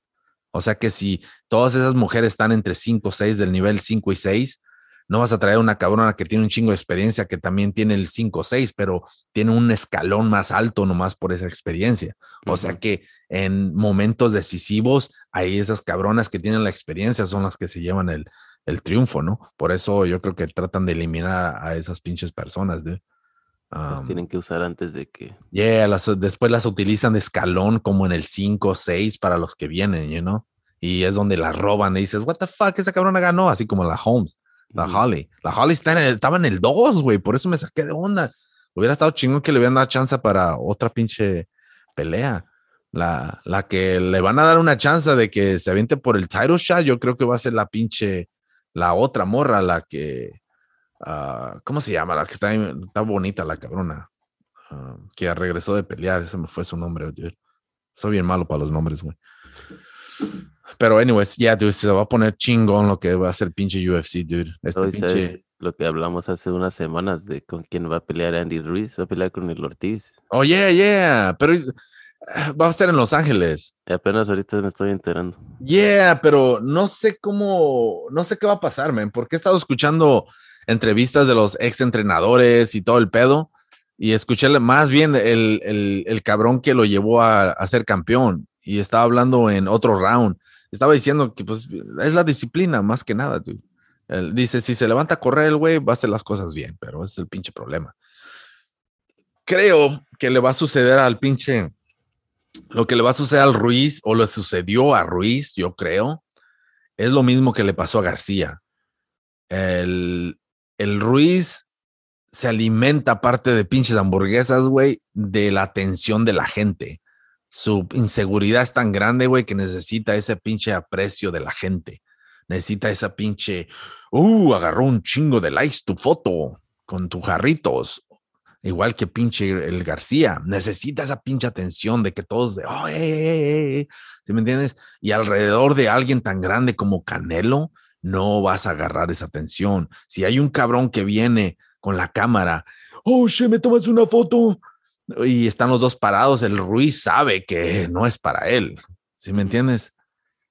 O sea que si todas esas mujeres están entre 5 o 6 del nivel 5 y 6, no vas a traer una cabrona que tiene un chingo de experiencia, que también tiene el 5 o 6, pero tiene un escalón más alto nomás por esa experiencia. O sea que en momentos decisivos, ahí esas cabronas que tienen la experiencia son las que se llevan el, el triunfo, ¿no? Por eso yo creo que tratan de eliminar a, esas pinches personas, las tienen que usar antes de que. Yeah, después las utilizan de escalón como en el 5 o 6 para los que vienen, you know? Y es donde las roban y dices, what the fuck, esa cabrona ganó, así como la Holmes, la Holly. La Holly está en el, estaba en el 2, güey, por eso me saqué de onda. Hubiera estado chingón que le hubieran dado chance para otra pinche pelea. La, la que le van a dar una chance de que se aviente por el title shot, yo creo que va a ser la pinche, la otra morra, la que, Ah, ¿cómo se llama? La que está, está bonita, la cabrona. Ah, que regresó de pelear, ese me fue su nombre. Soy bien malo para los nombres, güey. Pero, anyways, ya, yeah, dude, se va a poner chingón lo que va a ser pinche UFC, dude. Este Hoy, pinche... ¿sabes lo que hablamos hace unas semanas de con quién va a pelear Andy Ruiz? Va a pelear con el Ortiz. Oh, yeah, yeah. Pero va a estar en Los Ángeles. Y apenas ahorita me estoy enterando. Yeah, pero no sé cómo, no sé qué va a pasar, man, porque he estado escuchando entrevistas de los ex entrenadores y todo el pedo, y escuché más bien el, el, el cabrón que lo llevó a, a, ser campeón, y estaba hablando en otro round, estaba diciendo que pues es la disciplina más que nada, dude. Él dice, si se levanta a correr el güey, va a hacer las cosas bien, pero es el pinche problema. Creo que le va a suceder al pinche lo que le va a suceder al Ruiz o le sucedió a Ruiz, yo creo, es lo mismo que le pasó a García. El, el Ruiz se alimenta, aparte de pinches hamburguesas, güey, de la atención de la gente. Su inseguridad es tan grande, güey, que necesita ese pinche aprecio de la gente. Necesita esa pinche, uh, agarró un chingo de likes tu foto con tus jarritos igual que pinche el García, necesita esa pinche atención de que todos de, oh, eh, ¿sí me entiendes? Y alrededor de alguien tan grande como Canelo, no vas a agarrar esa atención. Si hay un cabrón que viene con la cámara, oh, me tomas una foto, y están los dos parados, el Ruiz sabe que no es para él, ¿sí me entiendes?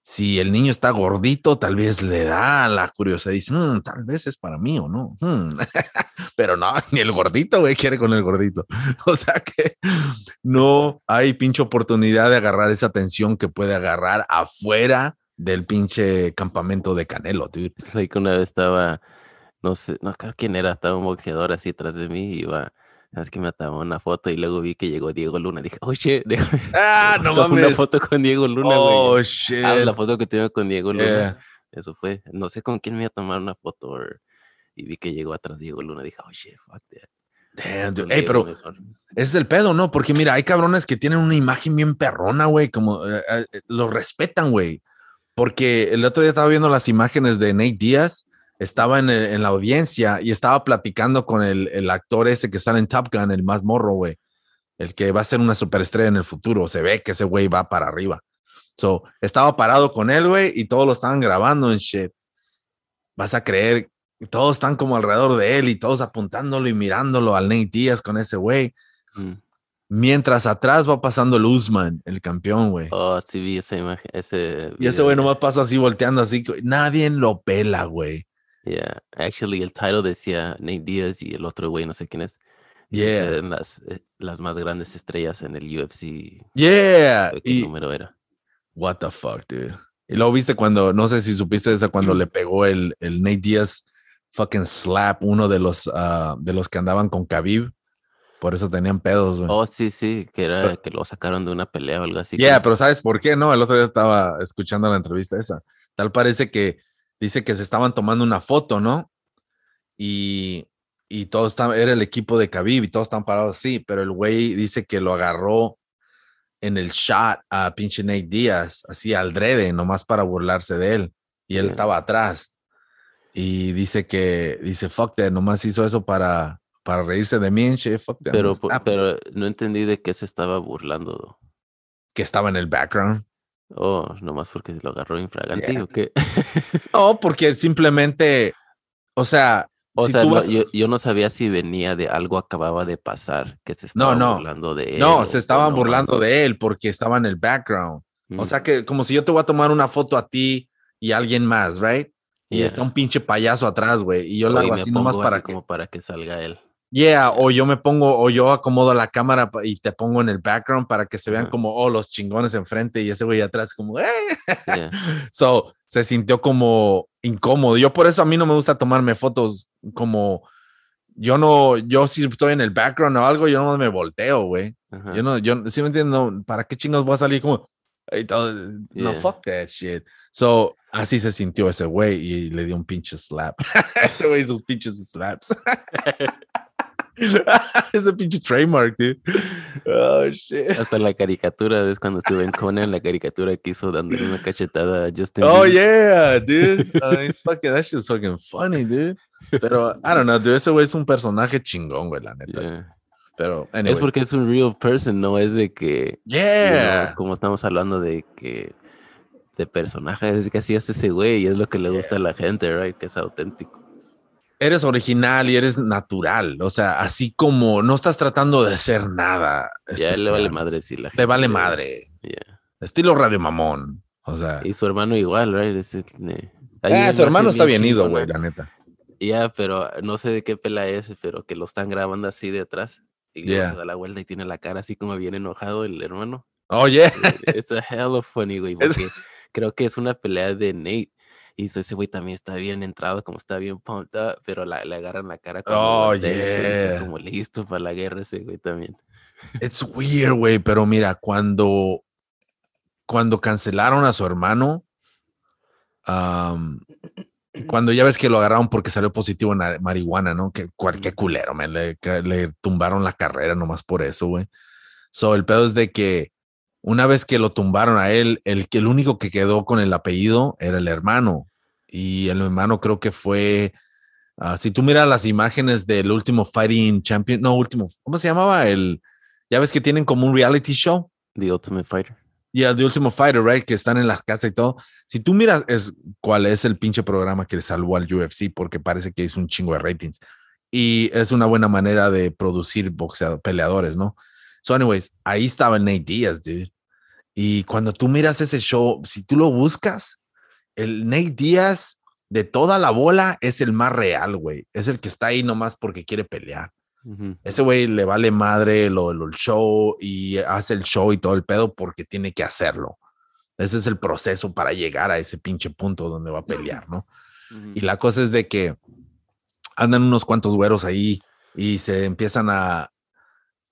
si el niño está gordito, tal vez le da la curiosidad, dice, mm, tal vez es para mí o no. Mm". Pero no, ni el gordito, güey, quiere con el gordito. O sea que no hay pinche oportunidad de agarrar esa atención que puede agarrar afuera del pinche campamento de Canelo, tío. Soy que una vez estaba, no sé, no creo quién era, estaba un boxeador así atrás de mí y iba es que me tomó una foto y luego vi que llegó Diego Luna. Dije, oh shit, déjame. Ah, no mames. Una foto con Diego Luna, Oh güey. shit. Ah, la foto que tengo con Diego Luna. Yeah. Eso fue. No sé con quién me iba a tomar una foto. or- y vi que llegó atrás Diego Luna. Dije, oh shit, fuck that. Damn, dude. Ey, pero mejor. ese es el pedo, ¿no? Porque mira, hay cabrones que tienen una imagen bien perrona, güey, como eh, eh, lo respetan, güey. Porque el otro día estaba viendo las imágenes de Nate Díaz, estaba en, la audiencia y estaba platicando con el, actor ese que sale en Top Gun, el más morro, güey. El que va a ser una superestrella en el futuro. Se ve que ese güey va para arriba. So, estaba parado con él, güey, y todos lo estaban grabando en shit. Vas a creer, todos están como alrededor de él y todos apuntándolo y mirándolo al Nate Díaz con ese güey. Mm. Mientras atrás va pasando el Usman, el campeón, güey. Oh, sí vi esa imagen. Ese y ese güey nomás pasa así volteando así. que Nadie lo pela, güey. Yeah. Actually, el title decía Nate Diaz y el otro güey, no sé quién es. Yeah. Eran las, eh, las más grandes estrellas en el UFC. Yeah. ¿Qué Y, número era? what the fuck, dude. Y luego viste cuando, no sé si supiste esa, cuando le pegó el, el Nate Díaz fucking slap, uno de los, ah, de los que andaban con Khabib. Por eso tenían pedos, güey. Oh, sí, sí, que era Pero- que lo sacaron de una pelea o algo así. Yeah, como- pero ¿sabes por qué? No, el otro día estaba escuchando la entrevista esa. Tal parece que dice que se estaban tomando una foto, ¿no? Y, y todos estaban, era el equipo de Khabib y todos estaban parados así, pero el güey dice que lo agarró en el shot a pinche Nate Díaz, así al drede, nomás para burlarse de él. Y él Yeah. estaba atrás. Y dice que, dice, fuck that, nomás hizo eso para, para reírse de mí and shit, fuck. Pero, po- slap. pero no entendí de qué se estaba burlando. que estaba en el background. Oh, nomás porque lo agarró infragante Yeah. o qué. No, porque simplemente, o sea, O si sea, no, vas- yo, yo no sabía si venía de algo acababa de pasar, que se estaba no. burlando de él. no, se estaban burlando de él porque estaba en el background. Mm, O sea que como si yo te voy a tomar una foto a ti y a alguien más, right? Y Yeah. está un pinche payaso atrás, güey. Y yo y hago así nomás para así que. como para que salga él. Yeah, o yo me pongo, o yo acomodo la cámara y te pongo en el background para que se vean como, oh, los chingones enfrente y ese güey atrás, como, eh. Yeah. So, se sintió como incómodo. Yo por eso a mí no me gusta tomarme fotos como yo no, yo si estoy en el background o algo, yo no me volteo, güey. Ajá. Yo no, yo, ¿sí me entiendes? No, ¿Para qué chingos voy a salir como, "Ay, todo- no, Yeah. fuck that shit. So, así se sintió ese güey y le dio un pinche slap. ese güey sus pinches slaps. ese pinche trademark, dude. Oh, shit. Hasta la caricatura, es cuando estuve en Conan, la caricatura que hizo dándole una cachetada a Justin Oh yeah, dude. Uh, it's fucking, that shit's fucking funny, dude. Pero, I don't know, dude. Ese güey es un personaje chingón, güey, la neta. Yeah. Pero, anyway. Es porque es un real person, no es de que, you yeah. know, como estamos hablando de que de personaje, es que así es ese güey y es lo que le gusta a la gente, right? Que es auténtico. Eres original y eres natural, o sea, así como no estás tratando de ser nada. Ya le vale madre si la gente. Le vale madre. Estilo Radio Mamón. O sea. Y su hermano igual, right? eh, su hermano está bien ido, güey, la neta. Ya, pero no sé de qué pela es, pero que lo están grabando así de atrás. Y luego se da la vuelta y tiene la cara así como bien enojado el hermano. Oye. Oh, it's a hell of funny, güey. Porque creo que es una pelea de Nate. Y ese güey también está bien entrado, como está bien pumped up, pero la, le agarran la cara como, oh, yeah. como listo para la guerra ese güey también. It's weird, güey, pero mira, cuando, cuando cancelaron a su hermano, cuando ya ves que lo agarraron porque salió positivo en marihuana, ¿no? Que cualquier culero, me le, le, tumbaron la carrera nomás por eso, güey. So, el pedo es de que una vez que lo tumbaron a él, el, el único que quedó con el apellido era el hermano. Y el hermano creo que fue, ah, si tú miras las imágenes del último Fighting Champion, no, último, ¿cómo se llamaba? El, ya ves que tienen como un reality show. The Ultimate Fighter. Y el The Ultimate Fighter, right? Que están en las casas y todo. Si tú miras es, cuál es el pinche programa que le salvó al UFC, porque parece que hizo un chingo de ratings. Y es una buena manera de producir boxeadores, peleadores, ¿no? So, anyways, ahí estaba Nate Díaz, dude. Y cuando tú miras ese show, si tú lo buscas, el Nate Díaz de toda la bola es el más real, güey. Es el que está ahí nomás porque quiere pelear. Ese güey le vale madre lo, el show y hace el show y todo el pedo porque tiene que hacerlo. Ese es el proceso para llegar a ese pinche punto donde va a pelear, ¿no? Y la cosa es de que andan unos cuantos güeros ahí y se empiezan a,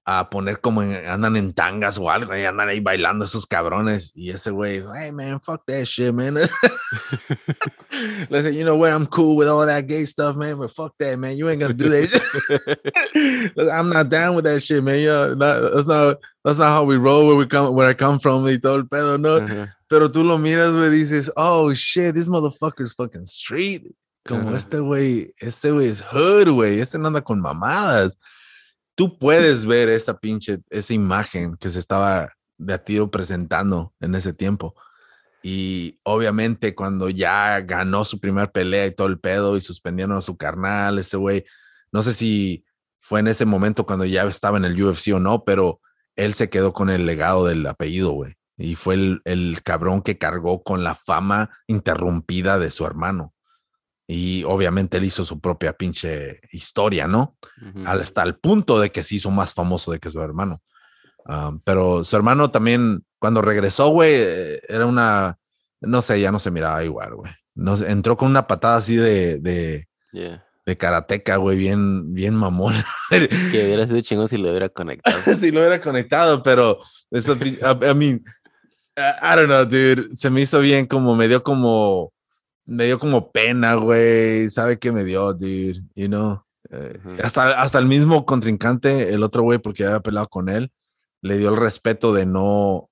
a poner como andan en tangas o algo y andan ahí bailando esos cabrones y ese güey, hey man, fuck that shit, man. Listen, you know what? I'm cool with all that gay stuff, man, but fuck that, man. You ain't gonna do that shit. I'm not down with that shit, man. You that's not that's not how we roll where we come where I come from y todo el pedo, no. Pero tú lo miras, güey, dices, oh shit, this motherfucker's fucking street. Como este güey, este güey es hood, güey. Este no anda con mamadas tú puedes ver esa pinche, esa imagen que se estaba de a presentando en ese tiempo. Y obviamente cuando ya ganó su primer pelea y todo el pedo y suspendieron a su carnal, ese güey, no sé si fue en ese momento cuando ya estaba en el UFC o no, pero él se quedó con el legado del apellido, güey. Y fue el, el cabrón que cargó con la fama interrumpida de su hermano y obviamente él hizo su propia pinche historia, ¿no? Hasta el punto de que se hizo más famoso de que su hermano. Ah, pero su hermano también, cuando regresó, güey, eh, era una, no sé, ya no se miraba igual, güey. No, entró con una patada así de, de, de karateca, güey, bien, bien mamón. que hubiera sido chingón si lo hubiera conectado. si lo hubiera conectado, pero eso, I, mean, I don't know, dude. Se me hizo bien como, me dio como, me dio como pena, güey. ¿Sabe qué me dio, dude? You know? Eh, hasta, hasta el mismo contrincante, el otro güey, porque había peleado con él, le dio el respeto de no,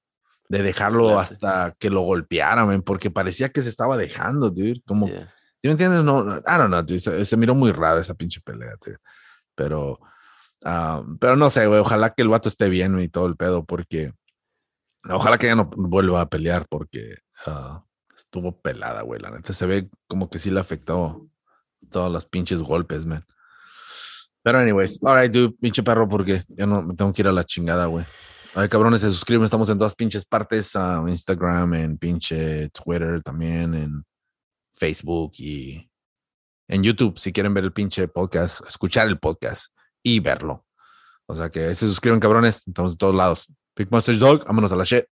de dejarlo hasta que lo golpearan, porque parecía que se estaba dejando, dude. Como, yeah. me entiendes? No, I don't know, dude. Se, miró muy raro esa pinche pelea, dude. Pero, ah, pero no sé, güey. Ojalá que el vato esté bien y todo el pedo, porque ojalá que ya no vuelva a pelear, porque uh, estuvo pelada, güey. La neta se ve como que sí le afectó todos los pinches golpes, man. Pero, anyways, alright, dude, pinche perro, porque ya no me tengo que ir a la chingada, güey. Ay, cabrones, se suscriben, estamos en todas pinches partes, uh, Instagram, en pinche Twitter también, en Facebook y en YouTube, si quieren ver el pinche podcast, escuchar el podcast y verlo. O sea que se suscriben, cabrones, estamos en todos lados. Big Monsters Dog, vámonos a la shit.